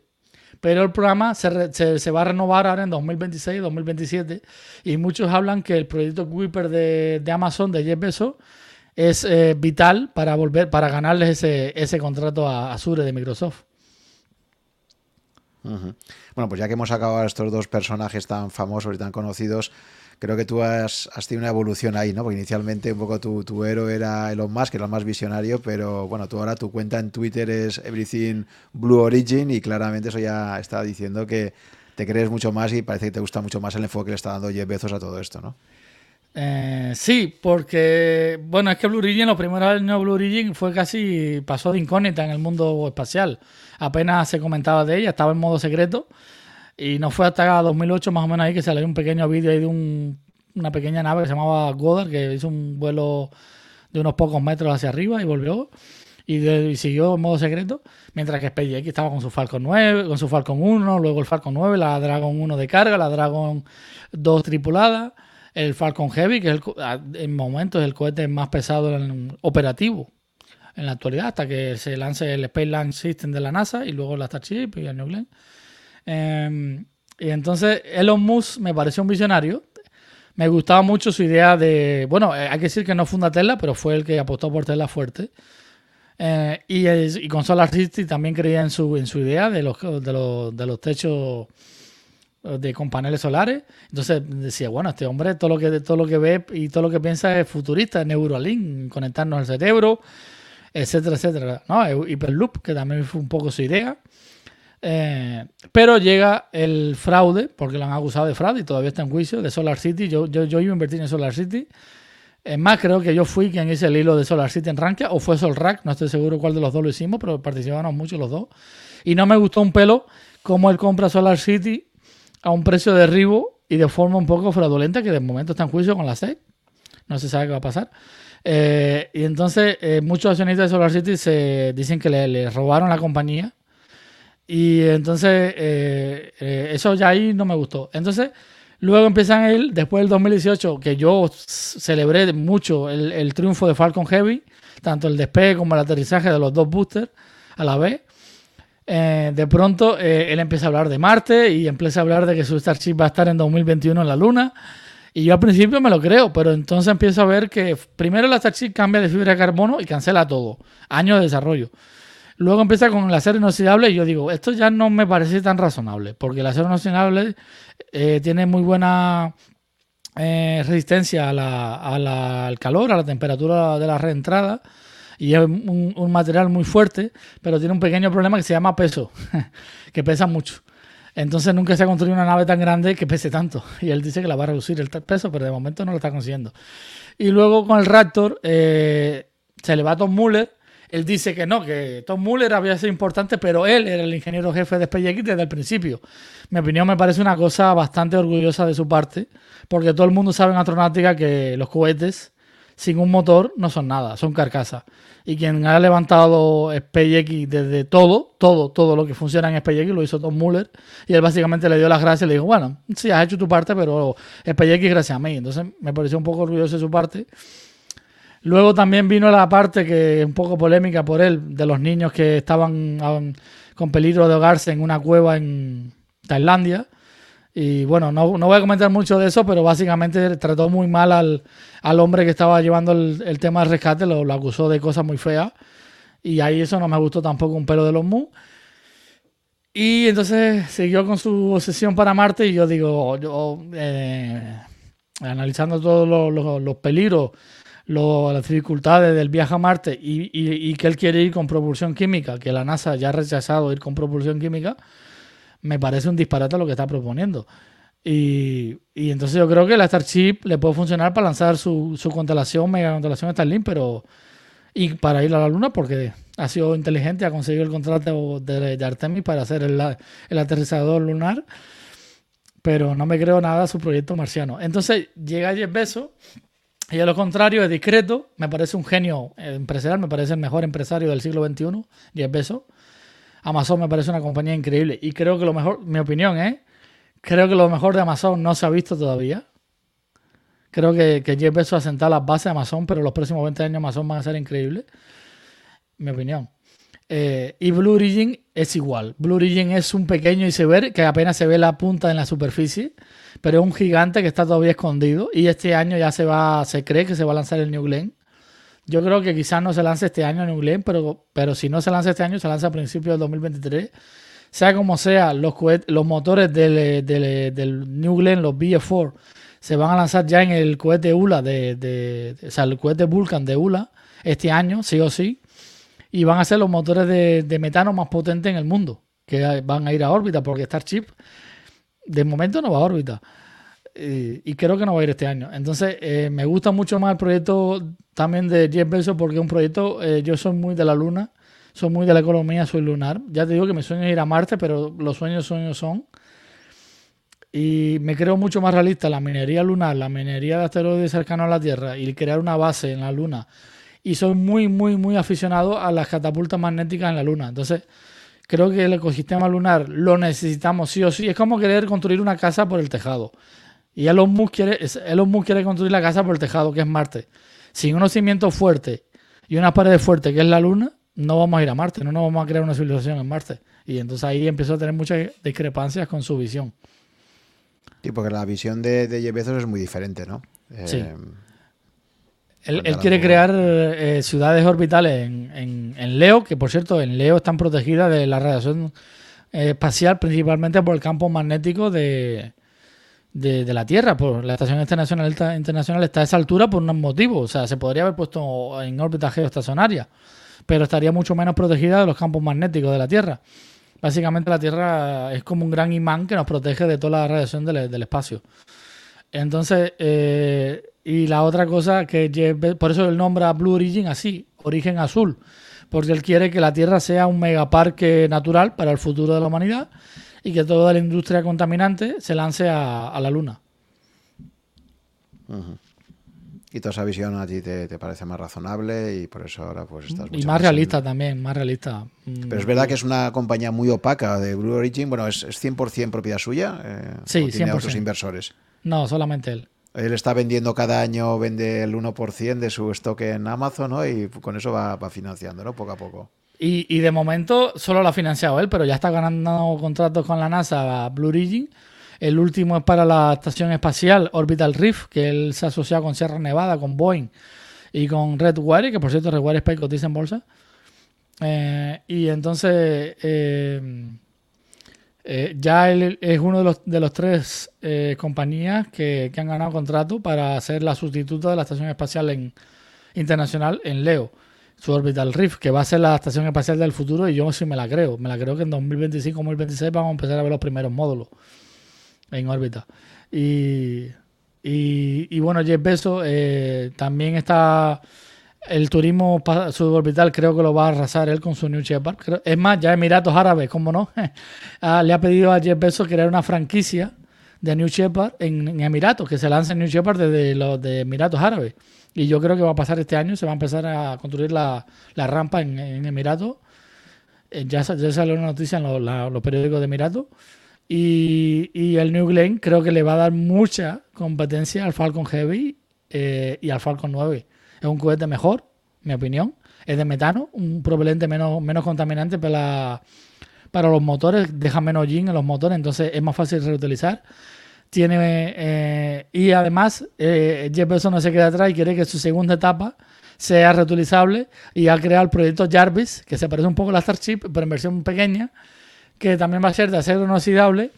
Pero el programa se, se, va a renovar ahora en 2026, 2027 y muchos hablan que el proyecto Kuiper de, de Amazon, de Jeff Bezos, es eh, vital para volver, para ganarles ese, ese contrato a Azure de Microsoft. Bueno, pues ya que hemos sacado a estos dos personajes tan famosos y tan conocidos, creo que tú has, tenido una evolución ahí, ¿no? Porque inicialmente un poco tu, tu héroe era Elon Musk, que era el más visionario, pero bueno, tú ahora tu cuenta en Twitter es Everything Blue Origin y claramente eso ya está diciendo que te crees mucho más y parece que te gusta mucho más el enfoque que le está dando Jeff Bezos a todo esto, ¿no? Eh, sí, porque, bueno, es que Blue Origin, los primeros años Blue Origin fue casi, pasó de incógnita en el mundo espacial. Apenas se comentaba de ella, estaba en modo secreto y no fue hasta 2008 más o menos ahí que salió un pequeño vídeo ahí de una pequeña nave que se llamaba Goddard, que hizo un vuelo de unos pocos metros hacia arriba y volvió. Y, siguió en modo secreto, mientras que SpaceX estaba con su Falcon 9, con su Falcon 1, luego el Falcon 9, la Dragon 1 de carga, la Dragon 2 tripulada, el Falcon Heavy, que es el, en momentos el cohete más pesado operativo en la actualidad, hasta que se lance el Space Launch System de la NASA y luego la Starship y el New Glenn. Em, y entonces Elon Musk me pareció un visionario. Me gustaba mucho su idea de. Bueno, eh, hay que decir que no funda Tesla, pero fue el que apostó por Tesla fuerte. Eh, y, y, con SolarCity también creía en su, en su idea de los, de los, de los techos eh, de, con paneles solares. Entonces decía, bueno, este hombre todo lo que todo lo que ve y todo lo que piensa es futurista, Neuralink, conectarnos al cerebro, etcétera, etcétera. ¿no? Hyperloop, que también fue un poco su idea. Eh, pero llega el fraude, porque lo han acusado de fraude y todavía está en juicio, de Solar City. Yo, yo, yo iba a invertir en Solar City. Es más, creo que yo fui quien hice el hilo de Solar City en Rankia, o fue Solrack, no estoy seguro cuál de los dos lo hicimos, pero participamos mucho los dos. Y no me gustó un pelo cómo él compra Solar City a un precio de derribo y de forma un poco fraudulenta, que de momento está en juicio con la SEC. No se sabe qué va a pasar. Eh, y entonces eh, muchos accionistas de Solar City se dicen que le, robaron la compañía. Y entonces eh, eso ya ahí no me gustó. Entonces luego empiezan él, después del 2018, que yo celebré mucho el, el triunfo de Falcon Heavy, tanto el despegue como el aterrizaje de los dos boosters a la vez. de pronto él empieza a hablar de Marte y empieza a hablar de que su Starship va a estar en 2021 en la Luna. Y yo al principio me lo creo, pero entonces empiezo a ver que primero la Starship cambia de fibra de carbono y cancela todo. Años de desarrollo. Luego empieza con el acero inoxidable y yo digo, esto ya no me parece tan razonable, porque el acero inoxidable eh, tiene muy buena eh, resistencia al calor, a la temperatura de la reentrada y es un, material muy fuerte, pero tiene un pequeño problema que se llama peso, que pesa mucho. Entonces nunca se ha construido una nave tan grande que pese tanto. Y él dice que la va a reducir el peso, pero de momento no lo está consiguiendo. Y luego con el Raptor eh, se le va a Tom Muller. Él dice que no, que Tom Muller había sido importante, pero él era el ingeniero jefe de SpaceX desde el principio. Mi opinión me parece una cosa bastante orgullosa de su parte, porque todo el mundo sabe en astronáutica que los cohetes sin un motor no son nada, son carcasas y quien ha levantado SpaceX desde todo, todo, todo lo que funciona en SpaceX lo hizo Tom Muller y él básicamente le dio las gracias y le dijo, bueno, sí, has hecho tu parte, pero SpaceX gracias a mí. Entonces me pareció un poco orgulloso de su parte. Luego también vino la parte que un poco polémica por él, de los niños que estaban con peligro de ahogarse en una cueva en Tailandia y bueno, no, voy a comentar mucho de eso, pero básicamente trató muy mal al, hombre que estaba llevando el, tema del rescate, lo, acusó de cosas muy feas. Y ahí eso no me gustó tampoco un pelo de los mu. Y entonces siguió con su obsesión para Marte y yo digo, yo, eh, analizando todos los, peligros, las dificultades del viaje a Marte y, y, que él quiere ir con propulsión química, que la NASA ya ha rechazado ir con propulsión química, me parece un disparate lo que está proponiendo. Y, entonces yo creo que la Starship le puede funcionar para lanzar su, su constelación, mega constelación Starlink, pero y para ir a la Luna porque ha sido inteligente, ha conseguido el contrato de, Artemis para hacer el, el, aterrizador lunar, pero no me creo nada a su proyecto marciano. Entonces llega Jeff Bezos y a lo contrario es discreto, me parece un genio empresarial, me parece el mejor empresario del siglo XXI, Jeff Bezos Amazon me parece una compañía increíble y creo que lo mejor, mi opinión ¿eh? creo que lo mejor de Amazon no se ha visto todavía. Creo que, que Jeff Bezos ha sentado las bases de Amazon, pero los próximos 20 años Amazon van a ser increíbles. Mi opinión. Eh, y Blue Origin es igual. Blue Origin es un pequeño iceberg que apenas se ve la punta en la superficie, pero es un gigante que está todavía escondido y este año ya se va, se cree que se va a lanzar el New Glenn. Yo creo que quizás no se lance este año en Glenn, pero, pero si no se lanza este año, se lanza a principios del 2023. Sea como sea, los, los motores del, del, New Glenn, los BF4, se van a lanzar ya en el cohete ULA, de, o sea, el cohete Vulcan de ULA, este año, sí o sí. Y van a ser los motores de, metano más potentes en el mundo, que van a ir a órbita, porque Starship de momento no va a órbita. y creo que no va a ir este año. Entonces, eh, me gusta mucho más el proyecto también de Jeff Bezos porque es un proyecto, eh, yo soy muy de la luna, soy muy de la economía, soy lunar. Ya te digo que mi sueño es ir a Marte, pero los sueños, sueños son. Y me creo mucho más realista la minería lunar, la minería de asteroides cercanos a la Tierra y crear una base en la Luna. Y soy muy, muy, muy aficionado a las catapultas magnéticas en la Luna. Entonces, creo que el ecosistema lunar lo necesitamos sí o sí. Es como querer construir una casa por el tejado. Y Elon Musk quiere, Elon Musk quiere construir la casa por el tejado, que es Marte sin unos cimientos fuertes y una pared fuerte que es la Luna, no vamos a ir a Marte, no nos vamos a crear una civilización en Marte. Y entonces ahí empezó a tener muchas discrepancias con su visión. Sí, porque la visión de, de Jeff Bezos es muy diferente, ¿no? sí. Él, quiere crear eh, ciudades orbitales en, en, Leo, que por cierto, en Leo están protegidas de la radiación eh, espacial, principalmente por el campo magnético de, de, la Tierra. Por la Estación Internacional, Internacional está a esa altura por un motivo. O sea, se podría haber puesto en órbita geoestacionaria, pero estaría mucho menos protegida de los campos magnéticos de la Tierra. Básicamente la Tierra es como un gran imán que nos protege de toda la radiación del, espacio. Entonces, eh, y la otra cosa que por eso él nombra Blue Origin así, origen azul, porque él quiere que la Tierra sea un megaparque natural para el futuro de la humanidad y que toda la industria contaminante se lance a, la Luna. Y toda esa visión a ti te, parece más razonable y por eso ahora pues estás... Y más realista también, más realista. Pero es verdad que es una compañía muy opaca de Blue Origin. Bueno, ¿es, es 100% propiedad suya? Eh, sí, tiene otros inversores? No, solamente él. Él está vendiendo cada año, vende el 1% de su stock en Amazon, ¿no? Y con eso va, financiando, ¿no? Poco a poco. Y, y, de momento solo lo ha financiado él, pero ya está ganando contratos con la NASA, Blue Origin. El último es para la estación espacial Orbital Reef, que él se ha asociado con Sierra Nevada, con Boeing y con Redwire, que por cierto Redwire Space cotiza en bolsa. Eh, y entonces eh, eh, ya él es uno de los, de los tres eh, compañías que, han ganado contrato para ser la sustituta de la Estación Espacial en, Internacional en Leo, su Orbital Reef, que va a ser la Estación Espacial del futuro y yo sí me la creo. Me la creo que en 2025-2026 vamos a empezar a ver los primeros módulos en órbita. Y, y, bueno, Jeff Bezos eh, también está el turismo suborbital creo que lo va a arrasar él con su New Shepard. Es más, ya Emiratos Árabes, ¿cómo no? Ah, le ha pedido a Jeff Bezos crear una franquicia de New Shepard en, Emiratos, que se lance New Shepard desde los de Emiratos Árabes. Y yo creo que va a pasar este año, se va a empezar a construir la, rampa en, Emiratos. Eh, ya, ya salió una noticia en los periódicos de Emiratos. Y, el New Glenn creo que le va a dar mucha competencia al Falcon Heavy eh, y al Falcon 9 es un cohete mejor, mi opinión. Es de metano, un propelente menos, menos contaminante para, para los motores, deja menos gin en los motores, entonces es más fácil reutilizar. Tiene, eh, y además, eh, Jeff Bezos no se queda atrás y quiere que su segunda etapa sea reutilizable y ha creado el proyecto Jarvis, que se parece un poco a la Starship, pero en versión pequeña, que también va a ser de acero inoxidable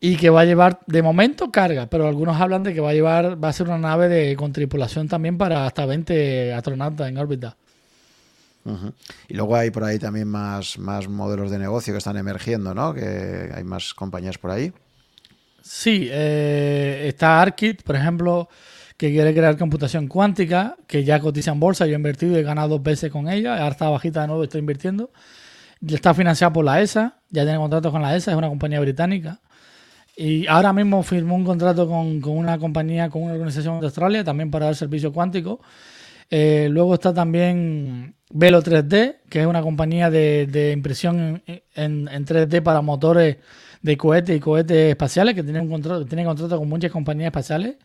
y que va a llevar de momento carga, pero algunos hablan de que va a llevar, va a ser una nave de con tripulación también para hasta 20 astronautas en órbita. Y luego hay por ahí también más, más modelos de negocio que están emergiendo, ¿no? Que hay más compañías por ahí. Sí, eh, está ARKit, por ejemplo, que quiere crear computación cuántica, que ya cotiza en bolsa. Yo he invertido y he ganado dos veces con ella. Ahora está bajita de nuevo, estoy invirtiendo. Está financiada por la ESA, ya tiene contratos con la ESA, es una compañía británica. Y ahora mismo firmó un contrato con, una compañía, con una organización de Australia, también para dar servicio cuántico. Eh, luego está también Velo 3D, que es una compañía de, impresión en, 3D para motores de cohetes y cohetes espaciales, que tiene un contrato, tiene contrato con muchas compañías espaciales.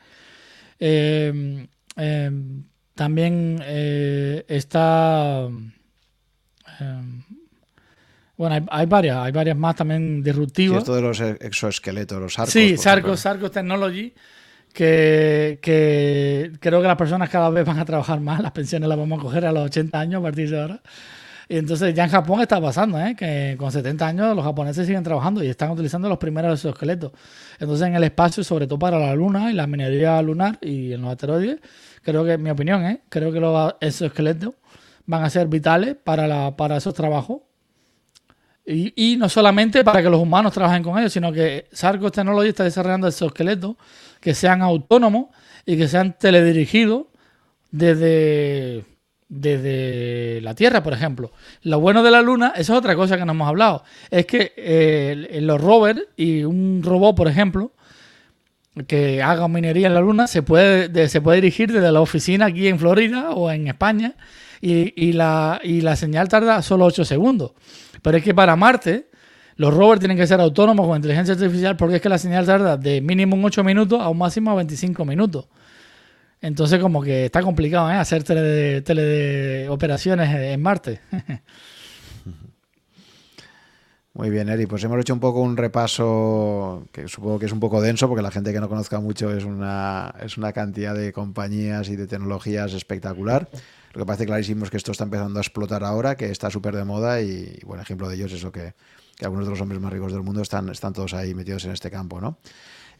Eh, eh, también está bueno, hay, varias, hay varias más también disruptivas. Sí, esto de los exoesqueletos, los arcos. Sí, Sarcos, Sarcos Technology, que, creo que las personas cada vez van a trabajar más, las pensiones las vamos a coger a los 80 años a partir de ahora. Y entonces ya en Japón está pasando, ¿eh? que con 70 años los japoneses siguen trabajando y están utilizando los primeros exoesqueletos. Entonces en el espacio, sobre todo para la luna y la minería lunar y en los asteroides, creo que, mi opinión, ¿eh? creo que los exoesqueletos van a ser vitales para, la, para esos trabajos y, no solamente para que los humanos trabajen con ellos, sino que Sarcos Technology está desarrollando exoesqueletos que sean autónomos y que sean teledirigidos desde, desde la Tierra, por ejemplo. Lo bueno de la Luna, eso es otra cosa que no hemos hablado, es que eh, los rovers y un robot, por ejemplo, que haga minería en la Luna, se puede, se puede dirigir desde la oficina aquí en Florida o en España y, la, y la señal tarda solo 8 segundos. Pero es que para Marte, los rovers tienen que ser autónomos con inteligencia artificial porque es que la señal tarda de mínimo 8 minutos a un máximo 25 minutos. Entonces, como que está complicado ¿eh? hacer teleoperaciones tele en Marte. Muy bien, Eri. Pues hemos hecho un poco un repaso que supongo que es un poco denso porque la gente que no conozca mucho es una, es una cantidad de compañías y de tecnologías espectacular. Lo que parece clarísimo es que esto está empezando a explotar ahora, que está súper de moda y, buen ejemplo de ellos es eso que, que algunos de los hombres más ricos del mundo están, están todos ahí metidos en este campo, ¿no?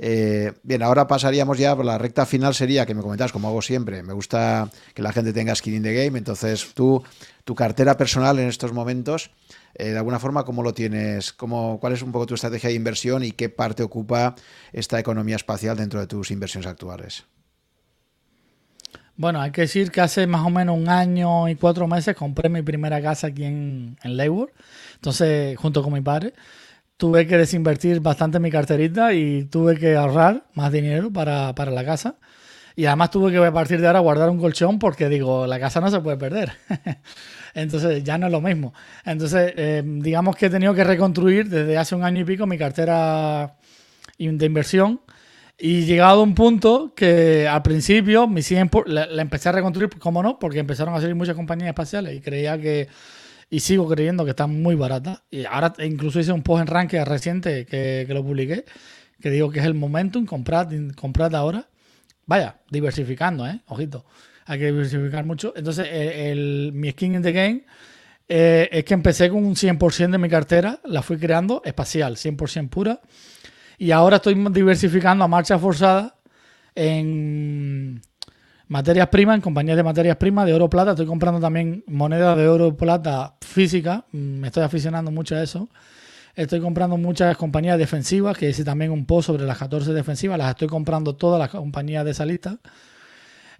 Eh, bien, ahora pasaríamos ya, la recta final sería que me comentas, como hago siempre, me gusta que la gente tenga skin in the game, entonces tú, tu cartera personal en estos momentos, eh, de alguna forma, ¿cómo lo tienes? ¿Cómo, ¿Cuál es un poco tu estrategia de inversión y qué parte ocupa esta economía espacial dentro de tus inversiones actuales? Bueno, hay que decir que hace más o menos un año y cuatro meses compré mi primera casa aquí en, en Entonces, junto con mi padre tuve que desinvertir bastante mi carterita y tuve que ahorrar más dinero para, la casa. Y además tuve que a partir de ahora guardar un colchón porque digo, la casa no se puede perder. Entonces ya no es lo mismo. Entonces, eh, digamos que he tenido que reconstruir desde hace un año y pico mi cartera de inversión. Y llegado a un punto que al principio mi 100 la, la, empecé a reconstruir, ¿cómo no? Porque empezaron a salir muchas compañías espaciales y creía que y sigo creyendo que está muy barata. Y ahora incluso hice un post en Rankia reciente que, lo publiqué, que digo que es el momentum, comprad, comprad ahora. Vaya, diversificando, ¿eh? Ojito. Hay que diversificar mucho. Entonces, el, mi skin in the game eh, es que empecé con un 100% de mi cartera, la fui creando espacial, 100% pura. Y ahora estoy diversificando a marcha forzada en Materias primas, en compañías de materias primas, de oro plata. Estoy comprando también monedas de oro plata física. Mm, me estoy aficionando mucho a eso. Estoy comprando muchas compañías defensivas, que hice también un post sobre las 14 defensivas. Las estoy comprando todas las compañías de esa lista.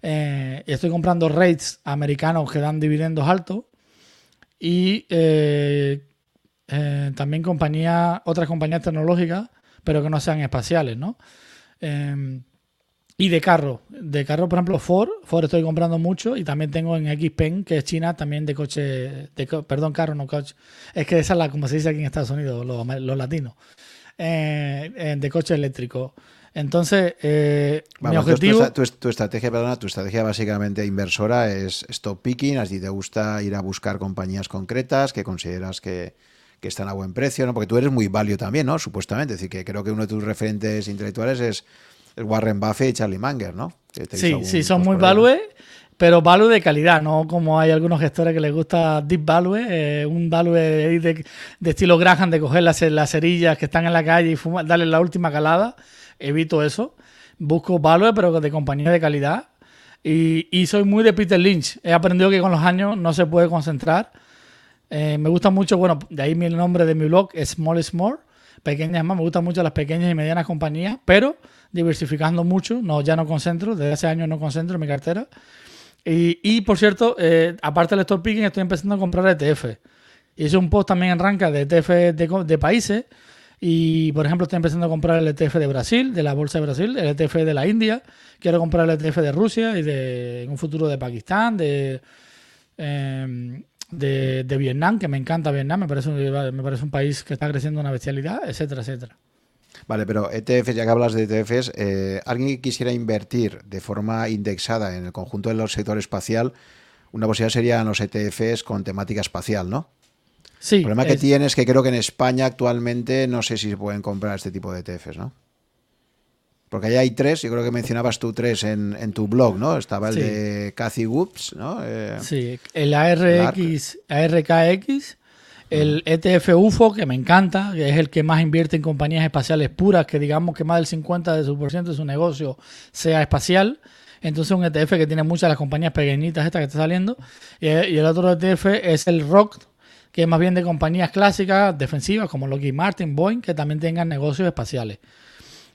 Eh, estoy comprando rates americanos que dan dividendos altos. Y eh, eh, también compañías, otras compañías tecnológicas, pero que no sean espaciales, ¿no? Y de carro, de carro, por ejemplo, Ford, Ford estoy comprando mucho y también tengo en Xpeng, que es China, también de coche, de, perdón, carro, no coche. Es que esa es la, como se dice aquí en Estados Unidos, los, latinos, eh, eh, de coche eléctrico. Entonces, eh, mi objetivo... Tu, estrategia, perdona, tu estrategia básicamente inversora es stop picking, así te gusta ir a buscar compañías concretas que consideras que, que están a buen precio, ¿no? Porque tú eres muy valio también, ¿no? Supuestamente, es decir, que creo que uno de tus referentes intelectuales es Warren Buffett y Charlie Munger, ¿no? sí, sí, son muy value, pero value de calidad, no como hay algunos gestores que les gusta deep value, eh, un value de, estilo Graham, de coger las, las, cerillas que están en la calle y fumar, darle la última calada. Evito eso. Busco value, pero de compañía de calidad. Y, y, soy muy de Peter Lynch. He aprendido que con los años no se puede concentrar. Eh, me gusta mucho, bueno, de ahí mi nombre de mi blog, Small is More. Pequeñas más, me gustan mucho las pequeñas y medianas compañías, pero diversificando mucho. No, ya no concentro, desde hace años no concentro en mi cartera. Y, por cierto, eh, aparte del store picking, estoy empezando a comprar ETF. Hice un post también en Ranca de ETF de, países. Y, por ejemplo, estoy empezando a comprar el ETF de Brasil, de la Bolsa de Brasil, el ETF de la India. Quiero comprar el ETF de Rusia y de, en un futuro de Pakistán, de, em, de, de, Vietnam, que me encanta Vietnam, me parece, me parece un país que está creciendo una bestialidad, etcétera, etcétera. Vale, pero ETFs, ya que hablas de ETFs, eh, alguien que quisiera invertir de forma indexada en el conjunto del sector espacial, una posibilidad serían los ETFs con temática espacial, ¿no? Sí. El problema que tienes es que creo que en España actualmente no sé si se pueden comprar este tipo de ETFs, ¿no? Porque ahí hay tres, yo creo que mencionabas tú tres en, tu blog, ¿no? Estaba el de Cathy Woods, ¿no? Eh, sí, el ARX, ARKX el ETF UFO, que me encanta, que es el que más invierte en compañías espaciales puras, que digamos que más del 50% de su, por ciento de su negocio sea espacial. Entonces un ETF que tiene muchas de las compañías pequeñitas estas que está saliendo. Y, el otro ETF es el ROC, que es más bien de compañías clásicas, defensivas, como Lockheed Martin, Boeing, que también tengan negocios espaciales.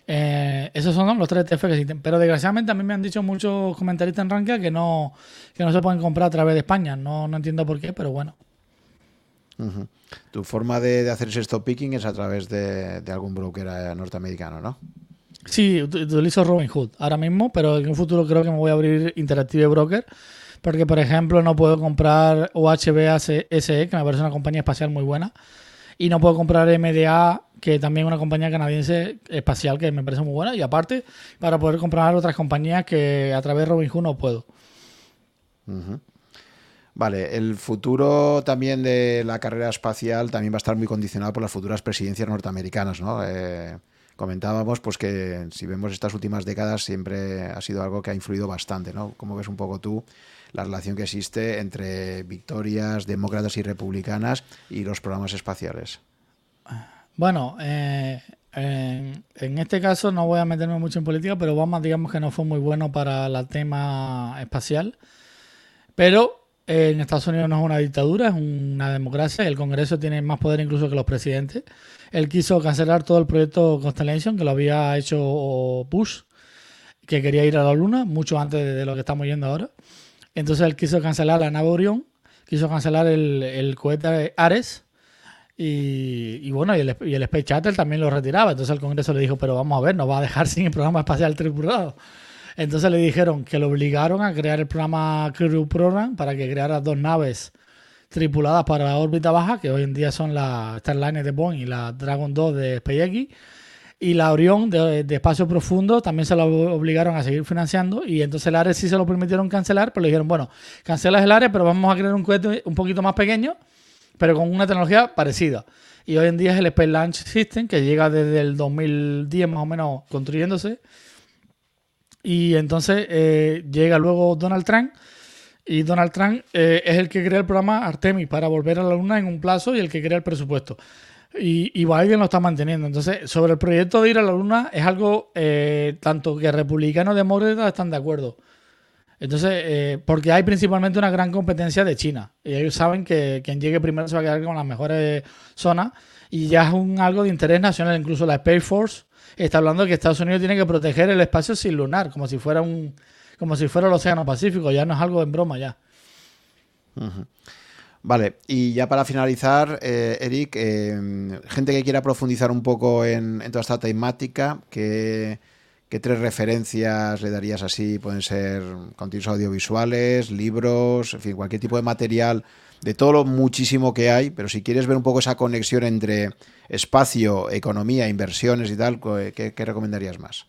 Eh, esos son los tres ETF que existen. Pero desgraciadamente a mí me han dicho muchos comentaristas en Rankia que no, que no se pueden comprar a través de España. No, no entiendo por qué, pero bueno. Tu forma de, hacer ese stop picking es a través de, algún broker eh, norteamericano, ¿no? Sí, utilizo Robinhood ahora mismo, pero en un futuro creo que me voy a abrir Interactive Broker. Porque, por ejemplo, no puedo comprar OHBASE, que me parece una compañía espacial muy buena. Y no puedo comprar MDA, que también una compañía canadiense espacial que me parece muy buena. Y aparte, para poder comprar otras compañías que a través de Robinhood no puedo. Vale, el futuro también de la carrera espacial también va a estar muy condicionado por las futuras presidencias norteamericanas, ¿no? Eh, comentábamos pues que si vemos estas últimas décadas siempre ha sido algo que ha influido bastante, ¿no? ¿Cómo ves un poco tú la relación que existe entre victorias demócratas y republicanas y los programas espaciales? Bueno, eh, en este caso no voy a meterme mucho en política, pero Obama digamos que no fue muy bueno para el tema espacial. Pero eh, en Estados Unidos no es una dictadura, es una democracia. El Congreso tiene más poder incluso que los presidentes. Él quiso cancelar todo el proyecto Constellation, que lo había hecho Bush, que quería ir a la Luna, mucho antes de lo que estamos yendo ahora. Entonces él quiso cancelar la nave Orión, quiso cancelar el, el cohete Ares y, bueno, y el, Space Shuttle también lo retiraba. Entonces el Congreso le dijo, pero vamos a ver, nos va a dejar sin el programa espacial tripulado. Entonces le dijeron que lo obligaron a crear el programa Crew Program para que creara dos naves tripuladas para la órbita baja, que hoy en día son la Starliner de Boeing y la Dragon 2 de SpaceX. Y la Orion de, espacio profundo también se lo obligaron a seguir financiando. Y entonces el Ares sí se lo permitieron cancelar, pero le dijeron, bueno, cancelas el Ares, pero vamos a crear un cohete un poquito más pequeño pero con una tecnología parecida. Y hoy en día es el Space Launch System, que llega desde el 2010 más o menos construyéndose. Y entonces eh, llega luego Donald Trump. Y Donald Trump eh, es el que crea el programa Artemis para volver a la Luna en un plazo y el que crea el presupuesto. Y, y Biden lo está manteniendo. Entonces, sobre el proyecto de ir a la Luna es algo eh, tanto que republicanos y demócratas están de acuerdo. Entonces, eh, porque hay principalmente una gran competencia de China. Y ellos saben que quien llegue primero se va a quedar con las mejores zonas. Y ya es un algo de interés nacional. Incluso la Space Force está hablando de que Estados Unidos tiene que proteger el espacio sin lunar, como si fuera un, como si fuera el Océano Pacífico. Ya no es algo en broma ya. Vale, y ya para finalizar, eh, Eric, eh, gente que quiera profundizar un poco en, en toda esta temática, que ¿Qué tres referencias le darías así? Pueden ser contenidos audiovisuales, libros, en fin, cualquier tipo de material, de todo lo muchísimo que hay, pero si quieres ver un poco esa conexión entre espacio, economía, inversiones y tal, ¿qué, recomendarías más?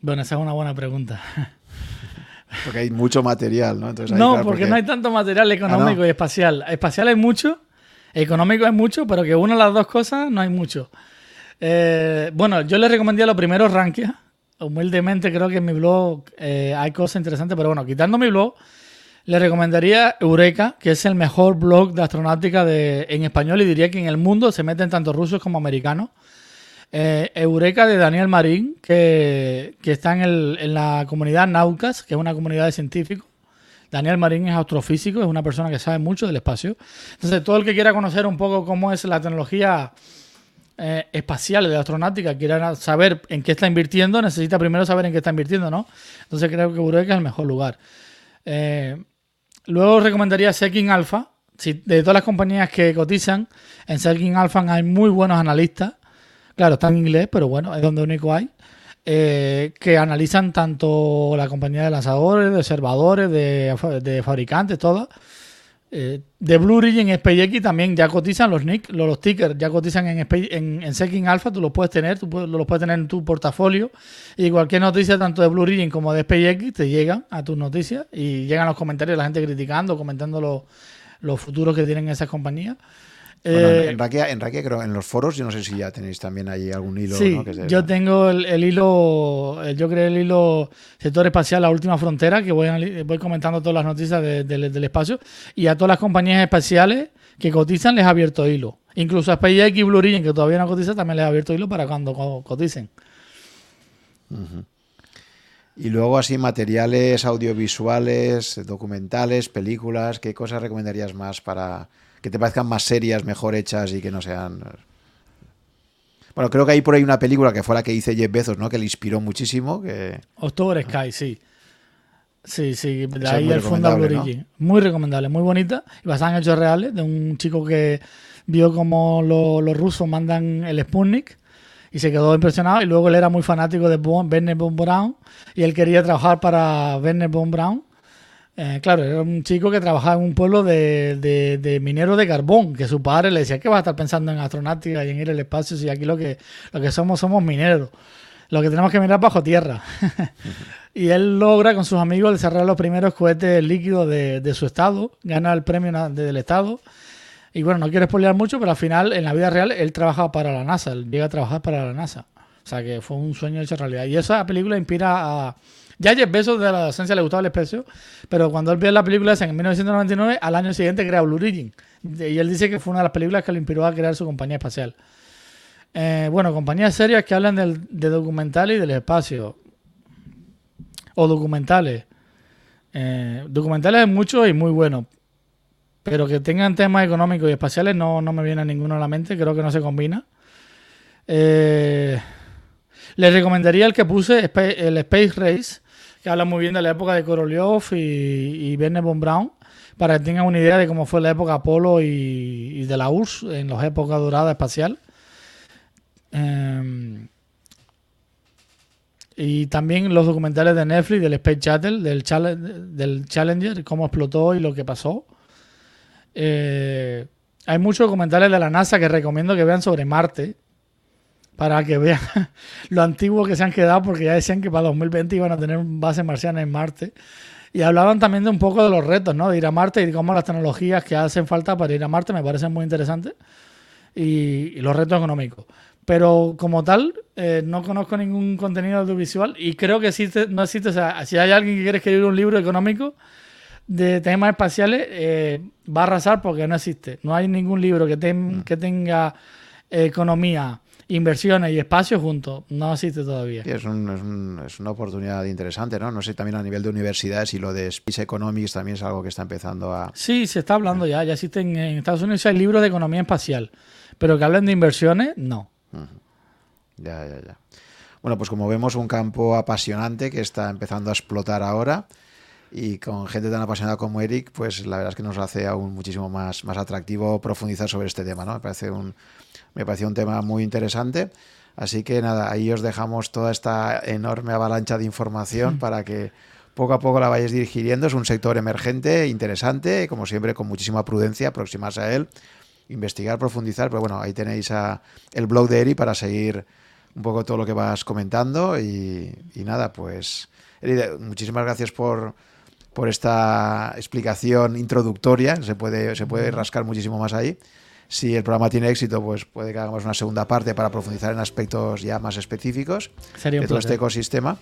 Bueno, esa es una buena pregunta. Porque hay mucho material, ¿no? no, porque, no hay tanto material económico ah, y espacial. Espacial hay mucho, económico hay mucho, pero que una de las dos cosas no hay mucho. Eh, bueno, yo le recomendé lo primero Rankia. Humildemente creo que en mi blog eh, hay cosas interesantes, pero bueno, quitando mi blog, le recomendaría Eureka, que es el mejor blog de astronáutica de, en español y diría que en el mundo se meten tanto rusos como americanos. Eh, Eureka de Daniel Marín, que, está en, en, la comunidad Naucas, que es una comunidad de científicos. Daniel Marín es astrofísico, es una persona que sabe mucho del espacio. Entonces, todo el que quiera conocer un poco cómo es la tecnología eh, espaciales de astronáutica quieran saber en qué está invirtiendo, necesita primero saber en qué está invirtiendo, ¿no? Entonces creo que Eureka es el mejor lugar. Eh, luego recomendaría Seeking Alpha. de todas las compañías que cotizan, en Seeking Alpha hay muy buenos analistas. Claro, está en inglés, pero bueno, es donde único hay. Eh, que analizan tanto la compañía de lanzadores, de observadores, de fabricantes, todas eh, de Blue Origin en SpaceX también ya cotizan los nick, los, tickers, ya cotizan en, en, en Alpha, tú los puedes tener, tú los puedes tener en tu portafolio y cualquier noticia tanto de Blue Origin como de SpaceX te llegan a tus noticias y llegan los comentarios la gente criticando, comentando los, los futuros que tienen esas compañías. Eh, en, Raquia, creo, en los foros, yo no sé si ya tenéis también ahí algún hilo. Sí, yo tengo el, hilo, yo creo el hilo sector espacial, la última frontera, que voy, voy comentando todas las noticias del espacio. Y a todas las compañías espaciales que cotizan les ha abierto hilo. Incluso a SpaceX y Blue Origin, que todavía no cotizan, también les ha abierto hilo para cuando coticen. Y luego así materiales audiovisuales, documentales, películas, ¿qué cosas recomendarías más para que te parezcan más serias, mejor hechas y que no sean... Bueno, creo que hay por ahí una película que fue la que hice Jeff Bezos, ¿no? Que le inspiró muchísimo. Que... October Sky, sí. Sí, sí, de ahí el Funda Muy recomendable, muy bonita y basada en hechos reales de un chico que vio como los rusos mandan el Sputnik y se quedó impresionado y luego él era muy fanático de Werner von Braun y él quería trabajar para Werner von Braun eh, claro, era un chico que trabajaba en un pueblo de, de, mineros de carbón, que su padre le decía que va a estar pensando en astronáutica y en ir al espacio si aquí lo que, lo que somos somos mineros. Lo que tenemos que mirar bajo tierra. y él logra con sus amigos desarrollar los primeros cohetes líquidos de, su estado, gana el premio del estado. Y bueno, no quiero spoilear mucho, pero al final, en la vida real, él trabaja para la NASA, él llega a trabajar para la NASA. O sea que fue un sueño hecho realidad. Y esa película inspira a. Ya Jeff Bezos de la adolescencia le gustaba el espacio, pero cuando él vio la película en 1999, al año siguiente crea Blue Origin. Y él dice que fue una de las películas que le inspiró a crear su compañía espacial. Eh, bueno, compañías serias que hablan de documentales y del espacio. O documentales. Eh, documentales muchos y muy buenos. Pero que tengan temas económicos y espaciales no, no me viene ninguno a la mente. Creo que no se combina. Eh, les recomendaría el que puse, el Space Race, que habla muy bien de la época de Korolev y, y von Braun, para que tengan una idea de cómo fue la época Apolo y, y de la URSS en las épocas doradas espacial. Eh, y también los documentales de Netflix del Space Shuttle, del, del Challenger, cómo explotó y lo que pasó. Eh, hay muchos documentales de la NASA que recomiendo que vean sobre Marte, para que vean lo antiguo que se han quedado, porque ya decían que para 2020 iban a tener base marciana en Marte. Y hablaban también de un poco de los retos, ¿no? De ir a Marte y cómo las tecnologías que hacen falta para ir a Marte me parecen muy interesantes. Y, y los retos económicos. Pero como tal, eh, no conozco ningún contenido audiovisual y creo que existe, no existe. O sea, si hay alguien que quiere escribir un libro económico de temas espaciales, eh, va a arrasar porque no existe. No hay ningún libro que, mm. que tenga economía, inversiones y espacio juntos. No existe todavía. es, es, una oportunidad interesante, ¿no? No sé, también a nivel de universidades y lo de Space Economics también es algo que está empezando a... Sí, se está hablando ya. Ya existen en Estados Unidos hay libros de economía espacial. Pero que hablen de inversiones, no. Ya, ya, ya. Bueno, pues como vemos, un campo apasionante que está empezando a explotar ahora y con gente tan apasionada como Eric, pues la verdad es que nos hace aún muchísimo más, más atractivo profundizar sobre este tema, ¿no? Me parece un, me pareció un tema muy interesante. Así que nada, ahí os dejamos toda esta enorme avalancha de información para que poco a poco la vayáis dirigiendo. Es un sector emergente, interesante, como siempre, con muchísima prudencia, aproximarse a él investigar, profundizar, pero bueno, ahí tenéis a, el blog de Eri para seguir un poco todo lo que vas comentando y, nada, pues Eri, muchísimas gracias por, por esta explicación introductoria, se puede, se puede rascar muchísimo más ahí. Si el programa tiene éxito, pues puede que hagamos una segunda parte para profundizar en aspectos ya más específicos de todo este ecosistema.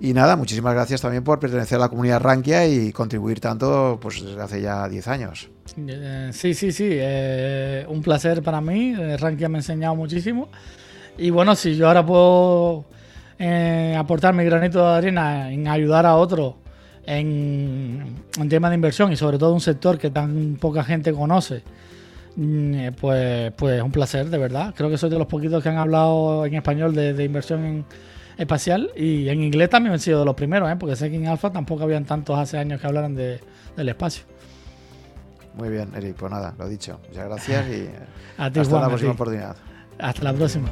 Y nada, muchísimas gracias también por pertenecer a la comunidad Rankia y contribuir tanto pues desde hace ya 10 años. Eh, sí, sí, sí, eh, un placer para mí. Eh, Rankia me ha enseñado muchísimo. Y bueno, si yo ahora puedo aportar mi granito de arena en ayudar a otros en, en temas de inversión y sobre todo un sector que tan poca gente conoce, pues, pues un placer, de verdad. Creo que soy de los poquitos que han hablado en español de, de inversión en espacial y en inglés también han sido de los primeros, ¿eh? porque sé que en Alfa tampoco habían tantos hace años que hablaran de, del espacio. Muy bien, Eric, pues nada, lo dicho. Muchas gracias y hasta la próxima oportunidad. Hasta la próxima.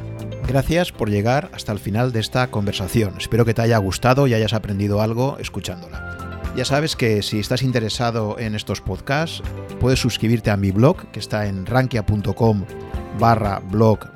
Gracias por llegar hasta el final de esta conversación. Espero que te haya gustado y hayas aprendido algo escuchándola. Ya sabes que si estás interesado en estos podcasts, puedes suscribirte a mi blog, que está en rankia.com barra blog